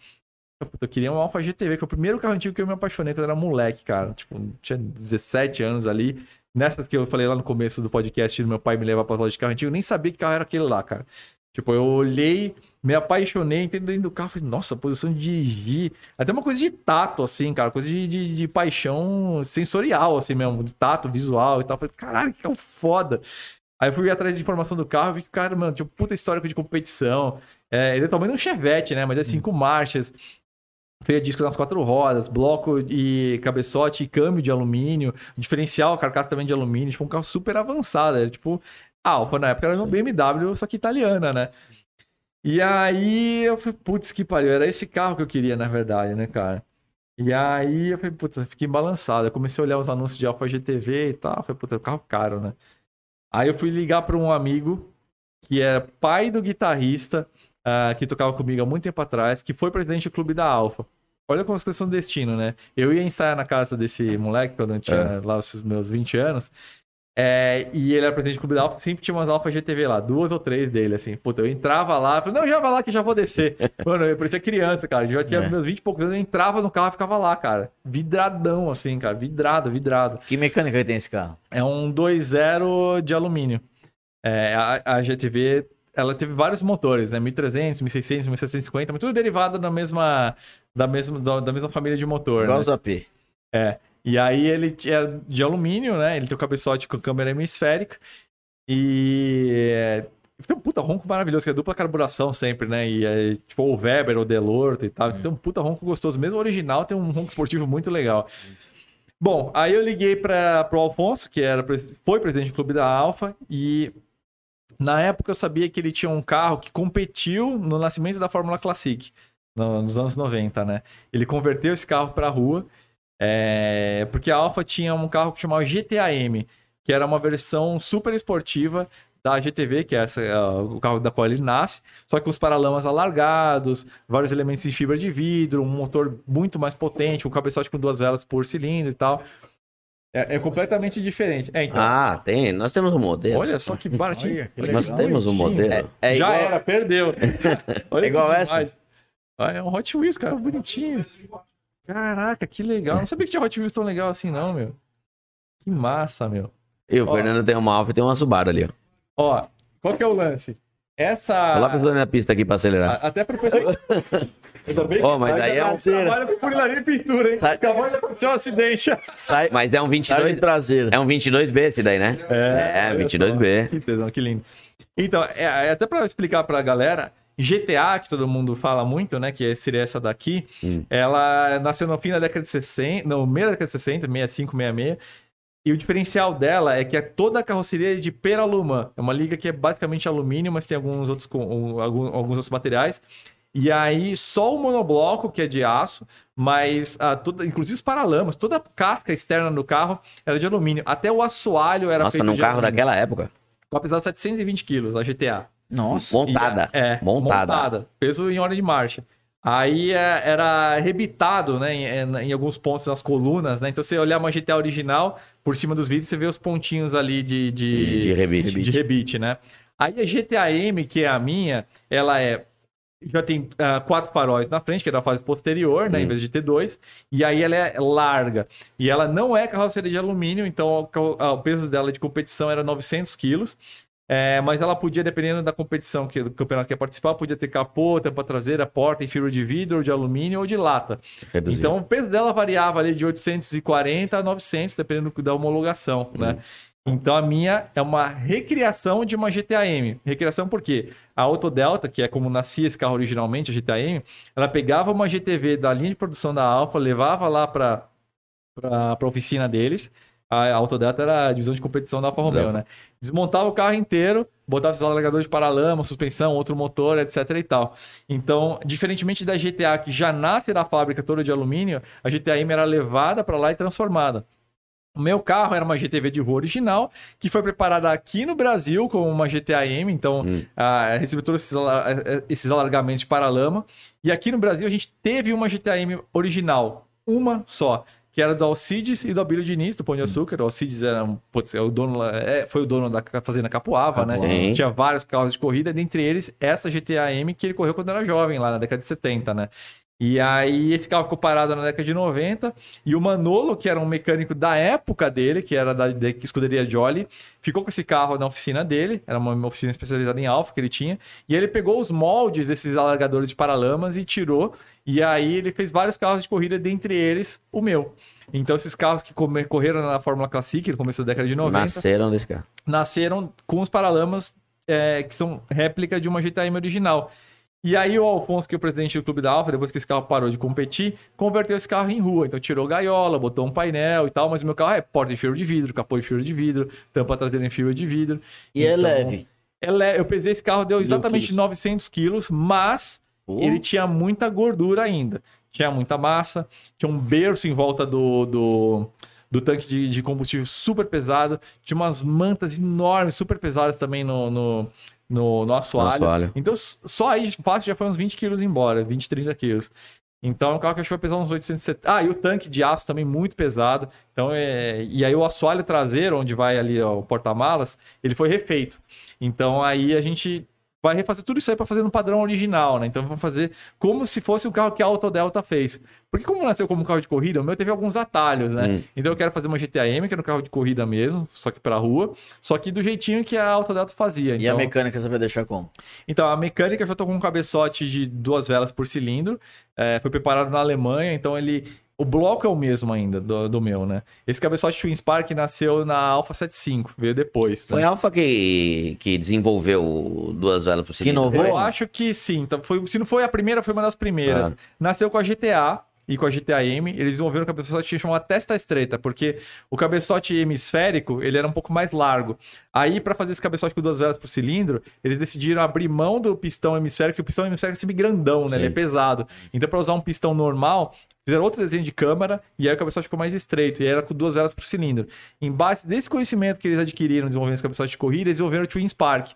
Puta, eu queria um Alfa GTV, que foi o primeiro carro antigo que eu me apaixonei quando eu era moleque, cara. Tipo, tinha 17 anos ali. Nessa que eu falei lá no começo do podcast do meu pai me levar pra loja de carro antigo, eu nem sabia que carro era aquele lá, cara. Tipo, eu olhei, me apaixonei, entrei dentro do carro, falei, nossa, posição de dirigir. Até uma coisa de tato, assim, cara, coisa de, de, de paixão sensorial, assim mesmo, de tato, visual e tal. Falei, caralho, que carro foda. Aí eu fui atrás de informação do carro, vi que o cara, mano, tinha um puta histórico de competição. É, ele é de um Chevette, né? Mas é cinco marchas. Freio a disco nas quatro rodas, bloco e cabeçote e câmbio de alumínio, diferencial, carcaça também de alumínio, tipo um carro super avançado, era tipo a Alfa na época era uma BMW, só que italiana, né? E aí eu falei, putz, que pariu, era esse carro que eu queria, na verdade, né, cara? E aí eu falei, putz, eu fiquei balançado. Eu comecei a olhar os anúncios de Alfa GTV e tal, eu falei, putz, é um carro caro, né? Aí eu fui ligar para um amigo que era pai do guitarrista ah, que tocava comigo há muito tempo atrás, que foi presidente do clube da Alfa. Olha como as coisas são destino, né? Eu ia ensaiar na casa desse moleque quando eu tinha lá os meus 20 anos. É, e ele era presidente do Clube da Alfa, sempre tinha umas Alfa GTV lá, duas ou três dele, assim. Puta, eu entrava lá, falei, não, já vai lá que já vou descer. Mano, eu parecia criança, cara. Eu já tinha É. meus 20 e poucos anos, eu entrava no carro e ficava lá, cara. Vidradão, assim, cara. Vidrado, vidrado. Que mecânica tem esse carro? É um 2.0 de alumínio. É, a, a GTV, ela teve vários motores, né? 1300, 1600, 1750, mas tudo derivado da mesma, da mesma, da, mesma família de motor, Igual né? AP. É. E aí ele era de alumínio, né? Ele tem o cabeçote com câmera hemisférica. E é, tem um puta ronco maravilhoso, que é dupla carburação sempre, né? E é tipo o Weber, o Delorto e tal. Tem um puta ronco gostoso. Mesmo o original tem um ronco esportivo muito legal. Bom, aí eu liguei para pro Alfonso, que era, foi presidente do clube da Alfa, e na época eu sabia que ele tinha um carro que competiu no nascimento da Fórmula Classic, no- nos anos 90, né? Ele converteu esse carro para rua, é, porque a Alfa tinha um carro que chamava GTAM, que era uma versão super esportiva da GTV, que é essa, é, o carro da qual ele nasce, só que os paralamas alargados, vários elementos em fibra de vidro, um motor muito mais potente, um cabeçote com duas velas por cilindro e tal. É, é completamente diferente. É, então, Ah, tem. Nós temos um modelo. olha só que baratinho. Olha, que Nós temos um modelo. É Já igual- era, perdeu. Olha É igual essa? Ah, é um Hot Wheels, cara, bonitinho. Caraca, que legal. Não sabia que tinha Hot Wheels tão legal assim, não, meu. Que massa, meu. E o Ó. Fernando tem uma Alfa e tem uma Subaru ali, ó. Ó, qual que é o lance? Essa. Coloca o na pista aqui pra acelerar. a- Até pro pessoal. Ainda bem que Ó, mas aí é um... trabalha com funilaria e pintura, hein? Sai- Acabou de acontecer um acidente. Sai, Mas é um sai 22... de traseiro. É um 22B esse daí, né? É, olha 22B. só. Que tesão, que lindo. Então, é, é até pra explicar pra galera, GTA, que todo mundo fala muito, né? Que seria essa daqui, Hum. ela nasceu no fim da década de 60, no meio da década de 60, 65, 66. E o diferencial dela é que é toda a carroceria é de peralumã. É uma liga que é basicamente alumínio, mas tem alguns outros, um, alguns outros materiais. E aí, só o monobloco, que é de aço, mas ah, toda, inclusive os paralamas, toda a casca externa do carro era de alumínio. Até o assoalho era Nossa, feito num de carro alumínio. daquela época. Ela pesava 720 quilos, a GTA. Nossa. Montada. E, é, montada. Peso em hora de marcha. Aí é, era rebitado, né, em, em- alguns pontos nas colunas, né? Então você olhar uma GTA original, por cima dos vidros, você vê os pontinhos ali de, de, De rebite. de rebite, né? Aí a GTAM, que é a minha, ela é já tem ah, quatro faróis na frente, que é da fase posterior, né? Em vez de ter dois. E aí ela é larga. E ela não é carroceria de alumínio, então o, ah, o peso dela de competição era 900 quilos. É, mas ela podia, dependendo da competição, que, do campeonato que ia participar, podia ter capô, tampa traseira, porta em fibra de vidro, de alumínio ou de lata. Reduziu. Então o peso dela variava ali de 840 a 900, dependendo da homologação, né? Então a minha é uma recriação de uma GTAM. Recriação por quê? A Autodelta, que é como nascia esse carro originalmente, a GTAM, ela pegava uma GTV da linha de produção da Alfa, levava lá para para a oficina deles. A Autodelta era a divisão de competição da Alfa Romeo, né? Desmontava o carro inteiro, botava os alargadores de paralama, suspensão, outro motor, etc e tal. Então, diferentemente da GTA, que já nasce da fábrica toda de alumínio, a GTAM era levada para lá e transformada. O meu carro era uma GTV de rua original, que foi preparada aqui no Brasil como uma GTAM, então Hum. ah, recebeu todos esses, ala- eh, esses alargamentos de paralama. E aqui no Brasil a gente teve uma GTAM original, uma só, que era do Alcides e do Abílio Diniz, do Pão de Açúcar. O Alcides era, um- putz, é o dono, é, foi o dono da fazenda Capuava, né? Sim. Tinha vários carros de corrida, dentre eles essa GTAM que ele correu quando era jovem, lá na década de 70, né? E aí esse carro ficou parado na década de 90 e o Manolo, que era um mecânico da época dele, que era da, da escuderia Jolly, ficou com esse carro na oficina dele, era uma, oficina especializada em alfa que ele tinha, e ele pegou os moldes desses alargadores de paralamas e tirou, e aí ele fez vários carros de corrida, dentre eles o meu. Então esses carros que correram na Fórmula Classic no começo da década de 90, Nasceram desse carro. nasceram com os paralamas é, que são réplica de uma GTM original. E aí o Alfonso, que é o presidente do Clube da Alfa, depois que esse carro parou de competir, converteu esse carro em rua. Então tirou gaiola, botou um painel e tal, mas o meu carro é porta de fibra de vidro, capô de fibra de vidro, tampa traseira em fibra de vidro. E é Então, leve. é le- Eu pesei esse carro, deu exatamente quilos. 900 quilos, mas Pô. ele tinha muita gordura ainda. Tinha muita massa, tinha um berço em volta do, do, do tanque de, de combustível super pesado, tinha umas mantas enormes, super pesadas também no, no, no, no assoalho. assoalho. Então, só aí, fácil, já foi uns 20 quilos embora, 20, 30 quilos. Então um carro que acho que vai pesar uns 870. Ah, e o tanque de aço também muito pesado. Então é... E aí o assoalho traseiro, onde vai ali ó, o porta-malas, ele foi refeito. Então aí a gente vai refazer tudo isso aí para fazer no padrão original, né? Então vamos fazer como se fosse um carro que a Auto Delta fez. Porque como nasceu como um carro de corrida, o meu teve alguns atalhos, né? Hum. Então eu quero fazer uma GTA M, que era um carro de corrida mesmo, só que pra rua, só que do jeitinho que a Auto Delta fazia. E a Então- mecânica você vai deixar como? então, a mecânica eu já tô com um cabeçote de duas velas por cilindro. É, foi preparado na Alemanha, então ele. O bloco é o mesmo ainda do, do meu, né? Esse cabeçote Twin Spark nasceu na Alpha 75, veio depois. Foi Né? a Alfa que, que desenvolveu duas velas por cilindro. inovou? Eu acho que sim. Então, foi, se não foi a primeira, foi uma das primeiras. Ah. Nasceu com a GTA e com a GTA M. Eles desenvolveram um cabeçote que chama testa estreita, porque o cabeçote hemisférico ele era um pouco mais largo. Aí, para fazer esse cabeçote com duas velas por cilindro, eles decidiram abrir mão do pistão hemisférico, que o pistão hemisférico é sempre grandão, né? Ele é Sim. pesado. Então, para usar um pistão normal, fizeram outro desenho de câmara e aí o cabeçote ficou mais estreito e era com duas velas por cilindro. Em base desse conhecimento que eles adquiriram desenvolvendo esse cabeçote de corrida, eles desenvolveram o Twin Spark.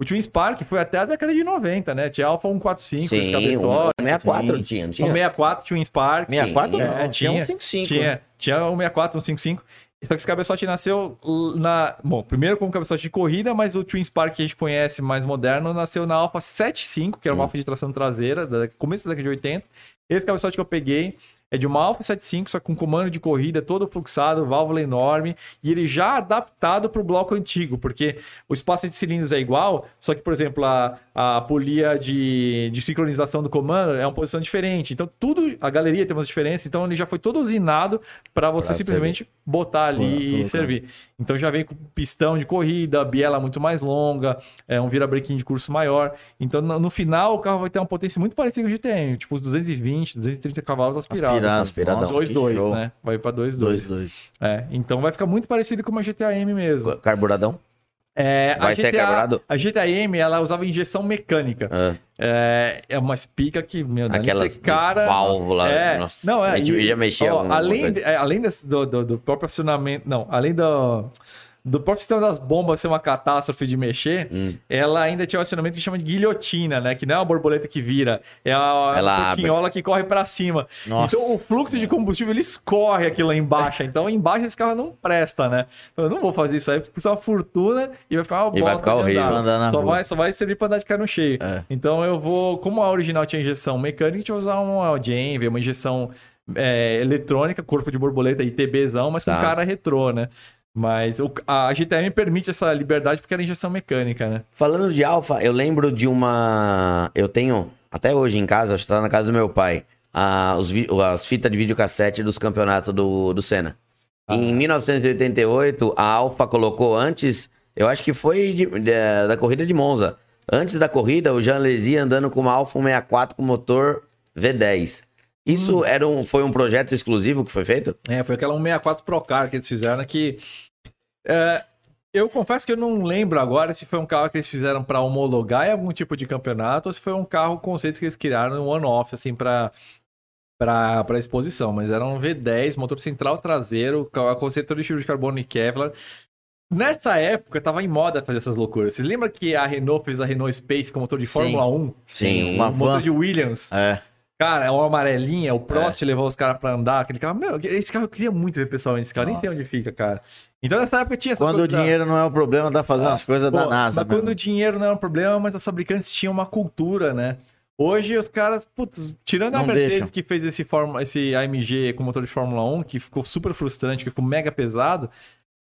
O Twin Spark foi até a década de 90, né? Tinha Alpha 145, esse Sim, cabeçote. o 64 sim. tinha, não O tinha? 64 Twin Spark. 64 É, não, tinha tinha, um 55. Tinha, tinha o 64, um 55. Só que esse cabeçote nasceu na. Bom, primeiro como cabeçote de corrida, mas o Twin Spark que a gente conhece mais moderno nasceu na Alpha 75, que era uma Alpha de tração traseira, da começo da década de 80. Esse cabeçote que eu peguei é de uma Alpha 75, só com comando de corrida todo fluxado, válvula enorme, e ele já adaptado para o bloco antigo, porque o espaço de cilindros é igual, só que, por exemplo, a, a polia de, de sincronização do comando é uma posição diferente. Então, tudo, a galeria tem umas diferenças, então ele já foi todo usinado para você Pra simplesmente botar ali Colocar. e servir. Então já vem com pistão de corrida, biela muito mais longa, é um virabrequim de curso maior. Então no, no final o carro vai ter uma potência muito parecida com o GTM, tipo os 220, 230 cavalos aspirados. Aspirado. Aspiradão. Nossa, que 2.2, show. né? Vai pra 2.2. 2-2. É, então vai ficar muito parecido com uma GTA M mesmo. Carburadão? É, Vai a ser carburado? GTA, a GTA M, ela usava injeção mecânica. Ah, É, é uma espica que, meu Deus, Aquelas esse cara... válvula, É, nossa. não, é, A gente e- já mexia ó, além, coisa. de- é, além desse- do, do, do próprio acionamento... Não, além do... Do próprio sistema das bombas ser uma catástrofe de mexer, Hum. ela ainda tinha um acionamento que chama de guilhotina, né? Que não é uma borboleta que vira, é a, Ela que corre pra cima. Nossa. Então o fluxo de combustível ele escorre aqui lá embaixo. Então embaixo esse carro não presta, né? Então, eu não vou fazer isso aí porque custa uma fortuna e vai ficar uma E vai bosta ficar de horrível. andar. Andar na só, rua. vai, só vai servir pra andar de carro cheio. É. Então eu vou, como a original tinha injeção mecânica, a gente vai usar uma Janvey, uma injeção é, eletrônica, corpo de borboleta ITBzão, mas com Tá. cara retrô, né? Mas o- a GTM permite essa liberdade porque era injeção mecânica, né? Falando de Alfa, eu lembro de uma. Eu tenho, até hoje em casa, acho que tá na casa do meu pai, a- os as fitas de videocassete dos campeonatos do, do Senna. Ah. Em 1988, a Alfa colocou antes, eu acho que foi de- de- da corrida de Monza. Antes da corrida, o Jean Lézy andando com uma Alfa 164 com motor V10. Isso era um, foi um projeto exclusivo que foi feito? É, foi aquela 164 Procar que eles fizeram que. é, eu confesso que eu não lembro agora se foi um carro que eles fizeram para homologar em algum tipo de campeonato ou se foi um carro conceito que eles criaram um one-off, assim, para para exposição. Mas era um V10, motor central traseiro, ca- conceito de fibra de carbono e Kevlar. Nessa época, tava em moda fazer essas loucuras. Você lembra que a Renault fez a Renault Space com motor de Sim. Fórmula 1? Sim, uma Um motor de Williams. É. Cara, é uma amarelinha, o Prost levou os caras pra andar, aquele carro. Meu, esse carro eu queria muito ver pessoalmente, esse carro, nem sei Nossa. onde fica, cara. Então nessa época tinha essa Quando o coisa da- dinheiro não é o problema, dá fazer umas coisas da NASA. Mas quando o dinheiro não era um problema, mas as fabricantes tinham uma cultura, né? Hoje os caras, putz, tirando a Não Mercedes deixam. que fez esse, Fórmula- esse AMG com motor de Fórmula 1, que ficou super frustrante, que ficou mega pesado,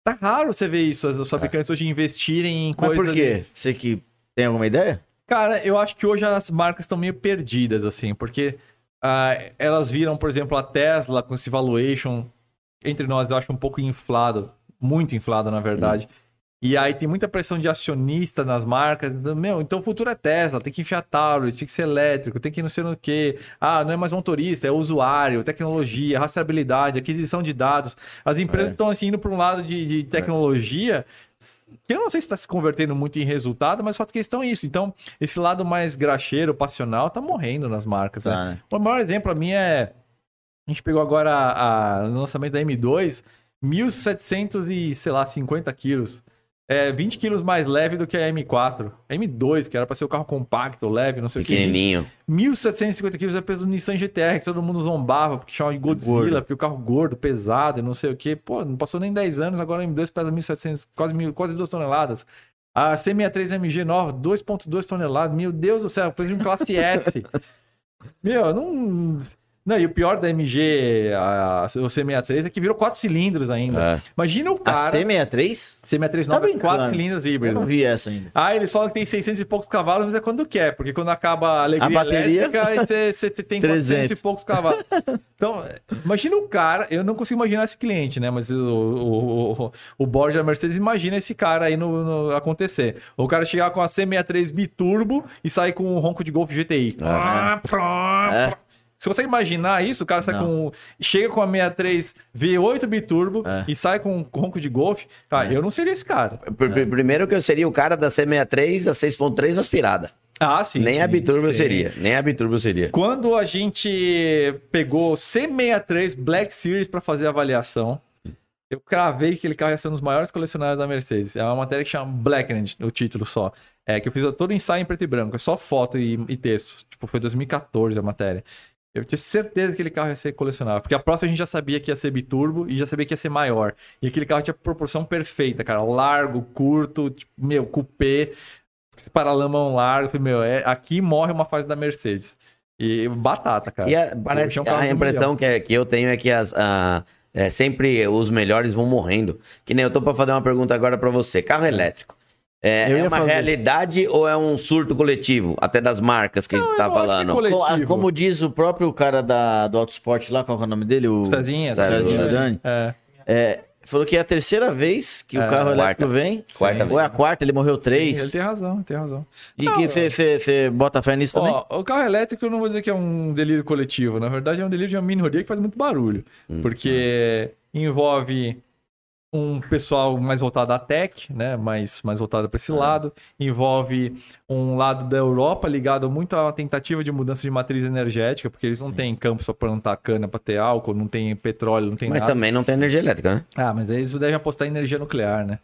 tá raro você ver isso, as, fabricantes hoje investirem em Mas coisas... por quê? Você que tem alguma ideia? Cara, eu acho que hoje as marcas estão meio perdidas, assim, porque ah, elas viram, por exemplo, a Tesla com esse valuation, entre nós, eu acho um pouco inflado, muito inflado, na verdade. E aí tem muita pressão de acionista nas marcas. Então, Meu, então o futuro é Tesla, tem que enfiar tablet, tem que ser elétrico, tem que não sei no quê. Ah, não é mais motorista, é usuário, tecnologia, rastreabilidade, aquisição de dados. As empresas É. estão assim indo para um lado de, de tecnologia que eu não sei se está se convertendo muito em resultado, mas o fato é que eles estão isso. Então, esse lado mais graxeiro, passional, tá morrendo nas marcas. Tá, né? né? O maior exemplo para mim é. A gente pegou agora a, a- no lançamento da M2, 1.700 e, sei lá, 50 quilos. É 20 quilos mais leve do que a M4. A M2, que era pra ser o carro compacto, leve, não sei o que. Pequenininho. 1.750 quilos é peso do Nissan GTR, que todo mundo zombava, porque chamava de Godzilla, Gordo. porque o carro gordo, pesado e não sei o que. Pô, não passou nem 10 anos, agora a M2 pesa 1.700, quase, mil, quase 2 toneladas. A C63 MG nova, 2.2 toneladas. Meu Deus do céu, de um classe S. Meu, não... Não, e o pior da MG, a, a- o C63, é que virou 4 cilindros ainda. É. Imagina o A cara... C63? C63 Tá nova brincando. 4 cilindros Eu híbrido. não vi essa ainda. Ah, ele só tem 600 e poucos cavalos, mas é quando quer, porque quando acaba a alegria A bateria? elétrica, aí você, tem 400 e 300. poucos cavalos. Então, imagina o cara, eu não consigo imaginar esse cliente, né? Mas o, o, o, o Borja da Mercedes imagina esse cara aí no, no- acontecer. O cara chegar com a C63 biturbo e sair com um ronco de Golf GTI. É. Você consegue imaginar isso? O cara sai Não. com. Chega com a 63 V8 biturbo É. e sai com um ronco de Golf. Cara, eu não seria esse cara. Pr- pr- Primeiro que eu seria o cara da C63, a 6.3 aspirada. Ah, sim. Nem a sim, Biturbo eu sim. seria. Nem a Biturbo eu seria. Quando a gente pegou C63 Black Series para fazer a avaliação, eu cravei que aquele carro ia ser um dos maiores colecionários da Mercedes. É uma matéria que chama Blackened, o título só. É que eu fiz todo o ensaio em preto e branco, é só foto e, e texto. Tipo, foi 2014 a matéria. Eu tinha certeza que aquele carro ia ser colecionável. Porque a próxima a gente já sabia que ia ser biturbo e já sabia que ia ser maior. E aquele carro tinha proporção perfeita, cara. Largo, curto, tipo, meu, coupé, esse paralamão largo. Meu, é, aqui morre uma fase da Mercedes. E batata, cara. E a, parece tinha um que a impressão que, é- que eu tenho é que as, a- é, sempre os melhores vão morrendo. Que nem eu tô pra fazer uma pergunta agora pra você. Carro elétrico. É, é uma fazer. realidade ou é um surto coletivo? Até das marcas que a gente tá que falando. Co- ah, Coletivo. Como diz o próprio cara da, do Autosport lá, qual é o nome dele? O Cezinha, Cezinha Dani. É. É, falou que é a terceira vez que o É, carro quarta. elétrico vem. Quarta Ou é a quarta, ele morreu Sim, três. ele tem razão, ele tem razão. E que você bota fé nisso também? Ó, o carro elétrico eu não vou dizer que é um delírio coletivo. Na verdade, é um delírio de uma minoria que faz muito barulho. Porque envolve um pessoal mais voltado à tech, né? Mais, mais voltado para esse lado. Envolve um lado da Europa ligado muito à tentativa de mudança de matriz energética, porque eles não têm campo só para plantar cana para ter álcool, não tem petróleo, não tem Mas nada. também não tem energia elétrica, né? Ah, mas eles devem apostar em energia nuclear, né?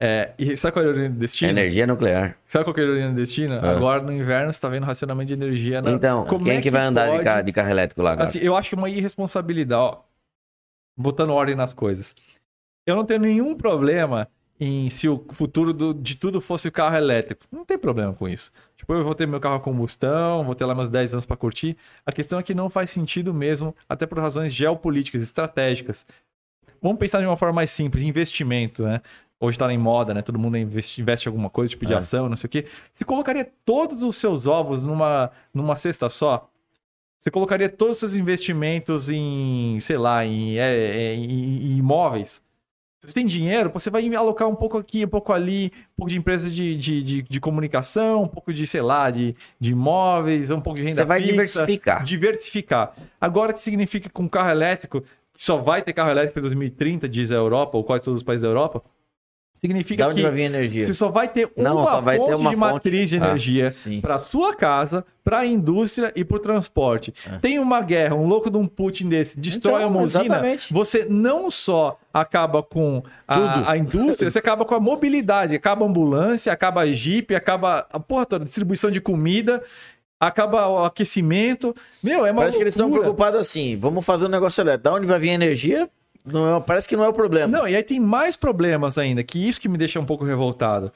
É, e sabe qual é a ironia do destino? Energia nuclear. Sabe qual é a ironia do destino? Agora no inverno você tá vendo racionamento de energia. na- Então, Como quem é que vai andar de carro, de carro elétrico lá agora? Assim, eu acho que é uma irresponsabilidade, ó, botando ordem nas coisas. Eu não tenho nenhum problema em se o futuro do- de tudo fosse o carro elétrico. Não tem problema com isso. Tipo, eu vou ter meu carro a combustão, vou ter lá meus 10 anos para curtir. A questão é que não faz sentido mesmo, até por razões geopolíticas, estratégicas. Vamos pensar de uma forma mais simples, investimento, né? Hoje tá em moda, né? Todo mundo investe, investe em alguma coisa, tipo de É. ação, não sei o quê. Você colocaria todos os seus ovos numa, numa cesta só? Você colocaria todos os seus investimentos em, sei lá, em, é, é, em- em imóveis? Se você tem dinheiro, você vai alocar um pouco aqui, um pouco ali, um pouco de empresa de, de, de, de comunicação, um pouco de, sei lá, de, de imóveis, um pouco de renda Você vai fixa, diversificar. Diversificar. Agora, o que significa com carro elétrico, que só vai ter carro elétrico em 2030, diz a Europa, ou quase todos os países da Europa, significa Da onde que vai vir energia? você só vai ter uma Não, só vai ter fonte uma de fonte. matriz de Ah, energia sim. para sua casa, para a indústria e para o transporte. É. Tem uma guerra, um louco de um Putin desse destrói Então, uma usina, exatamente. você não só acaba com a, a indústria, você acaba com a mobilidade, acaba a ambulância, acaba a jipe, acaba a porra toda, distribuição de comida, acaba o aquecimento. Meu, é uma Parece que eles estão loucura. preocupados assim, vamos fazer um negócio elétrico. Da onde vai vir a energia? Não é- parece que não é o problema. Não, e aí tem mais problemas ainda, que isso que me deixa um pouco revoltado.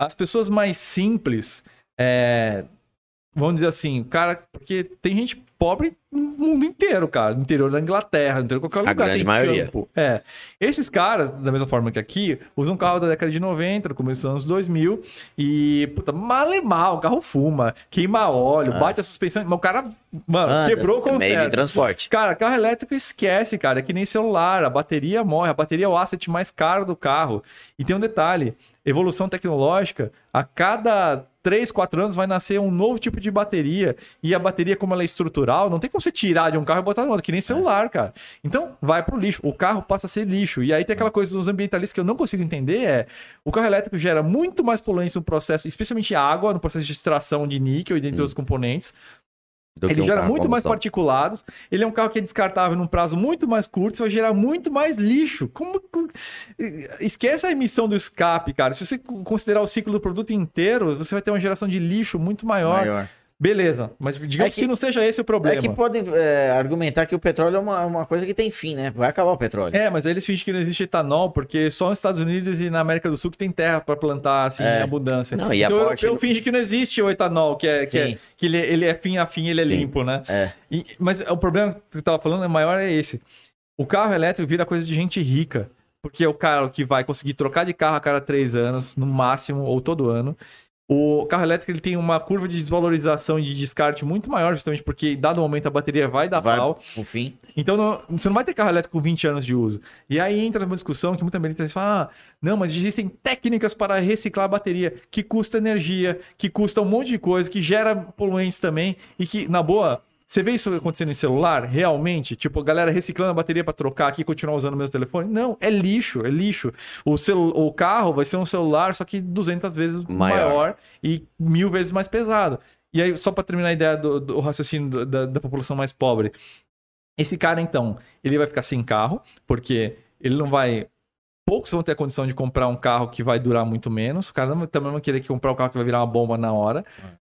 As pessoas mais simples, é, vamos dizer assim, cara, porque tem gente pobre no mundo inteiro, cara, no interior da Inglaterra, no interior de qualquer A lugar. grande tem maioria. campo. É. Esses caras, da mesma forma que aqui, usam um carro da década de 90, no começo dos anos 2000, e, puta, mal e mal, o carro fuma, queima óleo, bate a suspensão, mas o cara, mano, Anda. quebrou o É meio conserto. transporte. Cara, carro elétrico esquece, cara. É que nem celular. A bateria morre. A bateria é o asset mais caro do carro. E tem um detalhe: evolução tecnológica, a cada 3, 4 anos vai nascer um novo tipo de bateria. E a bateria, como ela é estrutural, não tem como você tirar de um carro e botar no outro, que nem celular, cara. Então, vai pro lixo. O carro passa a ser lixo. E aí tem aquela coisa dos ambientalistas que eu não consigo entender: é o carro elétrico gera muito mais poluência no processo, especialmente água, no processo de extração de níquel e dentre outros componentes Do ele um gera muito mais particulados. Ele é um carro que é descartável num prazo muito mais curto, você vai gerar muito mais lixo. Como como- esquece a emissão do escape, cara. Se você considerar o ciclo do produto inteiro, você vai ter uma geração de lixo muito maior. Maior. Beleza, mas digamos É que- que, não seja esse o problema. É que podem é, argumentar que o petróleo é uma, uma coisa que tem fim, né? Vai acabar o petróleo. É, mas eles fingem que não existe etanol, porque só nos Estados Unidos e na América do Sul que tem terra para plantar assim, É. em abundância. Não, e a então o parte- europeu finge que não existe o etanol, que, é, que, é- que ele, ele é fim a fim, ele é Sim. limpo, né? É. E- mas o problema que eu tava falando é maior é esse. O carro elétrico vira coisa de gente rica. Porque é o cara que vai conseguir trocar de carro a cada três anos, no máximo, ou todo ano. O carro elétrico ele tem uma curva de desvalorização e de descarte muito maior, justamente porque, dado o momento, a bateria vai dar Vai pau. fim. Então não- você não vai ter carro elétrico com 20 anos de uso. E aí entra uma discussão que muita gente fala: ah, não, mas existem técnicas para reciclar a bateria, que custa energia, que custa um monte de coisa, que gera poluentes também, e que, na boa. Você vê isso acontecendo em celular, realmente? Tipo, galera reciclando a bateria para trocar aqui e continuar usando o mesmo telefone? Não, é lixo, é lixo. O, celu o carro vai ser um celular, só que 200 vezes Maior. maior, e mil vezes mais pesado. E aí, só para terminar a ideia do, do raciocínio do- da, da população mais pobre, esse cara, então, ele vai ficar sem carro, porque ele não vai. Poucos vão ter a condição de comprar um carro que vai durar muito menos. O cara não, também vai querer comprar um carro que vai virar uma bomba na hora.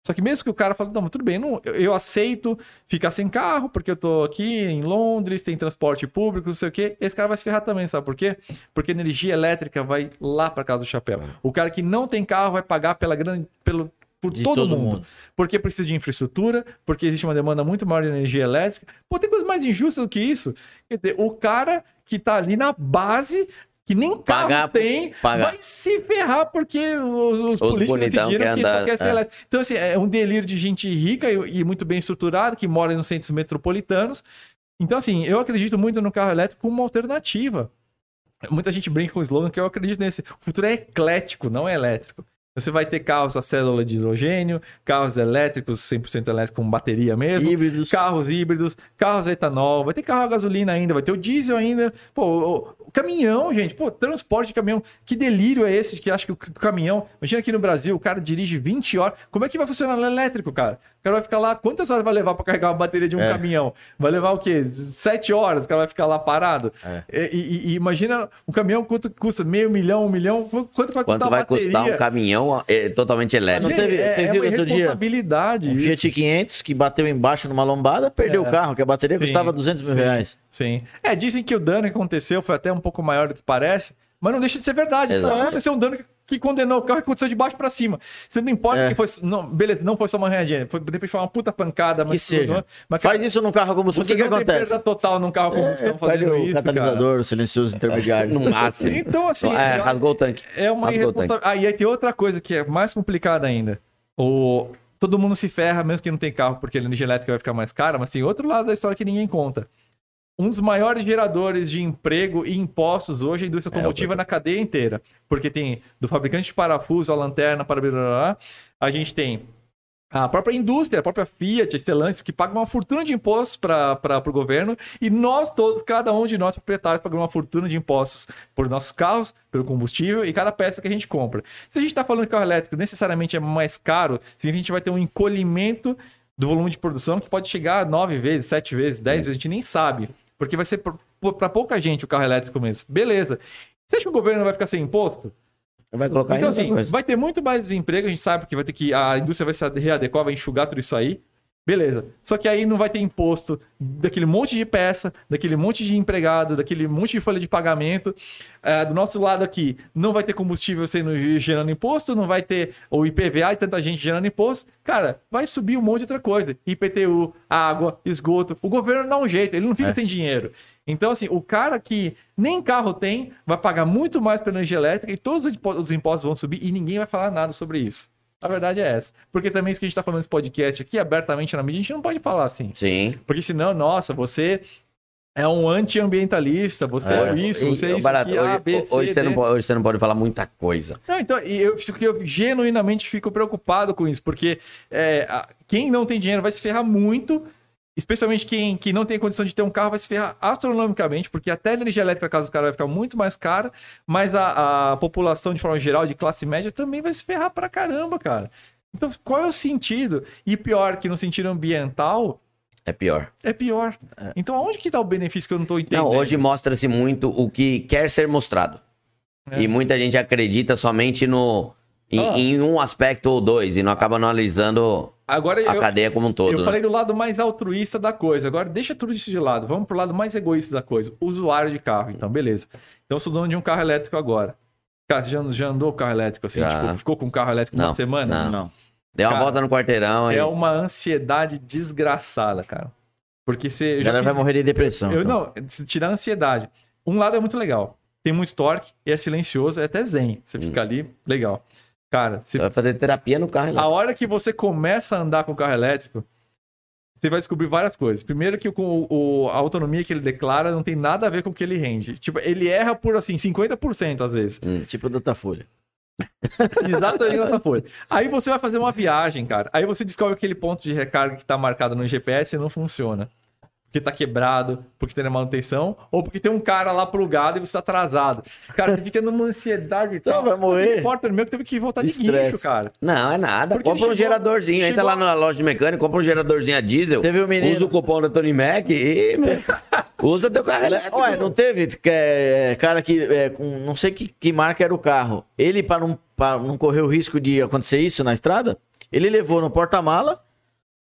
Só que mesmo que o cara fale, não, tudo bem, não, eu, eu aceito ficar sem carro, porque eu tô aqui em Londres, tem transporte público, não sei o quê. Esse cara vai se ferrar também, sabe por quê? Porque energia elétrica vai lá para casa do chapéu. O cara que não tem carro vai pagar pela grande, pelo, por todo, todo mundo. mundo. Porque precisa de infraestrutura, porque existe uma demanda muito maior de energia elétrica. Pô, tem coisa mais injusta do que isso. Quer dizer, o cara que tá ali na base, que nem carro tem, vai se ferrar porque os, os políticos bonitão decidiram que andar, quer ser é. elétrico. Então, assim, é um delírio de gente rica e, e muito bem estruturada, que mora nos centros metropolitanos. Então, assim, eu acredito muito no carro elétrico como uma alternativa. Muita gente brinca com o slogan que eu acredito nesse. O futuro é eclético, não é elétrico. Você vai ter carros a célula de hidrogênio, carros elétricos 100% elétricos com bateria mesmo, Híbridos. carros híbridos, carros a etanol, vai ter carro a gasolina ainda, vai ter o diesel ainda. Pô, caminhão, gente, pô, transporte de caminhão. Que delírio é esse que acha que o caminhão. Imagina aqui no Brasil, o cara dirige 20 horas. Como é que vai funcionar no elétrico, cara? O cara vai ficar lá. Quantas horas vai levar pra carregar uma bateria de um É. caminhão? Vai levar o quê? 7 horas, o cara vai ficar lá parado. É. E, e- e imagina um caminhão quanto custa? Meio milhão, um milhão? Quanto vai custar Quanto a vai custar um caminhão é, totalmente elétrico? Não teve- é, teve é uma outro dia responsabilidade. Um. Fiat 500 que bateu embaixo numa lombada, perdeu o carro, que a bateria Sim, custava 200 mil sim, reais. Sim. É, dizem que o dano que aconteceu foi até um pouco maior do que parece, mas não deixa de ser verdade. Exato. Aconteceu um dano que, que condenou o carro que aconteceu de baixo pra cima. Você não importa É. que foi. Não, beleza, não foi só uma arranhadinha. Foi, de repente foi uma puta pancada. Que mas, seja. Mas, Faz cara, isso num carro a combustão, o que, que não acontece? perda total num carro a combustão É, fazendo o isso. catalisador, o silencioso intermediário. No máximo. Cara. Então, assim. É, eu- rasgou o tanque. é uma irresponsabilidade. Ah, e aí tem outra coisa que é mais complicada ainda. O... Todo mundo se ferra, mesmo que não tem carro, porque a energia elétrica vai ficar mais cara, mas tem outro lado da história que ninguém conta. Um dos maiores geradores de emprego e impostos hoje é a indústria É, automotiva na cadeia inteira. Porque tem do fabricante de parafuso, a lanterna, para blá, blá, blá, a gente tem a própria indústria, a própria Fiat, a Stellantis, que paga uma fortuna de impostos para o governo, e nós todos, cada um de nós proprietários, pagamos uma fortuna de impostos por nossos carros, pelo combustível e cada peça que a gente compra. Se a gente está falando que carro elétrico necessariamente é mais caro, significa que a gente vai ter um encolhimento do volume de produção que pode chegar a nove vezes, sete vezes, dez vezes, a gente nem sabe. Porque vai ser para pouca gente o carro elétrico mesmo. Beleza. Você acha que o governo vai ficar sem imposto? Vai colocar Então, assim, coisa. vai ter muito mais desemprego, a gente sabe que vai ter que. A indústria vai se readequar, vai enxugar tudo isso aí. Beleza. Só que aí não vai ter imposto daquele monte de peça, daquele monte de empregado, daquele monte de folha de pagamento. É, do nosso lado aqui, não vai ter combustível sendo gerando imposto, não vai ter o IPVA e tanta gente gerando imposto. Cara, vai subir um monte de outra coisa. IPTU, água, esgoto. O governo dá um jeito, ele não fica É. sem dinheiro. Então, assim, o cara que nem carro tem vai pagar muito mais pela energia elétrica e todos os impo- os impostos vão subir e ninguém vai falar nada sobre isso. A verdade é essa. Porque também isso que a gente tá falando nesse podcast aqui, abertamente na mídia, a gente não pode falar assim. Sim. Porque senão, nossa, você é um anti-ambientalista, você é, isso, você é E, isso barato, aqui, A, hoje, B, C, hoje você D. não pode, hoje você não pode falar muita coisa. Não, então, eu, que eu genuinamente fico preocupado com isso, porque é, a- quem não tem dinheiro vai se ferrar muito, especialmente quem que não tem condição de ter um carro vai se ferrar astronomicamente, porque até a energia elétrica, caso do cara, vai ficar muito mais cara, mas a, a população, de forma geral, de classe média, também vai se ferrar pra caramba, cara. Então, qual é o sentido? E pior, que no sentido ambiental, É pior. é pior. Então, aonde que tá o benefício que eu não tô entendendo? Não, hoje mostra-se muito o que quer ser mostrado. É. E muita gente acredita somente no em, em um aspecto ou dois e não acaba analisando Agora, a eu, cadeia como um todo. eu né? falei do lado mais altruísta da coisa. Agora, deixa tudo isso de lado. Vamos pro lado mais egoísta da coisa. Usuário de carro. Então, beleza. Então, eu sou dono de um carro elétrico agora. Cara, você já, já andou com carro elétrico assim? Já. Tipo, ficou com um carro elétrico Não, uma semana? não. Não. Deu uma Cara, volta no quarteirão e É uma ansiedade desgraçada, cara. Porque você. já vai morrer de depressão. Eu então. não, tirar a ansiedade. Um lado é muito legal. Tem muito torque, é silencioso, é até zen. Você fica ali, legal. Cara, se- você vai fazer terapia no carro a elétrico. hora que você começa a andar com o carro elétrico, você vai descobrir várias coisas. Primeiro que o, o- a autonomia que ele declara não tem nada a ver com o que ele rende. Tipo, ele erra por assim 50% às vezes. Tipo Datafolha. Exatamente nessa folha. Aí você vai fazer uma viagem, cara. Aí você descobre que aquele ponto de recarga que tá marcado no GPS não funciona. Porque tá quebrado, porque tem manutenção, ou porque tem um cara lá plugado e você tá atrasado. Cara, você fica numa ansiedade e tal. Não, vai morrer. Não importa, meu que teve que voltar de Estresse. guincho, cara. Não, é nada. Porque compra um chegou- geradorzinho. Entra chegou- lá na loja de mecânico, compra um geradorzinho a diesel. Teve um menino- Usa o cupom da Tony Mac e usa teu carro elétrico. Ué, não teve que, é, cara que é, com não sei que, que marca era o carro. Ele, para não, pra não correr o risco de acontecer isso na estrada, ele levou no porta-mala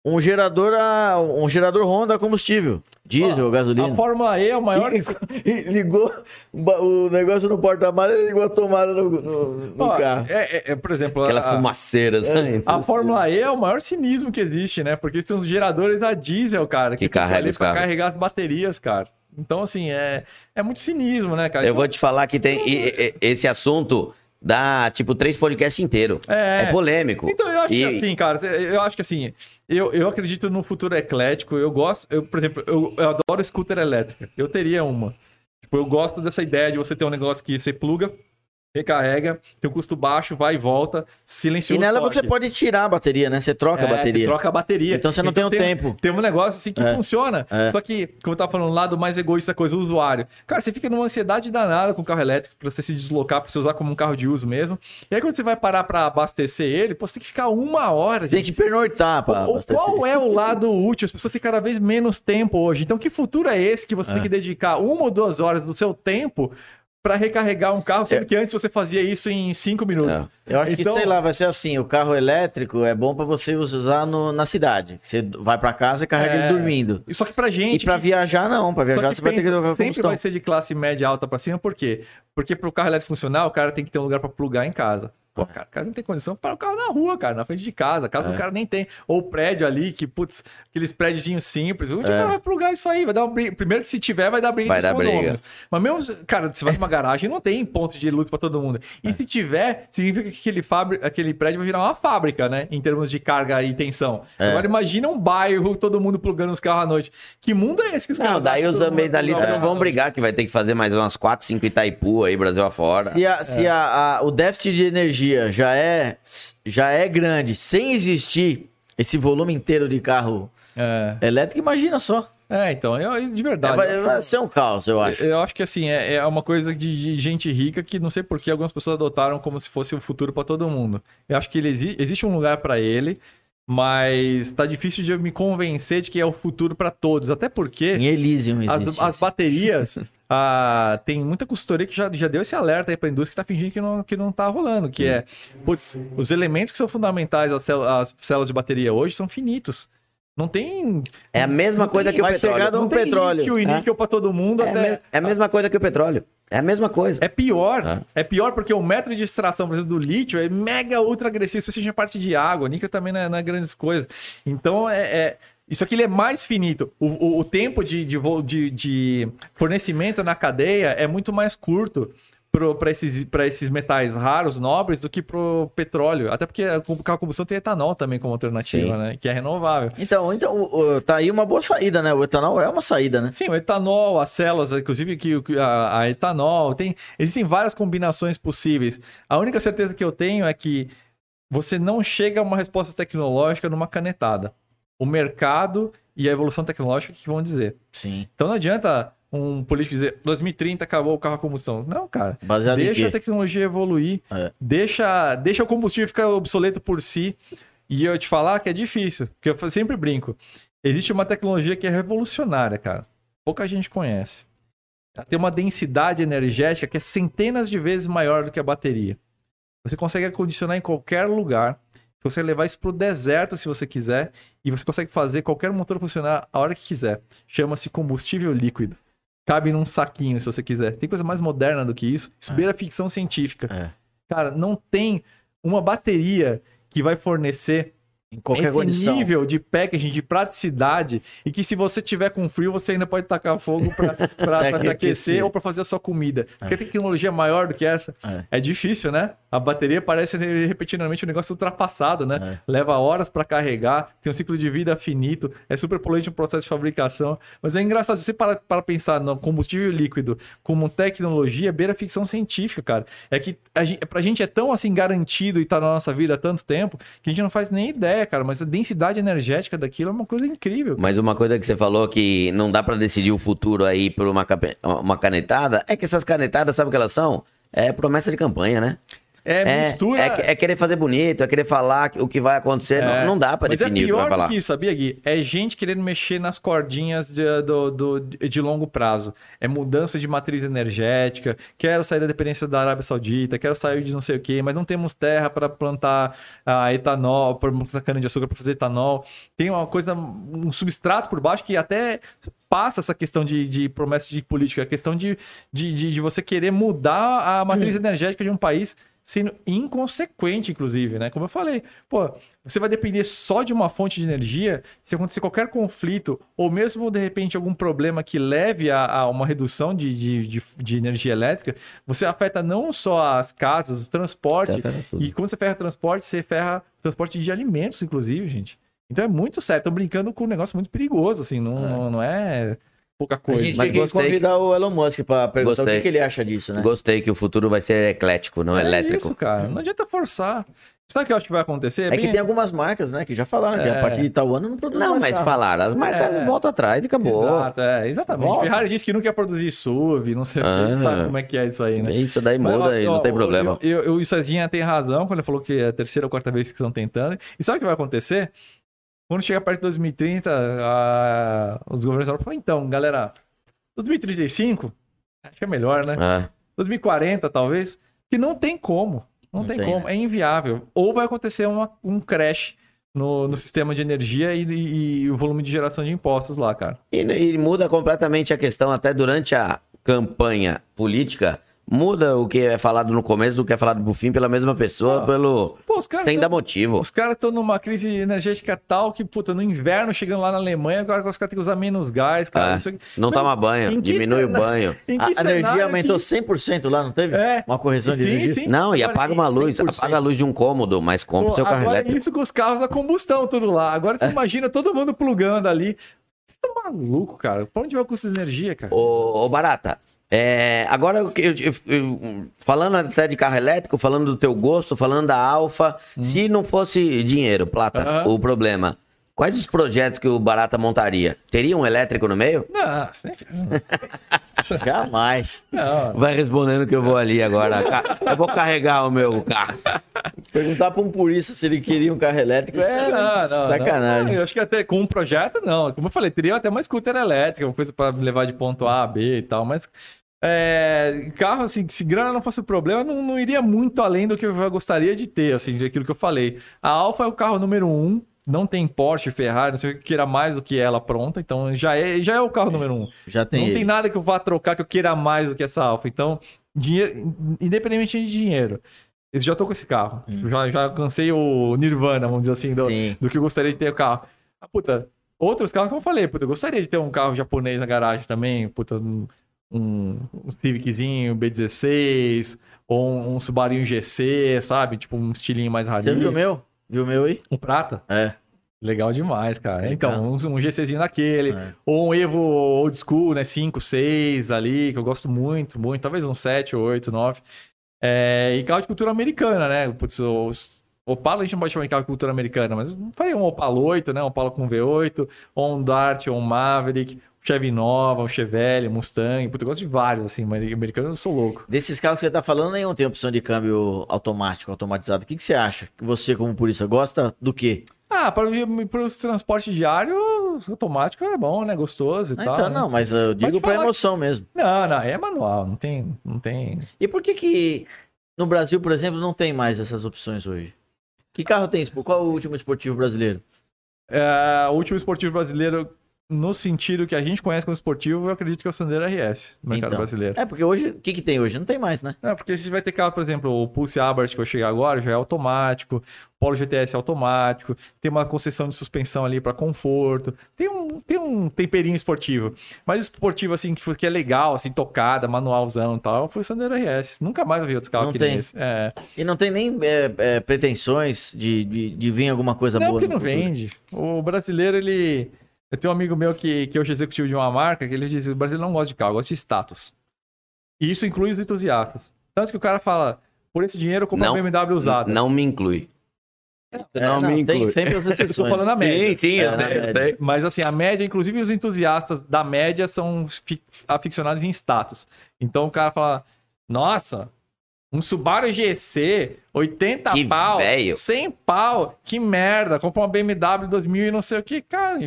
um gerador a, um gerador Honda a combustível, diesel, A gasolina. Fórmula E é o maior. E ligou ba- o negócio no porta-mala e ligou a tomada no, no- no Ó, carro. é, é- é, por exemplo, Aquela a, fumaceira, sabe? a Fórmula E é o maior cinismo que existe, né? Porque têm uns geradores a diesel, cara, Que ficam carrega os carros. carregar as baterias, cara. Então, assim, é, é muito cinismo, né, cara? Eu Então, vou te falar que tem e- e- esse assunto dá tipo três podcasts inteiros. É. polêmico. Então, eu acho E- que assim, cara, eu acho que assim, eu, eu acredito no futuro eclético, eu gosto, eu, por exemplo, eu, eu adoro scooter elétrica, eu teria uma. Tipo, eu gosto dessa ideia de você ter um negócio que você pluga, recarrega, tem um custo baixo, vai e volta, E silencioso. nela torque. você pode tirar a bateria, né? Você troca É, a bateria. Você troca a bateria. Então você não tem o tempo. Tem um negócio assim que É. funciona. É. Só que, como eu tava falando, o lado mais egoísta da coisa, o usuário. Cara, você fica numa ansiedade danada com o carro elétrico pra você se deslocar, pra você usar como um carro de uso mesmo. E aí, quando você vai parar pra abastecer ele, pô, você tem que ficar uma hora. Tem gente. que pernoitar pra O- abastecer. Qual é o lado útil? As pessoas têm cada vez menos tempo hoje. Então, que futuro é esse que você tem que dedicar uma ou duas horas do seu tempo pra recarregar um carro, sendo que antes você fazia isso em cinco minutos? É. Eu acho Então- que, sei lá, vai ser assim, o carro elétrico é bom pra você usar no- na cidade. Você vai pra casa e carrega É. ele dormindo. E Só que pra gente. E pra que- viajar, não. Pra Só viajar você vai ter que pensa, sempre combustão. vai ser de classe média alta pra cima, por quê? Porque pro carro elétrico funcionar, o cara tem que ter um lugar pra plugar em casa. Pô, cara, o cara não tem condição para o carro na rua, cara, na frente de casa. Casa É. o cara nem tem. Ou prédio ali, que, putz, aqueles prédios simples. Onde o É. cara vai plugar isso aí? Vai dar uma briga. Primeiro que se tiver, vai dar briga Vai entre os dar briga. condôminos. Mas mesmo, cara, você vai numa garagem, não tem ponto de luz pra todo mundo. É. E se tiver, significa que aquele, fabri- aquele prédio vai virar uma fábrica, né? Em termos de carga e tensão. É. Agora imagina um bairro, todo mundo plugando os carros à noite. Que mundo é esse que os Não, caras daí acham os ambientalistas não o vão brigar, que vai ter que fazer mais umas 4, 5 Itaipu aí, Brasil afora. Se, a- se a- a- o déficit de energia já é, já é grande, sem existir esse volume inteiro de carro É. elétrico, imagina só. É, então, eu, de É, verdade. vai, eu vai ser um caos, eu acho. Eu acho que assim, é, é uma coisa de, de gente rica que não sei por que algumas pessoas adotaram como se fosse o futuro para todo mundo. Eu acho que ele exi- existe um lugar para ele, mas tá difícil de eu me convencer de que é o futuro para todos. Até porque Em Elysium as, existe. as isso. baterias. ah, tem muita consultoria que já, já deu esse alerta aí pra indústria que tá fingindo que não, que não tá rolando. Que é, putz, os elementos que são fundamentais às, célu- às células de bateria hoje são finitos. Não tem. É a mesma coisa que o petróleo. chegar Não tem petróleo. lítio e É. níquel pra todo mundo. É, a até- é a mesma coisa que o petróleo. É a mesma coisa. É pior. É. É pior porque o método de extração, por exemplo, do lítio é mega ultra agressivo, especialmente na parte de água. Níquel também não é, não é grandes coisas. Então, é, é- isso aqui é mais finito. O, o- o tempo de, de, de- de fornecimento na cadeia é muito mais curto para esses, pra esses metais raros, nobres, do que pro petróleo. Até porque o a combustão tem etanol também como alternativa, Sim. né? Que é renovável. Então, então o- o- tá aí uma boa saída, né? O etanol é uma saída, né? Sim, o etanol, as células, inclusive que a, a etanol, tem, existem várias combinações possíveis. A única certeza que eu tenho é que você não chega a uma resposta tecnológica numa canetada. O mercado e a evolução tecnológica que vão dizer. Sim. Então não adianta um político dizer 2030 acabou o carro a combustão. Não, cara. Baseado deixa a tecnologia evoluir. É. Deixa, deixa o combustível ficar obsoleto por si. E eu te falar que é difícil, porque eu sempre brinco. Existe uma tecnologia que é revolucionária, cara. Pouca gente conhece. Ela tem uma densidade energética que é centenas de vezes maior do que a bateria. Você consegue acondicionar em qualquer lugar. Você consegue levar isso para o deserto se você quiser. E você consegue fazer qualquer motor funcionar a hora que quiser. Chama-se combustível líquido. Cabe num saquinho se você quiser. Tem coisa mais moderna do que isso. Isso beira ficção científica. É. Cara, não tem uma bateria que vai fornecer Em qualquer esse condição. nível de packaging, de praticidade, e que se você tiver com frio, você ainda pode tacar fogo para Aquecer. ou para fazer a sua comida. Porque a tecnologia maior do que essa É. é. difícil, né? A bateria parece repetidamente um negócio ultrapassado, né? É. Leva horas para carregar, tem um ciclo de vida finito, é super poluente no processo de fabricação. Mas é engraçado, se você para, para pensar no combustível líquido como tecnologia, beira ficção científica, cara. É que a gente, pra gente é tão assim garantido e tá na nossa vida há tanto tempo que a gente não faz nem ideia, cara. Mas a densidade energética daquilo é uma coisa incrível. Mas uma coisa que você falou que não dá pra decidir o futuro aí por uma, uma canetada, é que essas canetadas, sabe o que elas são? É promessa de campanha, né? É, É, mistura. é, é querer fazer bonito, é querer falar o que vai acontecer. É. Não, não dá pra Mas definir é o que pior vai falar. do que isso, sabia, Gui? É gente querendo mexer nas cordinhas de, do, do- de longo prazo. É mudança de matriz energética. Quero sair da dependência da Arábia Saudita, quero sair de não sei o quê, mas não temos terra para plantar ah, etanol, para plantar cana-de-açúcar para fazer etanol. Tem uma coisa, um substrato por baixo que até passa essa questão de, de promessa de política, a questão de, de, de, de você querer mudar a matriz energética de um país sendo inconsequente, inclusive, né? Como eu falei, pô, você vai depender só de uma fonte de energia, se acontecer qualquer conflito, ou mesmo de repente algum problema que leve a, a uma redução de, de, de, de energia elétrica, você afeta não só as casas, o transporte, e quando você ferra transporte, você ferra transporte de alimentos, inclusive, gente. Então é muito sério, estão brincando com um negócio muito perigoso, assim, não é, não, não é pouca A coisa. gente Mas tinha que convidar o Elon Musk pra perguntar o Gostei. que, que ele acha disso, né? Gostei que o futuro vai ser eclético, não é elétrico. isso, cara. Não adianta forçar. Sabe o que eu acho que vai acontecer? É que Bem- tem algumas marcas, né, que já falaram que É. a partir de tal ano não produz Não, mais mas carro. falaram, as marcas É. voltam atrás e acabou. Exato, é, exatamente. Volta. Ferrari disse que não quer produzir SUV, não sei o Ah. que, sabe como é que é isso aí, né? Isso daí Mas, muda ó, e não ó, tem ó, problema. Eu, eu, o Cezinha tem razão quando ele falou que é a terceira ou quarta vez que estão tentando. E sabe o que vai acontecer? Quando chegar perto de 2030, a- os governos vão falar, então, galera, 2035, acho que é melhor, né? Ah, 2040, talvez, que não tem como. Não, Não tem, tem, como, é inviável. Ou vai acontecer uma- um crash no, no sistema de energia e, e- e o volume de geração de impostos lá, cara. E, e muda completamente a questão, até durante a campanha política, muda o que é falado no começo do que é falado pro fim pela mesma pessoa, Ah. pelo Pô, os caras sem tão- dar motivo. Os caras estão numa crise energética tal que, puta, no inverno, chegando lá na Alemanha, agora os caras têm que usar menos gás, cara. É, isso aqui- Não Mas toma banho, diminui o cena- banho. Em A energia aumentou que- 100% lá, não teve? É. Uma correção de Sim, energia? sim. Não, e apaga uma luz, 100%. apaga a luz de um cômodo, mas compra o seu carro agora é elétrico. isso com os carros a combustão, tudo lá. Agora É. você imagina todo mundo plugando ali. Você tá maluco, cara? Pra onde vai o custo de energia, cara? Ô, ô, Barata, é, agora eu, eu- falando até de carro elétrico, falando do teu gosto, falando da Alfa, se não fosse dinheiro, plata, Hum. O problema, quais os projetos que o Barata montaria? Teria um elétrico no meio? Não, sempre. Jamais. Não. Vai respondendo que eu vou ali agora. Eu vou carregar o meu carro. Perguntar pra um purista se ele queria um carro elétrico é Não, não, sacanagem. não. Eu acho que até com um projeto, não. Como eu falei, teria até uma scooter elétrica, uma coisa pra levar de ponto A a B e tal, mas. é, carro, assim, se grana não fosse o problema, não, não iria muito além do que eu gostaria de ter, assim, daquilo que eu falei. A Alfa é o carro número um, não tem Porsche, Ferrari, não sei o que queira mais do que ela pronta, então já é, já é o carro número um. Já tem não ele. tem nada que eu vá trocar que eu queira mais do que essa Alfa. Então, dinheiro, independente de dinheiro, eu já tô com esse carro. Hum. Já, já alcancei o Nirvana, vamos dizer assim, do, Sim. do que eu gostaria de ter o carro. Ah, puta, outros carros, como eu falei, puta, eu gostaria de ter um carro japonês na garagem também, puta, um, um, Civiczinho B16, ou um, um Subaru GC, sabe? Tipo, um estilinho mais Você rarinho. viu o meu? Viu o meu aí? Um prata. É. Legal demais, cara. Legal. Então, um, um GCzinho daquele. É. Ou um Evo Old School, né? 5, 6 ali, que eu gosto muito, muito. Talvez um 7, 8, 9. É, e carro de cultura americana, né? Putz, os, Opala a gente não pode chamar de carro de cultura americana, mas faria um Opala 8, né? Um Opala com V8, ou um Dart, ou um Maverick. Chevy Nova, um Chevelle, Mustang. Puta, eu gosto de vários, assim, mas americano eu sou louco. Desses carros que você tá falando, nenhum tem opção de câmbio automático, automatizado. O que, que você acha? Você, como polícia, gosta do quê? Ah, para o transporte diário, automático é bom, né? Gostoso e Ah, tal. então, né? não, mas eu digo falar- emoção mesmo. Não, não, é manual, não tem. Não tem... E por que que no Brasil, por exemplo, não tem mais essas opções hoje? Que carro tem? Qual o último esportivo brasileiro? É, o último esportivo brasileiro, no sentido que a gente conhece como esportivo, eu acredito que é o Sandero RS, no mercado Então. brasileiro. É, porque hoje, o que que tem hoje? Não tem mais, né? É, porque você vai ter carro, por exemplo, o Pulse Abarth que eu cheguei agora já é automático, o Polo GTS é automático, tem uma concessão de suspensão ali para conforto, tem um, tem um temperinho esportivo. Mas o esportivo, assim, que, que é legal, assim, tocada, manualzão e tal, foi o Sandero RS. Nunca mais eu vi outro carro Não que tem. esse. É. E não tem nem é, é, pretensões de, de, de vir alguma coisa Não, boa porque no não futuro. vende. O brasileiro, ele. Eu tenho um amigo meu que, que hoje é executivo de uma marca, que ele diz: o brasileiro não gosta de carro, gosta de status. E isso inclui os entusiastas. Tanto que o cara fala: por esse dinheiro eu compro Não, BMW usada. Não me inclui. É, Não não, me tem inclui. sempre as Eu exceções. tô falando a média. Sim, sim, eu É, sei, eu sei. Mas assim, a média, inclusive os entusiastas da média são fi- aficionados em status. Então o cara fala: Nossa, um Subaru GC, 80 Que pau, velho. 100 pau, que merda, compra uma BMW 2000 e não sei o que, cara.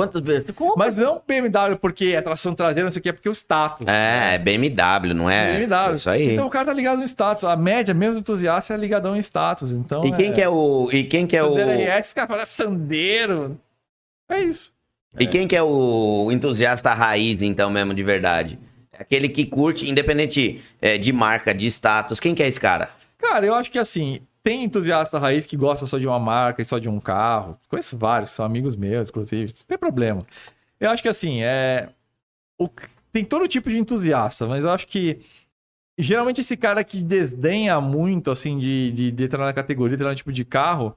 Quantas vezes? Mas não BMW porque é tração traseira, não sei o que, é porque o status. É, é BMW, não é? BMW. Isso aí. Então o cara tá ligado no status. A média, mesmo do entusiasta, é ligadão em status. Então, e quem que é o. E quem que é o. Sandero RS, os caras falam, "É Sandeiro. É isso. E quem que é o entusiasta raiz, então, mesmo, de verdade? Aquele que curte, independente é, de marca, de status. Quem que é esse cara? Cara, eu acho que assim, tem entusiasta raiz que gosta só de uma marca e só de um carro. Conheço vários, são amigos meus, inclusive. Não tem problema. Eu acho que assim, é. o- Tem todo tipo de entusiasta, mas eu acho que. Geralmente esse cara que desdenha muito, assim, de, de, de entrar na categoria, entrar no tipo de carro,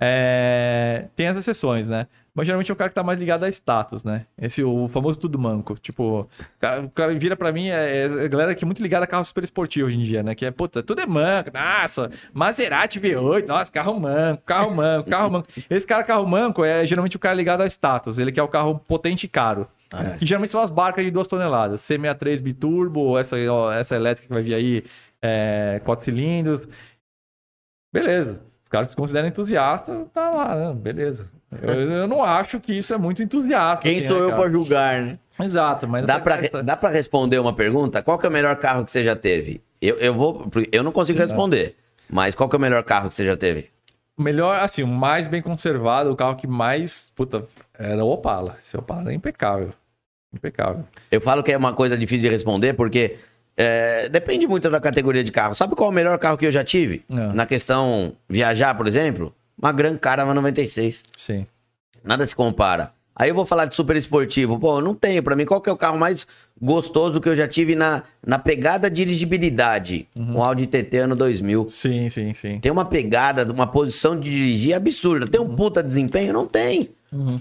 é, tem as exceções, né? Mas geralmente é o cara que tá mais ligado a status, né? Esse, o famoso tudo manco. Tipo, o cara, o cara vira pra mim, é, é a galera que é muito ligada a carro super esportivo hoje em dia, né? Que é, puta, tudo é manco. Nossa, Maserati V8, nossa, carro manco, carro manco, carro manco. Esse cara carro manco é geralmente o cara ligado a status. Ele quer o carro potente e caro. Que geralmente são as barcas de 2 toneladas. C63 biturbo, essa, ó, essa elétrica que vai vir aí, é, 4 cilindros. Beleza. Os caras se consideram entusiasta, tá lá, né? Beleza. Eu, eu não acho que isso é muito entusiasta. Quem assim, sou né, eu pra julgar, né? Exato, mas Dá essa- pra, essa- dá pra responder uma pergunta? Qual que é o melhor carro que você já teve? Eu, eu vou. Eu não consigo responder. Mas qual que é o melhor carro que você já teve? O melhor, assim, o mais bem conservado, o carro que mais, puta, era o Opala. Esse Opala é impecável. Impecável. Eu falo que é uma coisa difícil de responder porque é, depende muito da categoria de carro. Sabe qual é o melhor carro que eu já tive? Não. Na questão viajar, por exemplo? Uma Gran Caravan 96. Sim. Nada se compara. Aí eu vou falar de super esportivo. Pô, não tenho. Pra mim, qual que é o carro mais gostoso que eu já tive na, na pegada dirigibilidade? Um Audi TT ano 2000. Sim, sim, sim. Tem uma pegada, uma posição de dirigir absurda. Tem um puta desempenho? Não tem.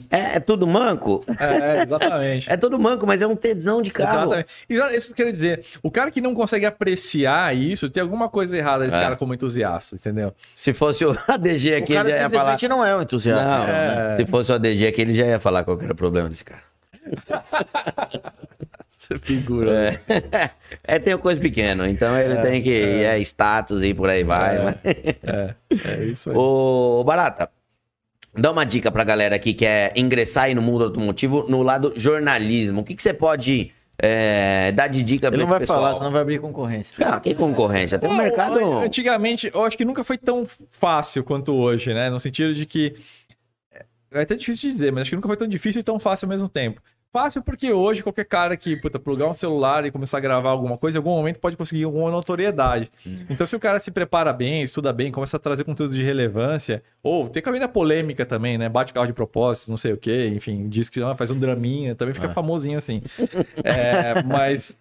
É, é tudo manco? É, exatamente. É tudo manco, mas é um tesão de carro. Exatamente. Exa- Isso que eu quero dizer. O cara que não consegue apreciar isso, tem alguma coisa errada desse É. cara como entusiasta, entendeu? Se fosse o ADG O aqui, ele cara já ia falar. não é um entusiasta. Não, então, né? é. Se fosse o ADG aqui, ele já ia falar qual era o problema desse cara. Você figura. É, é tem coisa pequena, então ele tem que. É. status e por aí vai. É. mas- É, é isso aí. Ô, Barata, dá uma dica pra galera aqui que quer ingressar aí no mundo automotivo no lado jornalismo. O que, que você pode é, dar de dica pra Ele não vai pessoal? falar, senão vai abrir concorrência. Não, que concorrência? Tem um Não, mercado. Antigamente, eu acho que nunca foi tão fácil quanto hoje, né? No sentido de que. É até difícil de dizer, mas acho que nunca foi tão difícil e tão fácil ao mesmo tempo. Fácil porque hoje qualquer cara que, puta, plugar um celular e começar a gravar alguma coisa, em algum momento pode conseguir alguma notoriedade. Então, se o cara se prepara bem, estuda bem, começa a trazer conteúdo de relevância, ou tem caminho da polêmica também, né? Bate carro de propósito, não sei o quê, enfim, diz que ah, faz um draminha, também fica famosinho assim. É, mas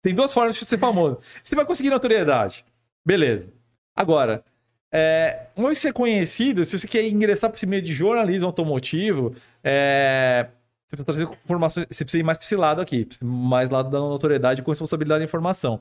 tem duas formas de ser famoso. Você vai conseguir notoriedade. Beleza. Agora, é, você é conhecido, se você quer ingressar para esse meio de jornalismo automotivo, é, você precisa trazer informações. Você precisa ir mais para esse lado aqui, mais lado da notoriedade com responsabilidade de informação.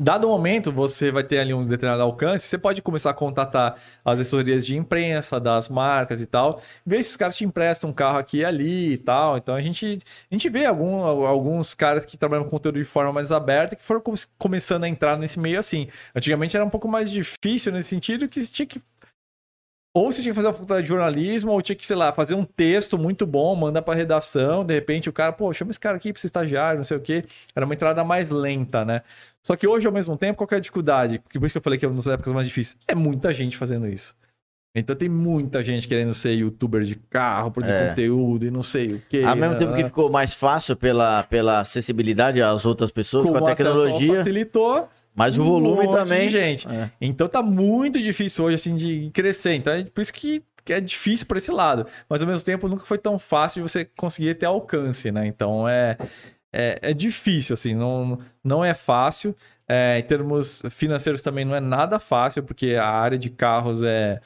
Dado o momento, você vai ter ali um determinado alcance, você pode começar a contatar as assessorias de imprensa, das marcas e tal, ver se os caras te emprestam um carro aqui e ali e tal. Então a gente, a gente vê algum, alguns caras que trabalham com conteúdo de forma mais aberta que foram come- começando a entrar nesse meio assim. Antigamente era um pouco mais difícil nesse sentido que tinha que ou você tinha que fazer uma faculdade de jornalismo, ou tinha que, sei lá, fazer um texto muito bom, mandar pra redação, de repente o cara, pô, chama esse cara aqui pra ser estagiário, não sei o quê. Era uma entrada mais lenta, né? Só que hoje, ao mesmo tempo, qual é a dificuldade? Porque por isso que eu falei que é uma das épocas mais difíceis. É muita gente fazendo isso. Então tem muita gente querendo ser youtuber de carro, produzir É. conteúdo e não sei o quê. Ao mesmo né? tempo que ficou mais fácil pela, pela acessibilidade às outras pessoas, com, Com a tecnologia, facilitou, mas o um volume também. gente. É. Então tá muito difícil hoje, assim, de crescer. Então é por isso que que é difícil por esse lado. Mas ao mesmo tempo nunca foi tão fácil de você conseguir ter alcance, né? Então é, é, é difícil, assim, não, não é fácil. É, em termos financeiros também não é nada fácil, porque a área de carros é.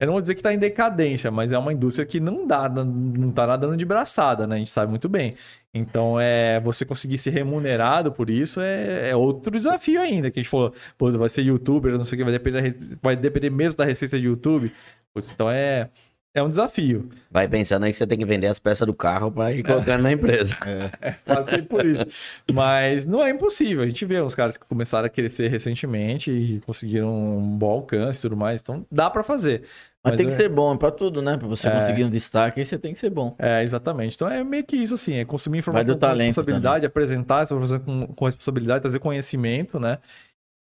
Eu não vou dizer que está em decadência, mas é uma indústria que não dá, não tá nadando de braçada, né? A gente sabe muito bem. Então, é você conseguir ser remunerado por isso é, é outro desafio ainda. Que a gente falou, pô, vai ser youtuber, não sei o que, vai depender, vai depender mesmo da receita de YouTube. Putz, então é, é um desafio. Vai pensando aí que você tem que vender as peças do carro pra ir colocando na empresa. Passei por isso. Mas não é impossível. A gente vê uns caras que começaram a crescer recentemente e conseguiram um bom alcance e tudo mais. Então dá pra fazer. Mas, tem que é- ser bom, é pra tudo, né? Pra você É. conseguir um destaque, aí você tem que ser bom. É, exatamente. Então é meio que isso, assim, é consumir informação com responsabilidade, apresentar essa informação com, com responsabilidade, trazer conhecimento, né?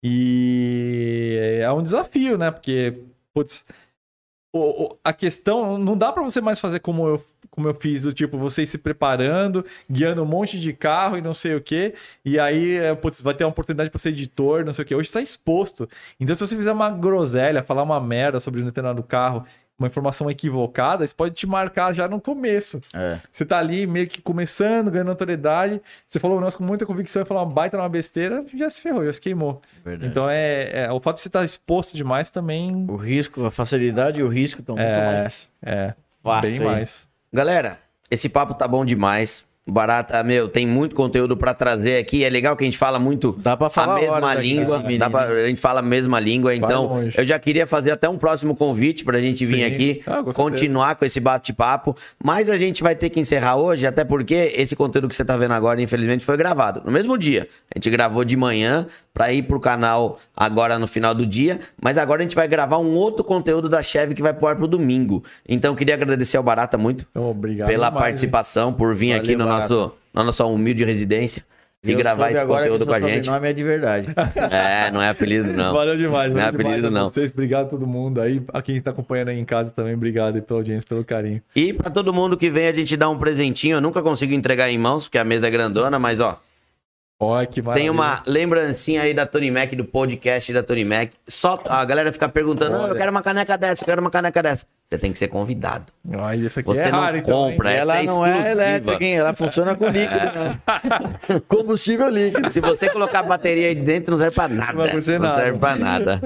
E é um desafio, né? Porque, putz, o- a questão não dá pra você mais fazer como eu, como eu fiz, do tipo, você ir se preparando, guiando um monte de carro e não sei o quê, e aí, é, putz, vai ter uma oportunidade pra ser editor, não sei o quê. Hoje está exposto. Então, se você fizer uma groselha, falar uma merda sobre um determinado carro, uma informação equivocada, isso pode te marcar já no começo. É. Você tá ali meio que começando, ganhando autoridade. Você falou um negócio com muita convicção e falou uma baita numa besteira, já se ferrou, já se queimou. Verdade. Então é, é- O fato de você estar exposto demais também. O risco, a facilidade e o risco estão muito É, mais é fácil bem aí. mais. Galera, esse papo tá bom demais. Barata, meu, tem muito conteúdo pra trazer aqui. É legal que a gente fala muito Dá pra falar a mesma língua. desse Dá pra- a gente fala a mesma língua. Então, eu já queria fazer até um próximo convite pra gente vir Sim. aqui, Ah, com certeza. continuar com esse bate-papo. Mas a gente vai ter que encerrar hoje, até porque esse conteúdo que você tá vendo agora, infelizmente, foi gravado no mesmo dia. A gente gravou de manhã pra ir pro canal agora no final do dia. Mas agora a gente vai gravar um outro conteúdo da Chevy que vai pro ar pro domingo. Então, eu queria agradecer ao Barata muito Obrigado. pela demais, hein? participação, por vir Valeu, aqui no. Nosso, na nossa humilde residência e Eu gravar esse agora conteúdo com a gente. sobrenome é de verdade. É, não é apelido, não. Valeu demais, Não é apelido, a não. vocês. Obrigado a todo mundo aí. A quem tá acompanhando aí em casa também, obrigado aí pela audiência, pelo carinho. E pra todo mundo que vem, a gente dá um presentinho. Eu nunca consigo entregar em mãos, porque a mesa é grandona, mas ó, Olha que maravilha. tem uma lembrancinha aí da Tony Mac, do podcast da Tony Mac. Só a galera fica perguntando: "Ah, eu quero uma caneca dessa, eu quero uma caneca dessa. Você tem que ser convidado. Olha, isso aqui Você é não raro, então, compra, essa ela é não é elétrica, hein? Ela funciona com líquido. né? Combustível líquido. Se você colocar bateria aí dentro, não serve pra nada. vai acontecer não nada. serve pra nada.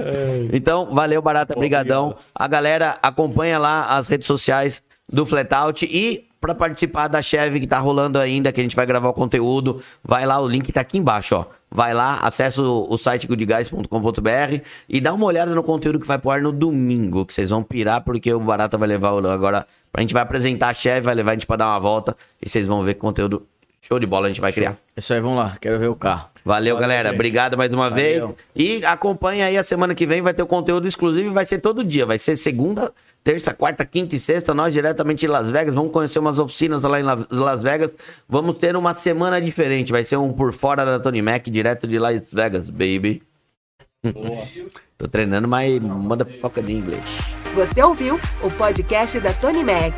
Então, valeu, Barata, brigadão. A galera acompanha lá as redes sociais do Flatout e pra participar da Chevy que tá rolando ainda, que a gente vai gravar o conteúdo, vai lá, o link tá aqui embaixo, ó. Vai lá, acessa o, o site goodguys.com.br e dá uma olhada no conteúdo que vai pro ar no domingo, que vocês vão pirar, porque o Barata vai levar o- agora. A gente vai apresentar a Chevy, vai levar a gente pra dar uma volta e vocês vão ver que conteúdo show de bola a gente vai criar. Isso aí, vamos lá. Quero ver o carro. Valeu, Valeu, galera. gente. Obrigado mais uma Valeu. vez. E acompanha aí a semana que vem, vai ter o conteúdo exclusivo e vai ser todo dia. Vai ser segunda, terça, quarta, quinta e sexta. Nós diretamente de Las Vegas. Vamos conhecer umas oficinas lá em La- Las Vegas. Vamos ter uma semana diferente. Vai ser um por fora da Tony Mac, direto de Las Vegas, baby. Tô treinando, mas manda foca de inglês. Você ouviu o podcast da Tony Mac.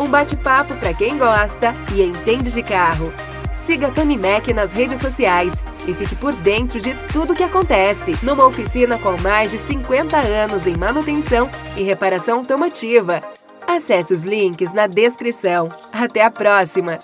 Um bate-papo para quem gosta e entende de carro. Siga a Tony Mac nas redes sociais e fique por dentro de tudo que acontece numa oficina com mais de 50 anos em manutenção e reparação automotiva. Acesse os links na descrição. Até a próxima!